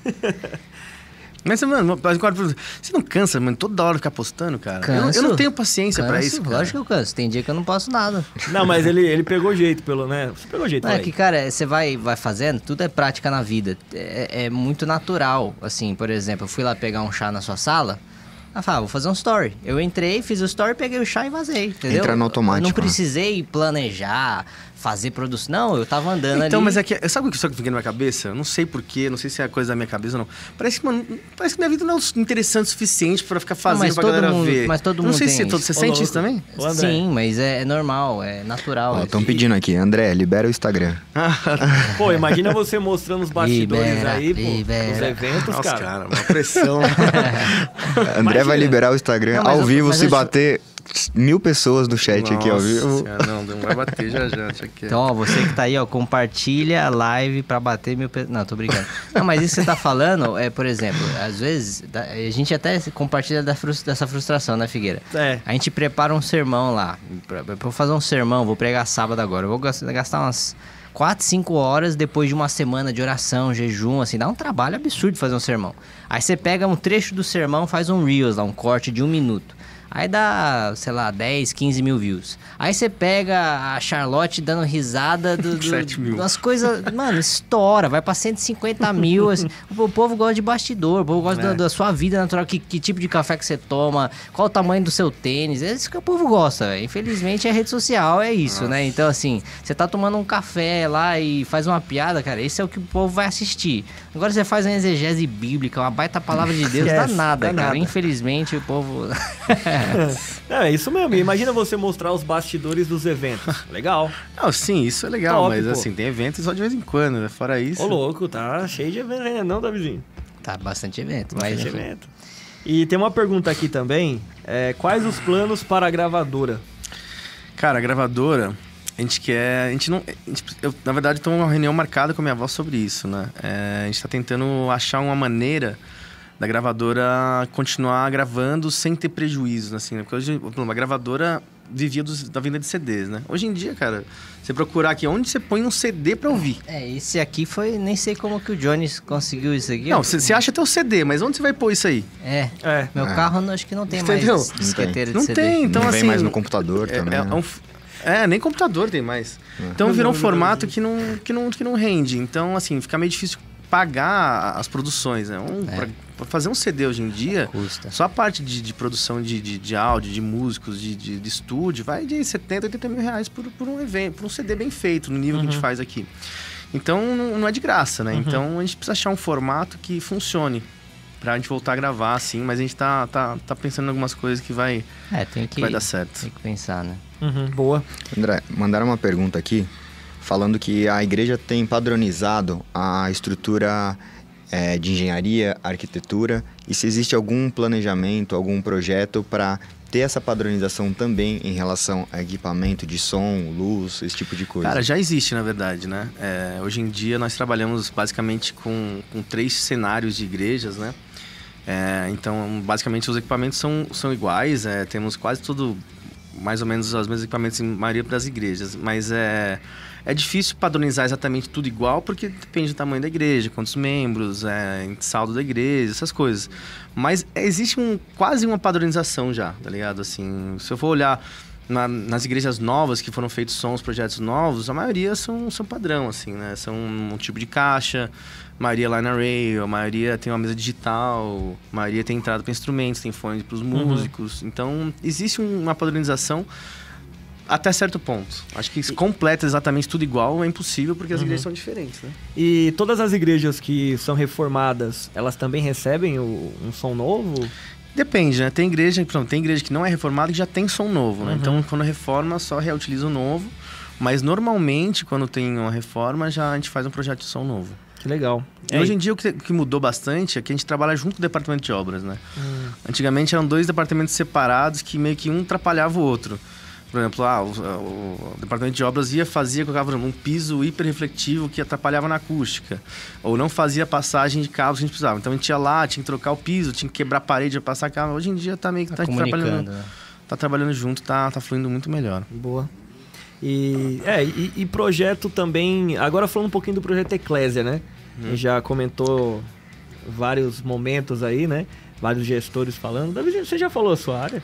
Mas, mano, você não cansa, mano, toda hora ficar postando, cara? Eu, Canso. eu não tenho paciência pra Canso, isso, cara. Lógico que eu canso. Tem dia que eu não posso nada. Não, mas ele, ele pegou jeito, pelo, né? Você pegou jeito, é que, cara, você vai, vai fazendo, tudo é prática na vida. É, é muito natural. Assim, por exemplo, eu fui lá pegar um chá na sua sala. Ah, fala, vou fazer um story. Eu entrei, fiz o story, peguei o chá e vazei, entendeu? Entra no automático, Eu não né? precisei planejar, fazer produção. Não, eu tava andando Então, ali. mas é que, sabe o que só que fica na minha cabeça? Eu não sei porquê, não sei se é coisa da minha cabeça ou não. Parece que, mano, parece que minha vida não é interessante o suficiente pra ficar fazendo mas pra todo galera mundo- ver. mas todo Eu não mundo sei tem se todo, isso. você Ô, sente louco. isso também? Sim, mas é, é normal, é natural. Estão pedindo aqui, André, libera o Instagram. Pô, imagina você mostrando os bastidores Libera, aí, pô, libera. os eventos, Nossa, cara. cara, uma pressão. André vai liberar o Instagram Não, ao eu- vivo se eu- bater mil pessoas no chat aqui ao Nossa vivo. Não, não vai bater já já, quieto. Então, ó, você que tá aí, ó, compartilha a live pra bater mil pe... Não, tô brincando. Não, mas isso que você tá falando é, por exemplo, às vezes a gente até compartilha da dessa frustração, né, Figueira? É. A gente prepara um sermão lá. Pra, pra eu fazer um sermão, vou pregar sábado agora. Eu vou gas- gastar umas 4, 5 horas depois de uma semana de oração, jejum, assim. Dá um trabalho absurdo fazer um sermão. Aí você pega um trecho do sermão, faz um Reels lá, um corte de um minuto. Aí dá, sei lá, 10, 15 mil views. Aí você pega a Charlotte dando risada do, do, 7 mil. das coisas. Mano, estoura, vai pra 150 mil. assim. o, povo gosta de bastidor, o povo gosta É. da, da sua vida natural, que, que tipo de café que você toma, qual o tamanho do seu tênis. É isso que o povo gosta, velho. Infelizmente, a rede social é isso, né? Então, assim, você tá tomando um café lá e faz uma piada, cara, esse é o que o povo vai assistir. Agora você faz uma exegese bíblica, uma baita palavra de Deus, dá Esquece, nada, dá cara. nada. Infelizmente, o povo. É, é isso mesmo. Imagina você mostrar os bastidores dos eventos. Legal. Não, sim, isso é legal, Top, mas pô. assim, tem eventos só de vez em quando, né? Fora isso. Ô, louco, tá cheio de evento, né? não, Davizinho? tá bastante evento, mas. Bastante enfim. evento. E tem uma pergunta aqui também. É, quais os planos para a gravadora? Cara, a gravadora, a gente quer. A gente não. a gente- eu, na verdade, estou uma reunião marcada com a minha avó sobre isso, né? É, a gente está tentando achar uma maneira da gravadora continuar gravando sem ter prejuízo, assim, né? Porque hoje, por exemplo, a gravadora vivia dos- da venda de CDs, né? Hoje em dia, cara, você procurar aqui onde você põe um CD pra ouvir. É, esse aqui foi. Nem sei como que o Jones conseguiu isso aqui. Não, você acha até o CD, mas onde você vai pôr isso aí? É. É. Meu É. carro não- acho que não tem Entendeu? mais disqueteira de Não CD. tem, então não assim. vem mais no computador É, também. é, né? é um é, nem computador tem mais. Então virou um formato que não, que, não, que não rende. Então, assim, fica meio difícil pagar as produções, né? Um, É. pra, pra fazer um CD hoje em dia, Custa. só a parte de, de produção de, de, de áudio, de músicos, de, de, de estúdio, vai de 70, 80 mil reais por, por um evento, por um CD bem feito, no nível que a gente faz aqui. Então, não, não é de graça, né? Então, a gente precisa achar um formato que funcione. Pra gente voltar a gravar, assim, mas a gente tá, tá, tá pensando em algumas coisas que vai, É, tem que, que vai dar certo. tem que pensar, né? Uhum, boa. André, mandaram uma pergunta aqui falando que a igreja tem padronizado a estrutura é, de engenharia, arquitetura, e se existe algum planejamento, algum projeto para ter essa padronização também em relação a equipamento de som, luz, esse tipo de coisa. Cara, já existe, na verdade, né? É, hoje em dia nós trabalhamos basicamente com, com três cenários de igrejas, né? É, então, basicamente, os equipamentos são, são iguais, é, temos quase tudo, mais ou menos, os mesmos equipamentos em maioria das igrejas, mas é, é difícil padronizar exatamente tudo igual, porque depende do tamanho da igreja, quantos membros, é, saldo da igreja, essas coisas. Mas existe um, quase uma padronização já, tá ligado? Assim, se eu for olhar na, nas igrejas novas que foram feitos sons, projetos novos, a maioria são, são padrão, assim, né? São um tipo de caixa, maioria line array, a maioria tem uma mesa digital, a maioria tem entrada para instrumentos, tem fone para os músicos. Então, existe um- uma padronização até certo ponto. Acho que completa exatamente tudo igual é impossível porque as igrejas são diferentes, né? E todas as igrejas que são reformadas, elas também recebem o- um som novo? Depende, né? Tem igreja, exemplo, tem igreja que não é reformada que já tem som novo, né? Então, quando reforma, só reutiliza o novo. Mas normalmente, quando tem uma reforma, já a gente faz um projeto de som novo. Que legal. E hoje em dia, o que, que mudou bastante é que a gente trabalha junto com o departamento de obras, né? Antigamente eram dois departamentos separados que meio que um atrapalhava o outro. Por exemplo, ah, o, o- departamento de obras ia fazia colocava um piso hiperreflectivo que atrapalhava na acústica. Ou não fazia passagem de cabos que a gente precisava. Então a gente ia lá, tinha que trocar o piso, tinha que quebrar a parede para passar cabo. Hoje em dia tá meio que Tá tá, trabalhando, né? tá trabalhando junto, tá, tá fluindo muito melhor. Boa. E, é, e, e projeto também. Agora falando um pouquinho do projeto Eclésia, né? A gente já comentou vários momentos aí, né? Vários gestores falando. Davi, você já falou a sua área?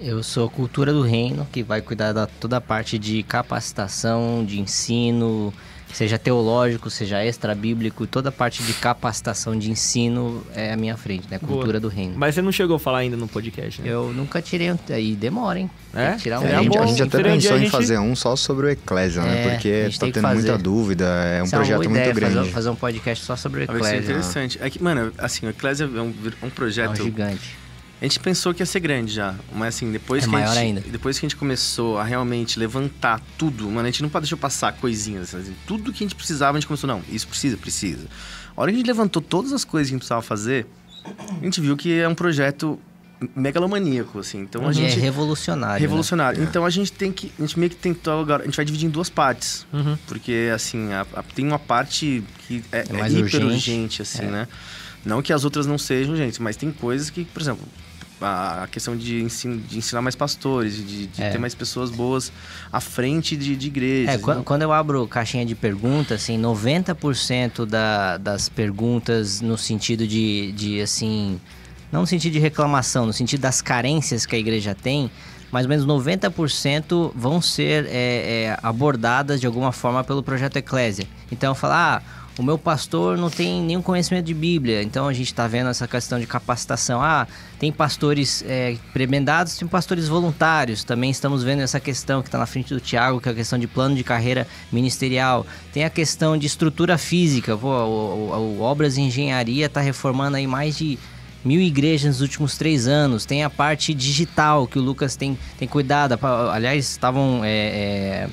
Eu sou Cultura do Reino, que vai cuidar da toda a parte de capacitação, de ensino, seja teológico, seja extra-bíblico, toda a parte de capacitação de ensino é a minha frente, né? Boa. Cultura do Reino. Mas você não chegou a falar ainda no podcast, né? Eu nunca tirei um... Aí demora, hein? É? tirar um É, a, gente, a gente até pensou em gente- fazer um só sobre o Eclésia, É, né? a Porque gente tá tendo muita dúvida, é um Isso é uma projeto boa muito ideia, grande. Fazer, fazer um podcast só sobre o Vai ser Eclésia. interessante. É que, mano, assim, o Ecclesia é um, um É um projeto gigante. A gente pensou que ia ser grande já, mas assim, depois É que a gente, ainda. depois que a gente começou a realmente levantar tudo, mano, a gente não pode deixar passar coisinhas, assim, tudo que a gente precisava, a gente começou, não, isso precisa, precisa. A hora que a gente levantou todas as coisas que a gente precisava fazer, a gente viu que é um projeto megalomaníaco, assim. Então a E gente é revolucionário. né? revolucionário. Então a gente tem que, a gente meio que tentou agora, a gente vai dividir em duas partes, Uhum. porque assim, a- a- tem uma parte que é, É é hiper urgente. urgente, assim, É. né? Não que as outras não sejam urgentes, mas tem coisas que, por exemplo, a questão de, ensino, de ensinar mais pastores, de, de É. ter mais pessoas boas à frente de, de igrejas. É, quan- né? quando eu abro caixinha de perguntas, assim, 90% da, das perguntas no sentido de, de, assim... Não no sentido de reclamação, no sentido das carências que a igreja tem, mais ou menos 90% vão ser é, é, abordadas de alguma forma pelo Projeto Eclésia. Então, falar, ah, o meu pastor não tem nenhum conhecimento de Bíblia, então a gente está vendo essa questão de capacitação. Ah, tem pastores é, prebendados, tem pastores voluntários. Também estamos vendo essa questão que está na frente do Tiago, que é a questão de plano de carreira ministerial. Tem a questão de estrutura física. Pô, o, o- o Obras de Engenharia está reformando aí mais de mil igrejas nos últimos três anos. Tem a parte digital que o Lucas tem, tem cuidado. Aliás, estavam. é, é,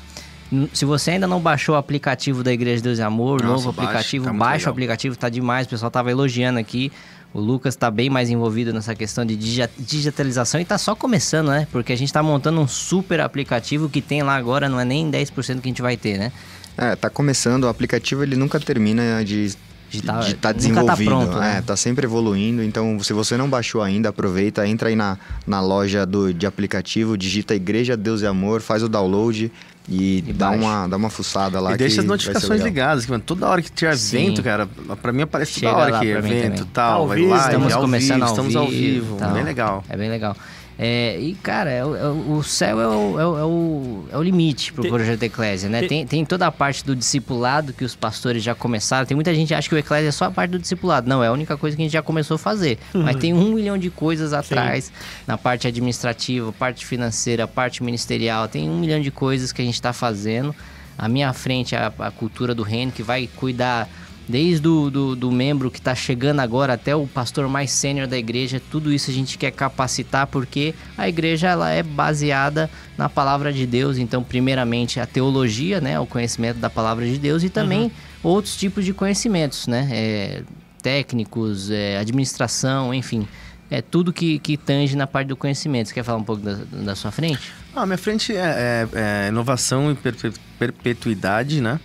se você ainda não baixou o aplicativo da Igreja Deus e Amor, Nossa, novo aplicativo, tá baixa o legal. aplicativo, tá demais. O pessoal tava elogiando aqui. O Lucas tá bem mais envolvido nessa questão de digi- digitalização e tá só começando, né? Porque a gente tá montando um super aplicativo que tem lá agora, não é nem 10% que a gente vai ter, né? É, tá começando, o aplicativo ele nunca termina de De de tá- estar nunca tá desenvolvido. pronto, né? É, tá sempre evoluindo. Então, se você não baixou ainda, aproveita, entra aí na, na loja do, de aplicativo, digita Igreja Deus e Amor, faz o download e, E dá, uma, dá uma fuçada lá. E deixa que as notificações ligadas, que, mano, toda hora que tiver Sim. evento, cara, pra mim aparece Chega toda hora que evento também. tal, Ao vai vivo, lá, Estamos ao começando vivo, ao estamos vivo. ao vivo, tal. bem legal. É bem legal. É, e, cara, é o- é o, céu é o, é o, é o, é limite pro Tem- projeto Eclésia, né? tem- Tem, tem toda a parte do discipulado que os pastores já começaram. Tem muita gente que acha que o Eclésia é só a parte do discipulado. Não, é a única coisa que a gente já começou a fazer. Mas tem um milhão de coisas atrás, na parte administrativa, parte financeira, parte ministerial. Tem um milhão de coisas que a gente está fazendo. À minha frente, é a, a cultura do reino, que vai cuidar Desde o do, do membro que está chegando agora até o pastor mais sênior da igreja, tudo isso a gente quer capacitar porque a igreja ela é baseada na palavra de Deus. Então, primeiramente a teologia, né, o conhecimento da palavra de Deus e também outros tipos de conhecimentos, né? É, técnicos, é, administração, enfim. É tudo que, que tange na parte do conhecimento. Você quer falar um pouco da, da sua frente? Ah, minha frente é, é- é inovação e perpe- perpetuidade, né?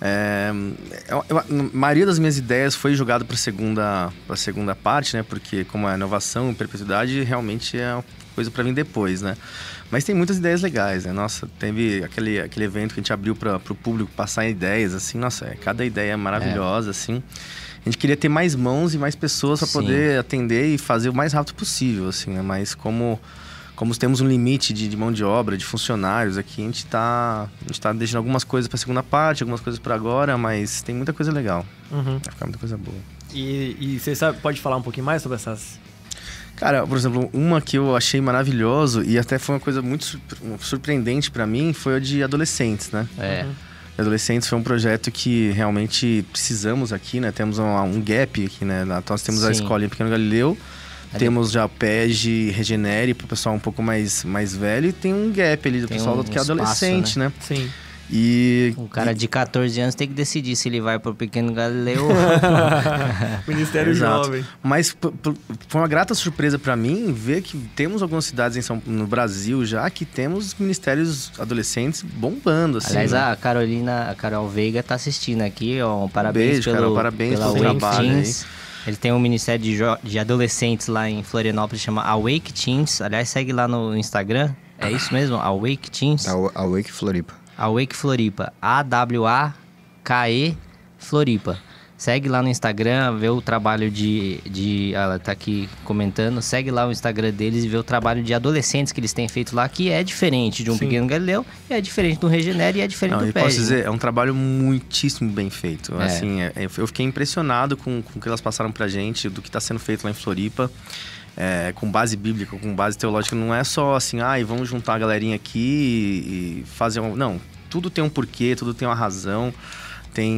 É, eu- eu- a maioria das minhas ideias foi jogada para segunda para segunda parte, né? Porque como é inovação e perpetuidade, realmente é uma coisa para vir depois, né? Mas tem muitas ideias legais, né? Nossa, teve aquele, aquele evento que a gente abriu para o público passar ideias, assim, nossa, é, cada ideia é maravilhosa, assim. A gente queria ter mais mãos e mais pessoas para poder atender e fazer o mais rápido possível, assim, né? Mas como como temos um limite de, de mão de obra, de funcionários aqui, a gente tá, a gente tá deixando algumas coisas para segunda parte, algumas coisas para agora, mas tem muita coisa legal. Uhum. Vai ficar muita coisa boa. E, e você sabe, pode falar um pouquinho mais sobre essas. Cara, por exemplo, uma que eu achei maravilhoso e até foi uma coisa muito surpre- surpreendente para mim foi a de adolescentes, né? É. Adolescentes foi um projeto que realmente precisamos aqui, né? Temos um, um gap aqui, né? Nós temos a Sim. escola em Pequeno Galileu, Ali- temos já PEG, Regenere para o pessoal um pouco mais, mais velho e tem um gap ali do Tem pessoal um que é espaço, adolescente, né? Sim. E Um cara de 14 anos tem que decidir se ele vai pro Pequeno Galileu. Ministério Exato. Jovem. Mas foi uma grata surpresa para mim ver que temos algumas cidades em São, no Brasil já que temos ministérios adolescentes bombando, assim. Aliás, né? a Carolina, a Carol Veiga tá assistindo aqui, ó. Um parabéns Beijo, pelo, Carol, parabéns pela pelo Wake trabalho Teens. Ele tem um ministério de, de adolescentes lá em Florianópolis, chama Awake Teens. Aliás, segue lá no Instagram. É isso mesmo? Awake Teens. A, a Wake Floripa. Awake Floripa. A-W-A-K-E Floripa. Segue lá no Instagram, vê o trabalho de, de. Ela tá aqui comentando. Segue lá o Instagram deles e vê o trabalho de adolescentes que eles têm feito lá, que é diferente de um Sim. Pequeno Galileu, e é diferente do Regenere e é diferente Não, do PEG. posso dizer, é um trabalho muitíssimo bem feito. É. Assim, é- é- eu fiquei impressionado com, com o que elas passaram pra gente, do que está sendo feito lá em Floripa. é, com base bíblica, com base teológica. Não é só assim, ai, vamos juntar a galerinha aqui e, e fazer um... Não, tudo tem um porquê, tudo tem uma razão. Tem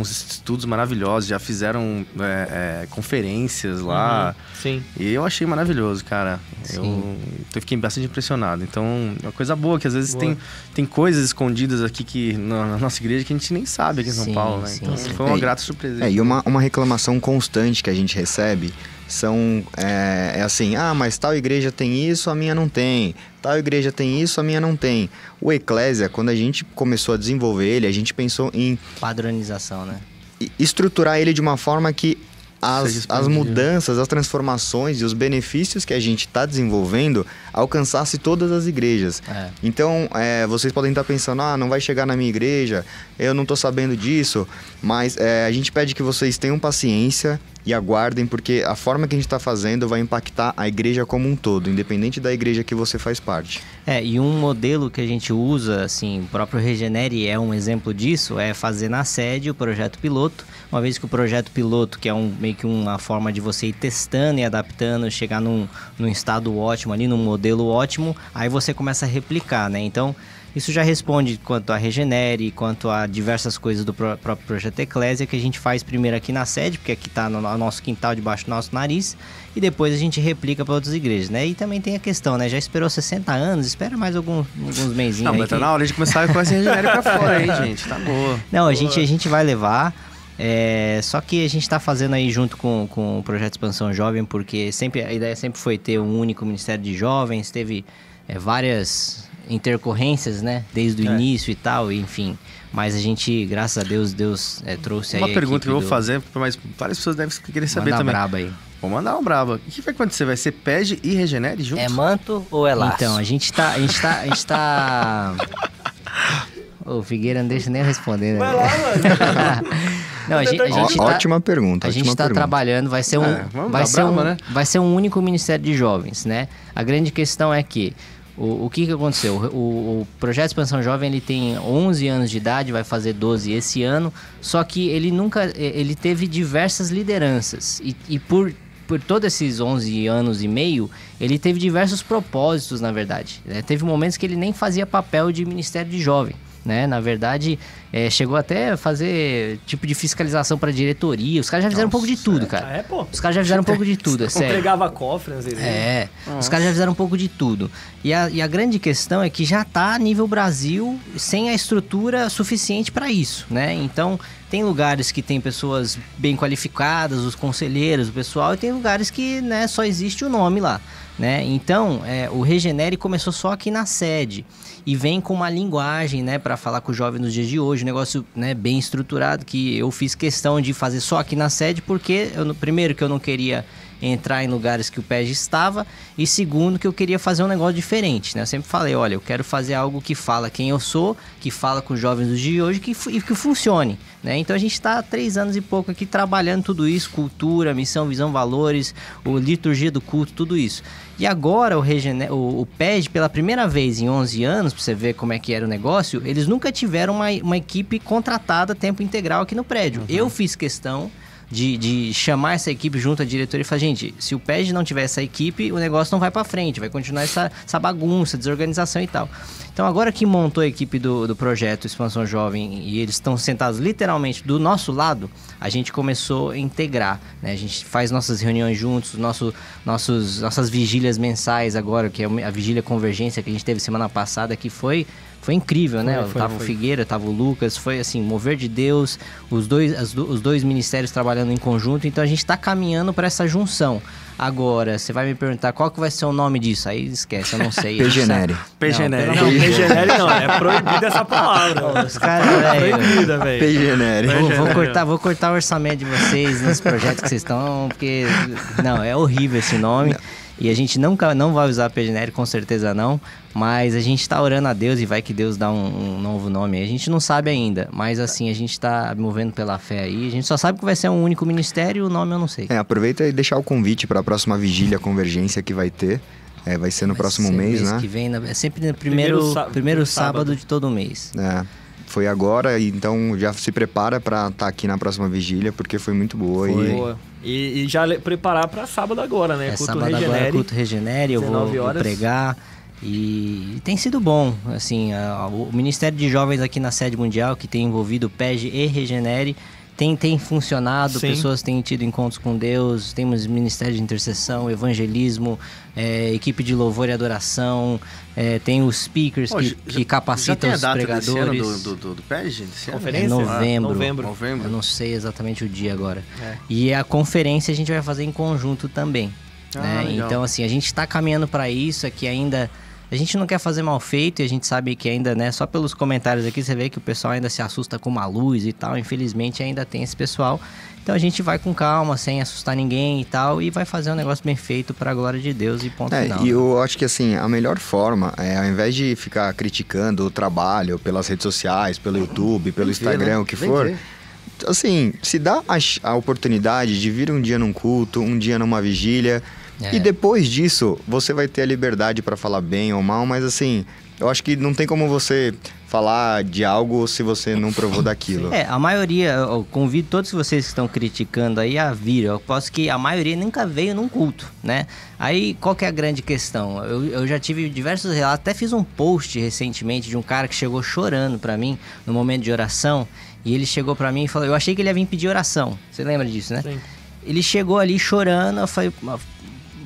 uns estudos maravilhosos, já fizeram é, é, conferências lá. Sim. E eu achei maravilhoso, cara. Eu, Sim. eu fiquei bastante impressionado. Então, é uma coisa boa, que às vezes Boa. tem, tem coisas escondidas aqui que na, na nossa igreja que a gente nem sabe aqui em São Sim, Paulo, né? sim, Então, sim. foi uma É, grata surpresa. É, e uma, uma reclamação constante que a gente recebe são é, é assim, ah, mas tal igreja tem isso, a minha não tem. Tal igreja tem isso, a minha não tem. O Eclésia, quando a gente começou a desenvolver ele, a gente pensou em Padronização, né? estruturar ele de uma forma que as, as mudanças, as transformações e os benefícios que a gente está desenvolvendo alcançasse todas as igrejas. É. Então, é, vocês podem estar pensando, ah, não vai chegar na minha igreja, eu não estou sabendo disso, mas é, a gente pede que vocês tenham paciência e aguardem, porque a forma que a gente está fazendo vai impactar a igreja como um todo, independente da igreja que você faz parte. É, e um modelo que a gente usa, assim, o próprio Regenere é um exemplo disso, é fazer na sede o projeto piloto. Uma vez que o projeto piloto, que é um, meio que uma forma de você ir testando e adaptando, chegar num, num estado ótimo ali, num modelo ótimo, aí você começa a replicar, né? Então, isso já responde quanto a Regenere, quanto a diversas coisas do pró- próprio projeto Eclésia, que a gente faz primeiro aqui na sede, porque aqui está no no nosso quintal, debaixo do nosso nariz, e depois a gente replica para outras igrejas, né? E também tem a questão, né? Já esperou 60 anos, espera mais algum, alguns mesinhos Não, mas tá que- na hora de começar com essa regenere pra fora aí, gente. Tá boa. Não, a gente, a gente vai levar. é, só que a gente está fazendo aí junto com, com o projeto Expansão Jovem, porque sempre a ideia sempre foi ter um único Ministério de Jovens, teve é, várias intercorrências, né? Desde o É. início e tal, enfim. Mas a gente, graças a Deus, Deus é, trouxe aí. Uma a pergunta que eu vou do- fazer, mas várias pessoas devem querer saber Manda também. braba aí. Vou mandar um braba. O que vai acontecer? Vai ser PEG e Regenere juntos? É manto ou é laço? Então, a gente tá. A gente tá. A gente tá... Ô, Figueira não deixa nem eu responder, né? Vai lá, mano. Não, a gente, a gente tá... ótima pergunta, A ótima gente está pergunta. trabalhando, vai ser um, É, vamos vai ser braba, um, né? vai ser um único Ministério de Jovens, né? A grande questão é que o, o que, que aconteceu? O, o projeto Expansão Jovem ele tem 11 anos de idade, vai fazer 12 esse ano, só que ele nunca, ele teve diversas lideranças e, e por por todos esses 11 anos e meio, ele teve diversos propósitos, na verdade. né? Teve momentos que ele nem fazia papel de Ministério de Jovem. Né? Na verdade, é, chegou até a fazer tipo de fiscalização para diretoria. Os caras já fizeram um pouco de tudo, Ah, cara. é, pô. Os caras já fizeram um pouco de tudo, é sério. Entregava cofre, às vezes. É, os caras já fizeram um pouco de tudo. E a, e a grande questão é que já tá a nível Brasil sem a estrutura suficiente para isso, né? Então, tem lugares que tem pessoas bem qualificadas, os conselheiros, o pessoal, e tem lugares que né, só existe o nome lá, né? Então, é, o Regenere começou só aqui na sede e vem com uma linguagem, né, para falar com o jovem nos dias de hoje, um negócio, né, bem estruturado que eu fiz questão de fazer só aqui na sede porque eu, primeiro que eu não queria entrar em lugares que o PEG estava e segundo que eu queria fazer um negócio diferente, né? Eu sempre falei, olha, eu quero fazer algo que fala quem eu sou, que fala com os jovens dos dias de hoje que, e que funcione, né? Então a gente está há três anos e pouco aqui trabalhando tudo isso, cultura, missão, visão, valores, o liturgia do culto, tudo isso. E agora o, Regene... o, o pela primeira vez em 11 anos, pra você ver como é que era o negócio, eles nunca tiveram uma, uma equipe contratada a tempo integral aqui no prédio. Eu fiz questão de, de chamar essa equipe junto à diretoria e falar, gente, se o PEG não tiver essa equipe, o negócio não vai pra frente, vai continuar essa, essa bagunça, desorganização e tal. Então agora que montou a equipe do, do projeto Expansão Jovem e eles estão sentados literalmente do nosso lado, a gente começou a integrar, né? A gente faz nossas reuniões juntos, nosso, nossos, nossas vigílias mensais agora, que é a vigília convergência que a gente teve semana passada, que foi foi incrível, né? Foi, foi, tava foi. o Figueira, tava o Lucas, foi assim, mover de Deus, os dois, as do- os dois ministérios trabalhando em conjunto, então a gente tá caminhando para essa junção. Agora, você vai me perguntar qual que vai ser o nome disso? Aí esquece, eu não sei. a gente Pegenere. sabe. Pegenere. Não, Não, não, é proibida essa palavra. Os caras, velho, proibida, velho. Pegenere. Vou, vou cortar, vou cortar o orçamento de vocês nesse projeto que vocês estão, porque. Não, é horrível esse nome. E a gente nunca não vai usar Pegenere, com certeza não. Mas a gente tá orando a Deus e vai que Deus dá um, um novo nome. aí. A gente não sabe ainda, mas assim, a gente tá movendo pela fé aí. A gente só sabe que vai ser um único ministério e o nome eu não sei. É, aproveita e deixar o convite para a próxima vigília convergência que vai ter. É, vai ser no Vai próximo ser mês, mês né? que vem, na- é sempre no primeiro, Primeiro primeiro, sá- primeiro sábado. sábado. de todo mês. É, foi agora, e então já se prepara para estar aqui na próxima vigília, porque foi muito boa. Foi. E, Boa. E, e já preparar pra sábado agora, né? É, Culto sábado Regenere. agora culto regenere, eu vou, 19 vou pregar. E, tem sido bom, assim, a- o Ministério de Jovens aqui na sede mundial, que tem envolvido o PEG e Regenere, tem, tem funcionado, Sim. pessoas têm tido encontros com Deus, temos Ministério de Intercessão, Evangelismo, é, equipe de louvor e adoração, é, tem os speakers Pô, que, já- que capacitam já tem a os data desse ano pregadores. do, do, do, PEG? Desse ano? É Conferência? novembro. Ah, novembro. Novembro. Eu não sei exatamente o dia agora. É. E a conferência a gente vai fazer em conjunto também. Ah, né? Então, assim, a gente está caminhando para isso aqui ainda. A gente não quer fazer mal feito e a gente sabe que ainda, né, só pelos comentários aqui você vê que o pessoal ainda se assusta com uma luz e tal. Infelizmente ainda tem esse pessoal. Então a gente vai com calma, sem assustar ninguém e tal, e vai fazer um negócio bem feito para a glória de Deus e ponto É, final. e eu acho que assim, a melhor forma é, ao invés de ficar criticando o trabalho pelas redes sociais, pelo YouTube, pelo Instagram, né? o que for, ver. assim, se dá a, a oportunidade de vir um dia num culto, um dia numa vigília, É. e depois disso você vai ter a liberdade para falar bem ou mal, mas assim, eu acho que não tem como você falar de algo se você não provou daquilo. É, a maioria, eu convido todos vocês que estão criticando aí a vir. Eu posso que a maioria nunca veio num culto, né? Aí, qual que é a grande questão? Eu, eu já tive diversos relatos, até fiz um post recentemente de um cara que chegou chorando pra mim no momento de oração. E ele chegou pra mim e falou: Eu achei que ele ia vir pedir oração. Você lembra disso, né? Sim. Ele chegou ali chorando, eu falei, "Mas,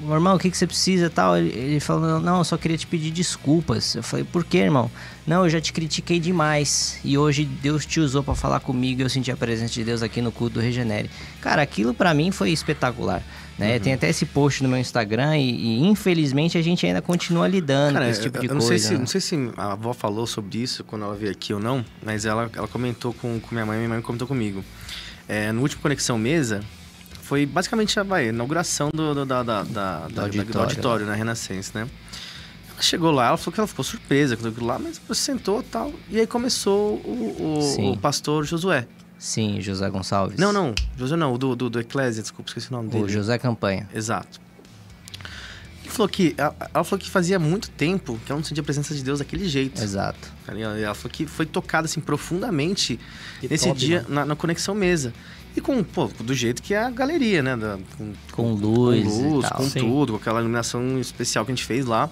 meu irmão, o que, que você precisa e tal? Ele, ele falou, não, eu só queria te pedir desculpas. Eu falei, por que, irmão? Não, eu já te critiquei demais. E hoje Deus te usou pra falar comigo e eu senti a presença de Deus aqui no culto do Regenere. Cara, aquilo pra mim foi espetacular. Né? Tem até esse post no meu Instagram e, e, infelizmente a gente ainda continua lidando Cara, com esse tipo eu, de eu não coisa. sei se, né? não sei se a avó falou sobre isso quando ela veio aqui ou não, mas ela, ela comentou com, com minha mãe, minha mãe comentou comigo. É, no último Conexão Mesa, foi basicamente a vai, inauguração do, do, da, da, da- da- auditório, do auditório, na Renascença, né? Ela chegou lá, ela falou que ela ficou surpresa com aquilo lá, mas depois sentou e tal. E aí começou o, o- o pastor Josué. Sim, José Gonçalves. Não, não, Josué não, o do, do, do Eclésia, desculpa, esqueci o nome dele. O José Campanha. Exato. Ele falou que, ela, ela falou que fazia muito tempo que ela não sentia a presença de Deus daquele jeito. Exato. Tá ligado? E ela falou que foi tocada assim profundamente Que nesse top, dia mano. na, na conexão mesa. E com, pô, do jeito que é a galeria, né? Da- com, Com luz com, e luz, tal. com Sim. tudo, com aquela iluminação especial que a gente fez lá.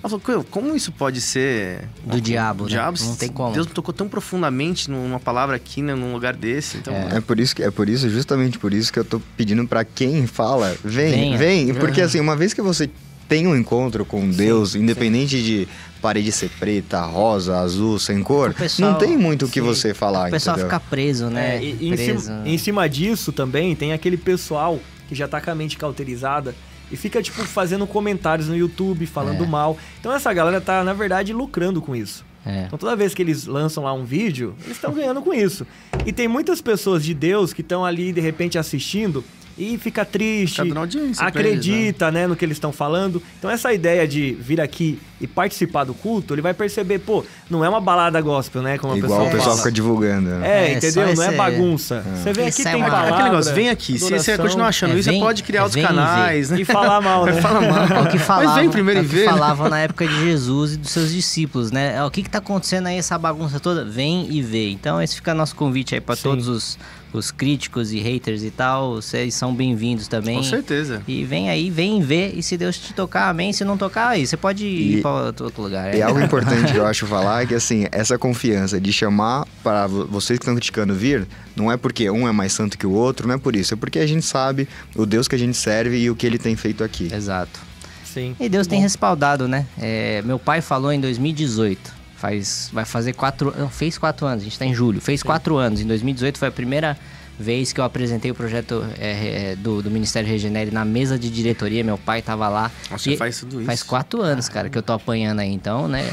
Ela falou, "Co- como isso pode ser... Do diabo, né? diabo Não tem como. Deus tocou tão profundamente numa palavra aqui, né, num lugar desse. Então, É por isso que é por isso, justamente por isso que eu tô pedindo pra quem fala, vem, Venha. vem, porque assim, uma vez que você tem um encontro com Deus, independente de parede ser preta, rosa, azul, sem cor, pessoal- não tem muito o que você falar, O pessoal entendeu? fica preso, né? É, e, e em, preso. cima, em cima disso também tem aquele pessoal que já tá com a mente cauterizada e fica, tipo, fazendo comentários no YouTube, falando É. mal. Então essa galera tá, na verdade, lucrando com isso. É. Então toda vez que eles lançam lá um vídeo, eles estão ganhando com isso. E tem muitas pessoas de Deus que estão ali, de repente, assistindo e fica triste, Fica pra eles, acredita, né, no que eles estão falando. Então essa ideia de vir aqui e participar do culto, ele vai perceber, pô, não é uma balada gospel, né, como Igual pessoa o pessoal fica divulgando. né? É, É, entendeu? Não é esse- bagunça. Você vem aqui, Esse é tem uma- palavra. Aquele negócio, vem aqui. Se você adoração, continuar achando É, isso, vem- você pode criar é, outros vem vê. canais, né? E falar mal, né? Fala mal. É o que falavam, Mas vem primeiro é e o que vê. né? falavam na época de Jesus e dos seus discípulos, né? É, O que que tá acontecendo aí, essa bagunça toda? Vem e vê. Então esse fica nosso convite aí para todos os, os críticos e haters e tal. Vocês são bem-vindos também. Com certeza. E vem aí, vem ver. E se Deus te tocar, amém. Se não tocar, aí você pode ir E- para outro lugar. E É. algo importante que eu acho falar é que assim, essa confiança de chamar para vo- vocês que estão criticando vir, não é porque um é mais santo que o outro, não é por isso, é porque a gente sabe o Deus que a gente serve e o que ele tem feito aqui. Exato. Sim. E Deus tem Bom. respaldado, né? É, meu pai falou em 2018. Faz, vai fazer quatro não, fez quatro anos, a gente tá em julho. Fez quatro anos. Em 2018 foi a primeira vez que eu apresentei o projeto é, é, do, do Ministério Regenere na mesa de diretoria. Meu pai tava lá. Nossa, E faz tudo isso. Faz quatro anos, cara, que eu tô apanhando aí. Então, né?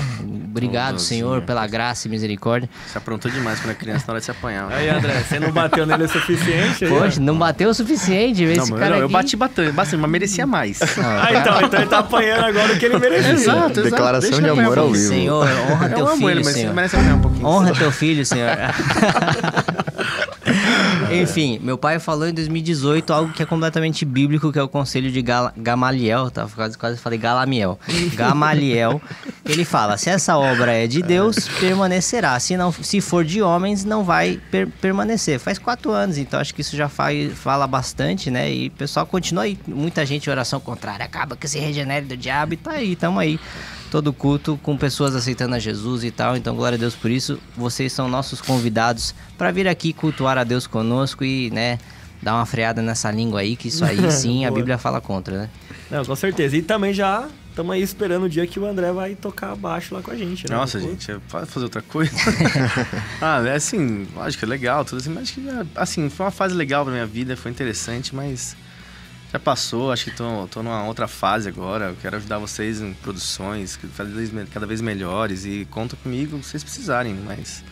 Obrigado, Nossa, Senhor, né? pela graça e misericórdia. Você aprontou demais quando é criança na hora de se apanhar. Aí, André, você não bateu nele o suficiente? aí, ó? Poxa, não bateu o suficiente, vê Não, esse cara eu, eu aqui. bati bastante, bastante, mas merecia mais. Ah, então, então ele tá apanhando agora o que ele merecia. Exato, exato. Declaração Deixa de amor ao vivo. Senhor, honra Eu teu amo filho, ele, mas Senhor. merece apanhar um pouquinho. Honra teu filho, senhor. Enfim, meu pai falou em 2018 algo que é completamente bíblico, que é o conselho de Gal- Gamaliel, tá? Quase, quase falei Galamiel. Gamaliel, ele fala: se essa obra é de Deus, permanecerá. Se, não, se for de homens, não vai per- permanecer. Faz quatro anos, então acho que isso já faz, fala bastante, né? E o pessoal continua aí, muita gente em oração contrária, acaba que se regenere do diabo e tá aí, tamo aí todo culto com pessoas aceitando a Jesus e tal. Então, glória a Deus por isso. Vocês são nossos convidados para vir aqui cultuar a Deus conosco e, né, dar uma freada nessa língua aí, que isso aí sim a. Bíblia fala contra, né? Não, com certeza. E também já estamos aí esperando o dia que o André vai tocar baixo lá com a gente, né? Nossa, gente, pode fazer outra coisa? ah, é assim, lógico, é legal, tudo assim, mas acho que, é, assim, foi uma fase legal pra minha vida, foi interessante, mas já passou, acho que tô, tô numa outra fase agora, eu quero ajudar vocês em produções cada vez, cada vez melhores. E conta comigo se vocês precisarem, mas...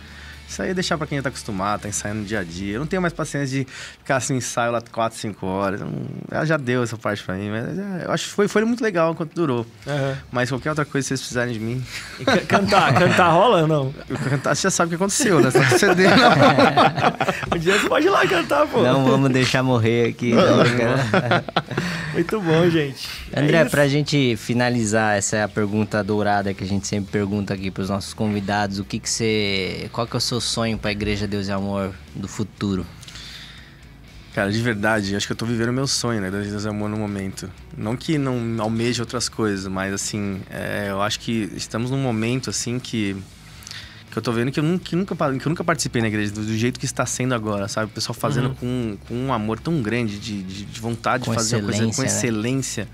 Isso aí é deixar pra quem já tá acostumado, tá ensaiando no dia a dia. Eu não tenho mais paciência de ficar assim, ensaio lá 4, 5 horas. Eu não- Ela já deu essa parte pra mim, mas é, eu acho que foi, foi muito legal enquanto durou. aham. Mas qualquer outra coisa, se vocês precisarem de mim, E ca- cantar, cantar rola ou não? eu cantar, você já sabe o que aconteceu, né? Você CD, não. Um dia você pode ir lá cantar, pô. Não vamos deixar morrer aqui. tá brincando? Muito bom, gente. É André, isso. pra gente finalizar, essa é a pergunta dourada que a gente sempre pergunta aqui pros nossos convidados. O que que você... Qual que é o seu sonho pra Igreja Deus e Amor do futuro? Cara, de verdade, acho que eu tô vivendo o meu sonho, né? Da Deus e Amor no momento. Não que não almeje outras coisas, mas assim, é, eu acho que estamos num momento assim que. Que eu tô vendo que eu nunca, que nunca, que eu nunca participei na igreja, do, do jeito que está sendo agora, sabe? O pessoal fazendo Uhum. com, com um amor tão grande, de, de, de vontade Com de fazer uma coisa com excelência, né?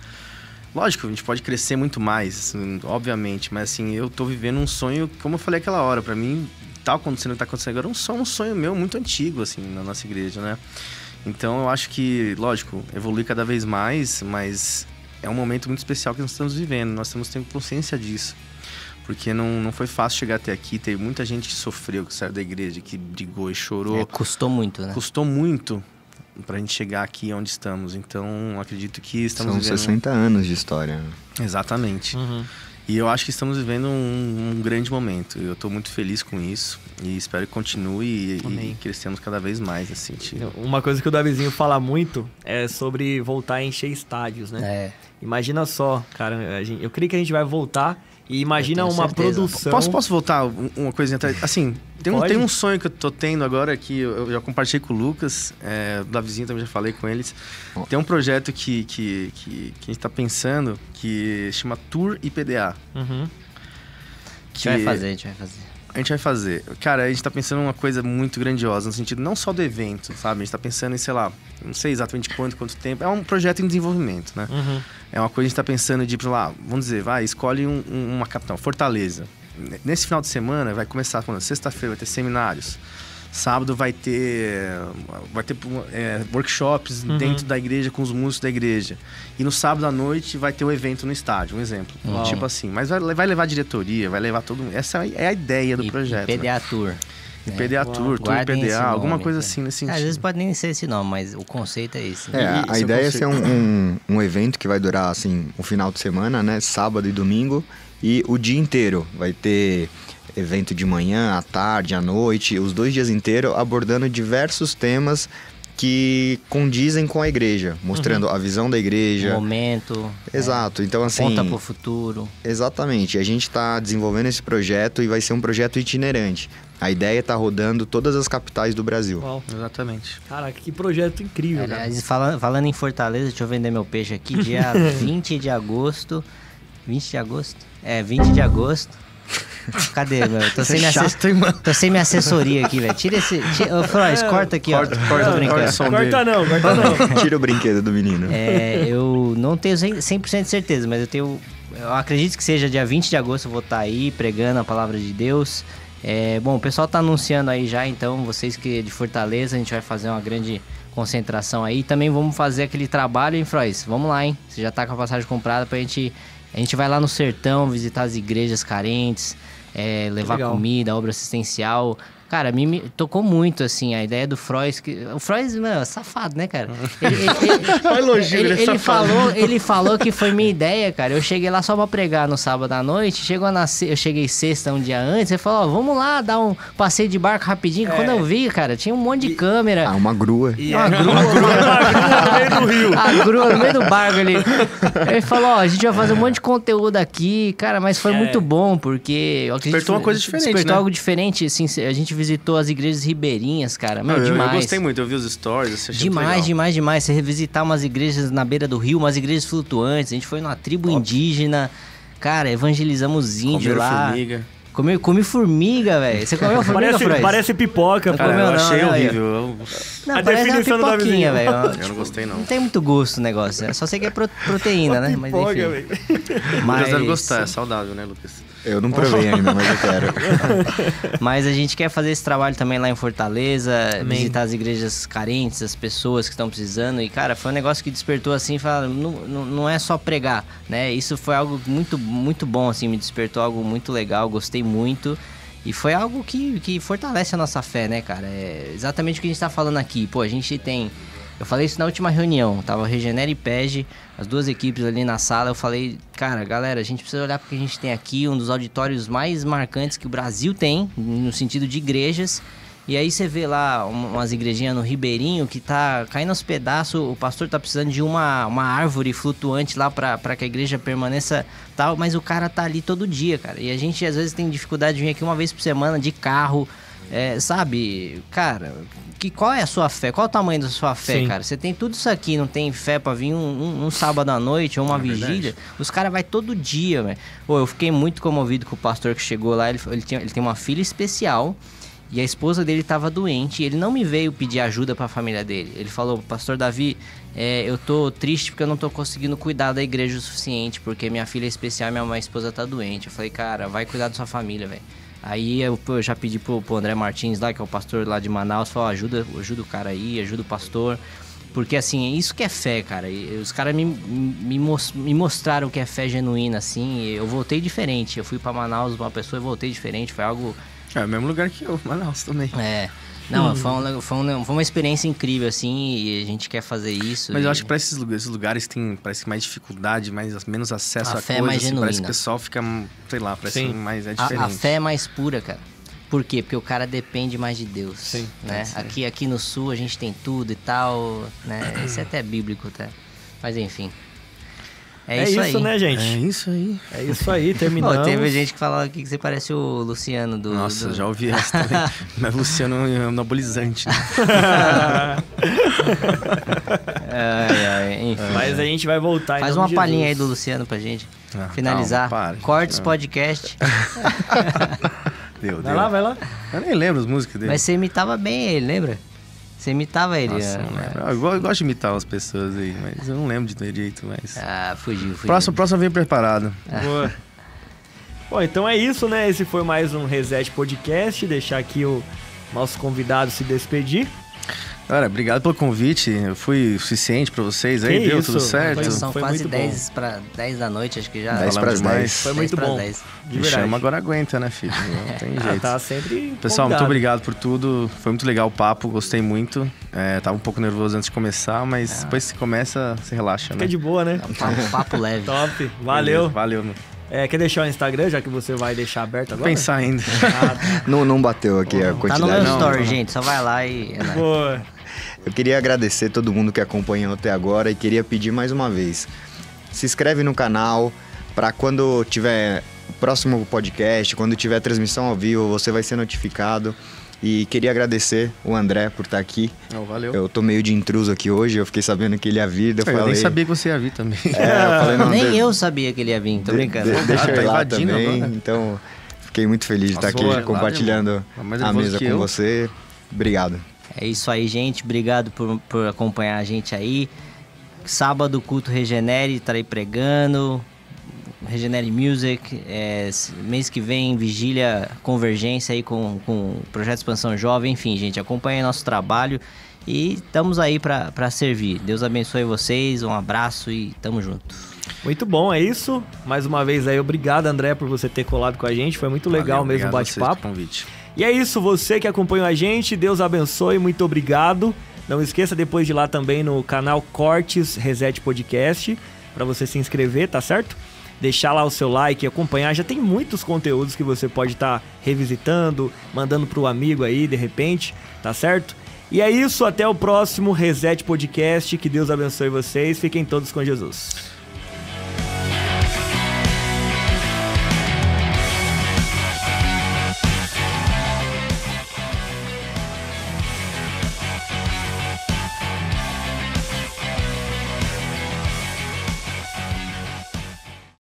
Lógico, a gente pode crescer muito mais, assim, obviamente, mas assim, eu tô vivendo um sonho, como eu falei aquela hora, pra mim, tá acontecendo o que tá acontecendo agora, é um sonho, um sonho meu muito antigo, assim, na nossa igreja, né? Então eu acho que, lógico, evolui cada vez mais, mas é um momento muito especial que nós estamos vivendo, nós temos que ter consciência disso. Porque não, não foi fácil chegar até aqui, teve muita gente que sofreu, que saiu da igreja, que brigou e chorou. É, custou muito, né? Custou muito pra gente chegar aqui onde estamos. Então, acredito que estamos São vivendo... 60 anos de história. Exatamente. Uhum. E eu acho que estamos vivendo um, um grande momento. Eu estou muito feliz com isso e espero que continue e, Amém. e cresçamos cada vez mais, assim. Tio. Uma coisa que o Davizinho fala muito é sobre voltar a encher estádios, né? É. Imagina só, cara, a gente- eu creio que a gente vai voltar e imagina uma certeza. produção. Posso, posso voltar um- uma coisinha atrás? Assim, tem um, tem um sonho que eu tô tendo agora que eu já compartilhei com o Lucas, é, da vizinha também já falei com eles. Tem um projeto que, que, que, que a gente tá pensando que chama Tour IPDA. Uhum. A gente vai fazer, a gente vai fazer. A gente vai fazer. Cara, a gente tá pensando em uma coisa muito grandiosa, no sentido não só do evento, sabe? A gente tá pensando em, sei lá, não sei exatamente quanto, quanto tempo. É um projeto em desenvolvimento, né? Uhum. É uma coisa que a gente tá pensando de, sei lá, vamos dizer, vai, escolhe um- um- uma capital, Fortaleza. Nesse final de semana vai começar, quando? Sexta-feira vai ter seminários. Sábado vai ter, vai ter é, workshops Uhum. dentro da igreja com os músicos da igreja. E no sábado à noite vai ter o evento no estádio, um exemplo. Uau. Tipo assim. Mas vai, vai levar diretoria, vai levar todo mundo. Essa é a ideia do E- projeto. E né? PDA Tour. Né? PDA Tour, Tour PDA, alguma nome, coisa cara. assim nesse Às sentido. vezes pode nem ser esse nome, mas o conceito é esse. É, a- é o ideia é ser um, um, um evento que vai durar, assim, um final de semana, né? Sábado e domingo. E o dia inteiro. Vai ter evento de manhã, à tarde, à noite, os dois dias inteiros, abordando diversos temas que condizem com a igreja, mostrando a visão da igreja. Momento. Exato. Então, assim. Conta pro futuro. Exatamente. A gente está desenvolvendo esse projeto e vai ser um projeto itinerante. A ideia é estar rodando todas as capitais do Brasil. Uau. Exatamente. Caraca, que projeto incrível, cara. Aliás, falando, falando em Fortaleza, deixa eu vender meu peixe aqui. Dia 20 de agosto. 20 de agosto? É, 20 de agosto. Cadê, meu? Tô sem, minha, Chato, hein, mano? tô sem minha assessoria aqui, velho. Tira esse. Tira, ô, Flores, corta aqui, Corta, ó. corta, o som Corta dele. não, corta não. Tira o brinquedo do menino. É, eu não tenho 100% 100% de certeza, mas eu tenho. Eu acredito que seja dia 20 de agosto eu vou estar aí pregando a palavra de Deus. É, bom, o pessoal tá anunciando aí já, então vocês que de Fortaleza, a gente vai fazer uma grande concentração aí. Também vamos fazer aquele trabalho, hein, Frois? Vamos lá, hein? Você já tá com a passagem comprada pra gente. A gente vai lá no sertão visitar as igrejas carentes, é, levar legal. comida, obra assistencial. Cara, me, me tocou muito, assim, a ideia do Frois. Que, o Frois, mano, é safado, né, cara? Ele, ele- ele- Olha o elogio, ele, ele é ele safado. falou, ele falou que foi minha ideia, cara. Eu cheguei lá só pra pregar no sábado à noite. Chegou na eu cheguei sexta um dia antes. Ele falou: ó, vamos lá dar um passeio de barco rapidinho. Quando eu vi, cara, tinha um monte de câmera. Ah, uma grua. E Uma é- grua. uma grua no meio do rio. A grua no meio do barco ali. Ele falou, ó, a gente vai fazer um monte de conteúdo aqui, cara, mas foi É. muito bom, porque... eu acredito Despertou uma coisa diferente, Despertou né? algo diferente, assim, a gente visitou as igrejas ribeirinhas, cara, meu, Eu, eu demais. gostei muito, eu vi os stories, Demais, demais, demais. Você revisitar umas igrejas na beira do rio, umas igrejas flutuantes. A gente foi numa tribo indígena. Cara, evangelizamos índio Comeram lá. formiga. Comi, comi formiga, velho. Você comeu formiga, Parece, Frois? parece pipoca, Cara, comeu eu não, achei ó. horrível. Eu, Não, A parece uma definição da pipoquinha, velho. eu não gostei, não. Não tem muito gosto o negócio. né? Só sei que é pro- proteína, né? Mas pipoca, enfim. velho. Mas, Lucas deve gostar, é saudável, né, Lucas? Eu não provei ainda, mas eu quero. mas a gente quer fazer esse trabalho também lá em Fortaleza, Amém. visitar as igrejas carentes, as pessoas que estão precisando. E, cara, foi um negócio que despertou assim, fala, não, não, não é só pregar, né? Isso foi algo muito, muito bom, assim, me despertou algo muito legal, gostei muito. E foi algo que, que fortalece a nossa fé, né, cara? É exatamente o que a gente tá falando aqui. Pô, a gente tem. Eu falei isso na última reunião, tava Regenera e Pege, as duas equipes ali na sala. Eu falei, cara, galera, a gente precisa olhar porque a gente tem aqui um dos auditórios mais marcantes que o Brasil tem, no sentido de igrejas. E aí você vê lá um- umas igrejinhas no Ribeirinho que tá caindo aos pedaços, o pastor tá precisando de uma, uma árvore flutuante lá pra que a igreja permaneça tal, mas o cara tá ali todo dia, cara. E a gente às vezes tem dificuldade de vir aqui uma vez por semana de carro, é, sabe? Cara, que, qual é a sua fé? Qual é o tamanho da sua fé, Sim. cara? Você tem tudo isso aqui, não tem fé pra vir um, um- um sábado à noite ou uma É verdade. vigília? Os caras vai todo dia, velho. Pô, eu fiquei muito comovido com o pastor que chegou lá. Ele, ele, tinha, ele tem uma filha especial. E a esposa dele estava doente e ele não me veio pedir ajuda para a família dele. Ele falou, Pastor Davi, é, eu tô triste porque eu não tô conseguindo cuidar da igreja o suficiente, porque minha filha é especial e minha, minha esposa tá doente. Eu falei, cara, vai cuidar da sua família, velho. Aí eu, eu já pedi pro, pro André Martins lá, que é o pastor lá de Manaus, falou, ajuda, ajuda o cara aí, ajuda o pastor. Porque assim, isso que é fé, cara. E os caras me, me, me mostraram o que é fé genuína, assim. Eu voltei diferente. Eu fui para Manaus, uma pessoa e voltei diferente. Foi algo É o mesmo lugar que eu, Manaus também. é. Não, foi, um- foi, um- foi uma experiência incrível, assim, e a gente quer fazer isso. Mas e- eu acho que pra esses lugares, esses lugares tem parece que mais dificuldade, mais, menos acesso A a, fé é coisas. mais assim, parece que genuína. o pessoal fica, sei lá, parece Sim. mais é a, diferente. a fé é mais pura, cara. Por quê? Porque o cara depende mais de Deus. Sim, né? Aqui, aqui no sul a gente tem tudo e tal, né? Isso é até bíblico, tá? Mas enfim. É, isso, aí. né, gente? É isso aí. É isso aí, Pô, terminamos. teve gente que falava aqui que você parece o Luciano do. Nossa, do- já ouvi essa também. Mas Luciano é um anabolizante, né? Ai, ai, enfim. Mas a gente vai voltar em Faz uma palhinha aí do Luciano pra gente. Ah, Finalizar. calma, para. Cortes Não. podcast. Deu, Vai deu. lá, vai lá. Eu nem lembro as músicas dele. Mas você imitava bem ele, lembra? Você imitava ele. Nossa, né? não lembro. Eu, eu gosto de imitar as pessoas aí, mas eu não lembro de ter direito, mas... Ah, fugiu, fugiu. Próximo, próximo vem preparado. Boa. Bom, então é isso, né? Esse foi mais um Reset Podcast. Deixar aqui o nosso convidado se despedir. Galera, obrigado pelo convite. Eu fui suficiente pra vocês aí, Que deu isso, tudo certo? foi- São foi quase muito bom. 10 para 10 da noite, acho que já. 10 Falamos para as demais. 10. Foi 10 muito bom. 10. De Me verdade. chama, agora aguenta, né, filho? Não tem Ah, jeito. tá sempre. Pessoal, muito convidado. obrigado por tudo. Foi muito legal o papo, gostei muito. É, tava um pouco nervoso antes de começar, mas depois que começa, você relaxa, Fica né? de boa, né? Papo, papo leve. Top. Valeu. Beleza, Valeu. meu. É, quer deixar o Instagram, já que você vai deixar aberto agora? Pensar ainda. Ah, tá. Não, não bateu aqui a Tá no quantidade. meu story, não. gente. Só vai lá e. é. Boa. Eu queria agradecer todo mundo que acompanhou até agora e queria pedir mais uma vez. Se inscreve no canal para quando tiver o próximo podcast, quando tiver transmissão ao vivo, você vai ser notificado. E queria agradecer o André por estar aqui. Não, valeu. Eu tô meio de intruso aqui hoje, eu fiquei sabendo que ele ia vir, eu Eu falei... nem sabia que você ia vir também. É, eu falei, não, Nem de- eu sabia que ele ia vir, tô de- brincando. de- deixa Ah, eu tá ir lá também, agora. então fiquei muito feliz de estar Nossa, aqui compartilhando irmão. Tá a mesa com eu. você. Obrigado. É isso aí, gente. Obrigado por, por acompanhar a gente aí. Sábado, culto Regenere, estarei pregando. Regenere Music. É, mês que vem, vigília Convergência aí com, com o Projeto Expansão Jovem. Enfim, gente, acompanhe nosso trabalho. E estamos aí para servir. Deus abençoe vocês. Um abraço e tamo junto. Muito bom, é isso. Mais uma vez aí, obrigado, André, por você ter colado com a gente. Foi muito legal Valeu, mesmo o bate-papo. convite. E é isso, você que acompanhou a gente, Deus abençoe, muito obrigado. Não esqueça depois de ir lá também no canal Cortes Reset Podcast, para você se inscrever, tá certo? Deixar lá o seu like e acompanhar, já tem muitos conteúdos que você pode estar revisitando, mandando pro amigo aí de repente, tá certo? E é isso, até o próximo Reset Podcast, que Deus abençoe vocês, fiquem todos com Jesus.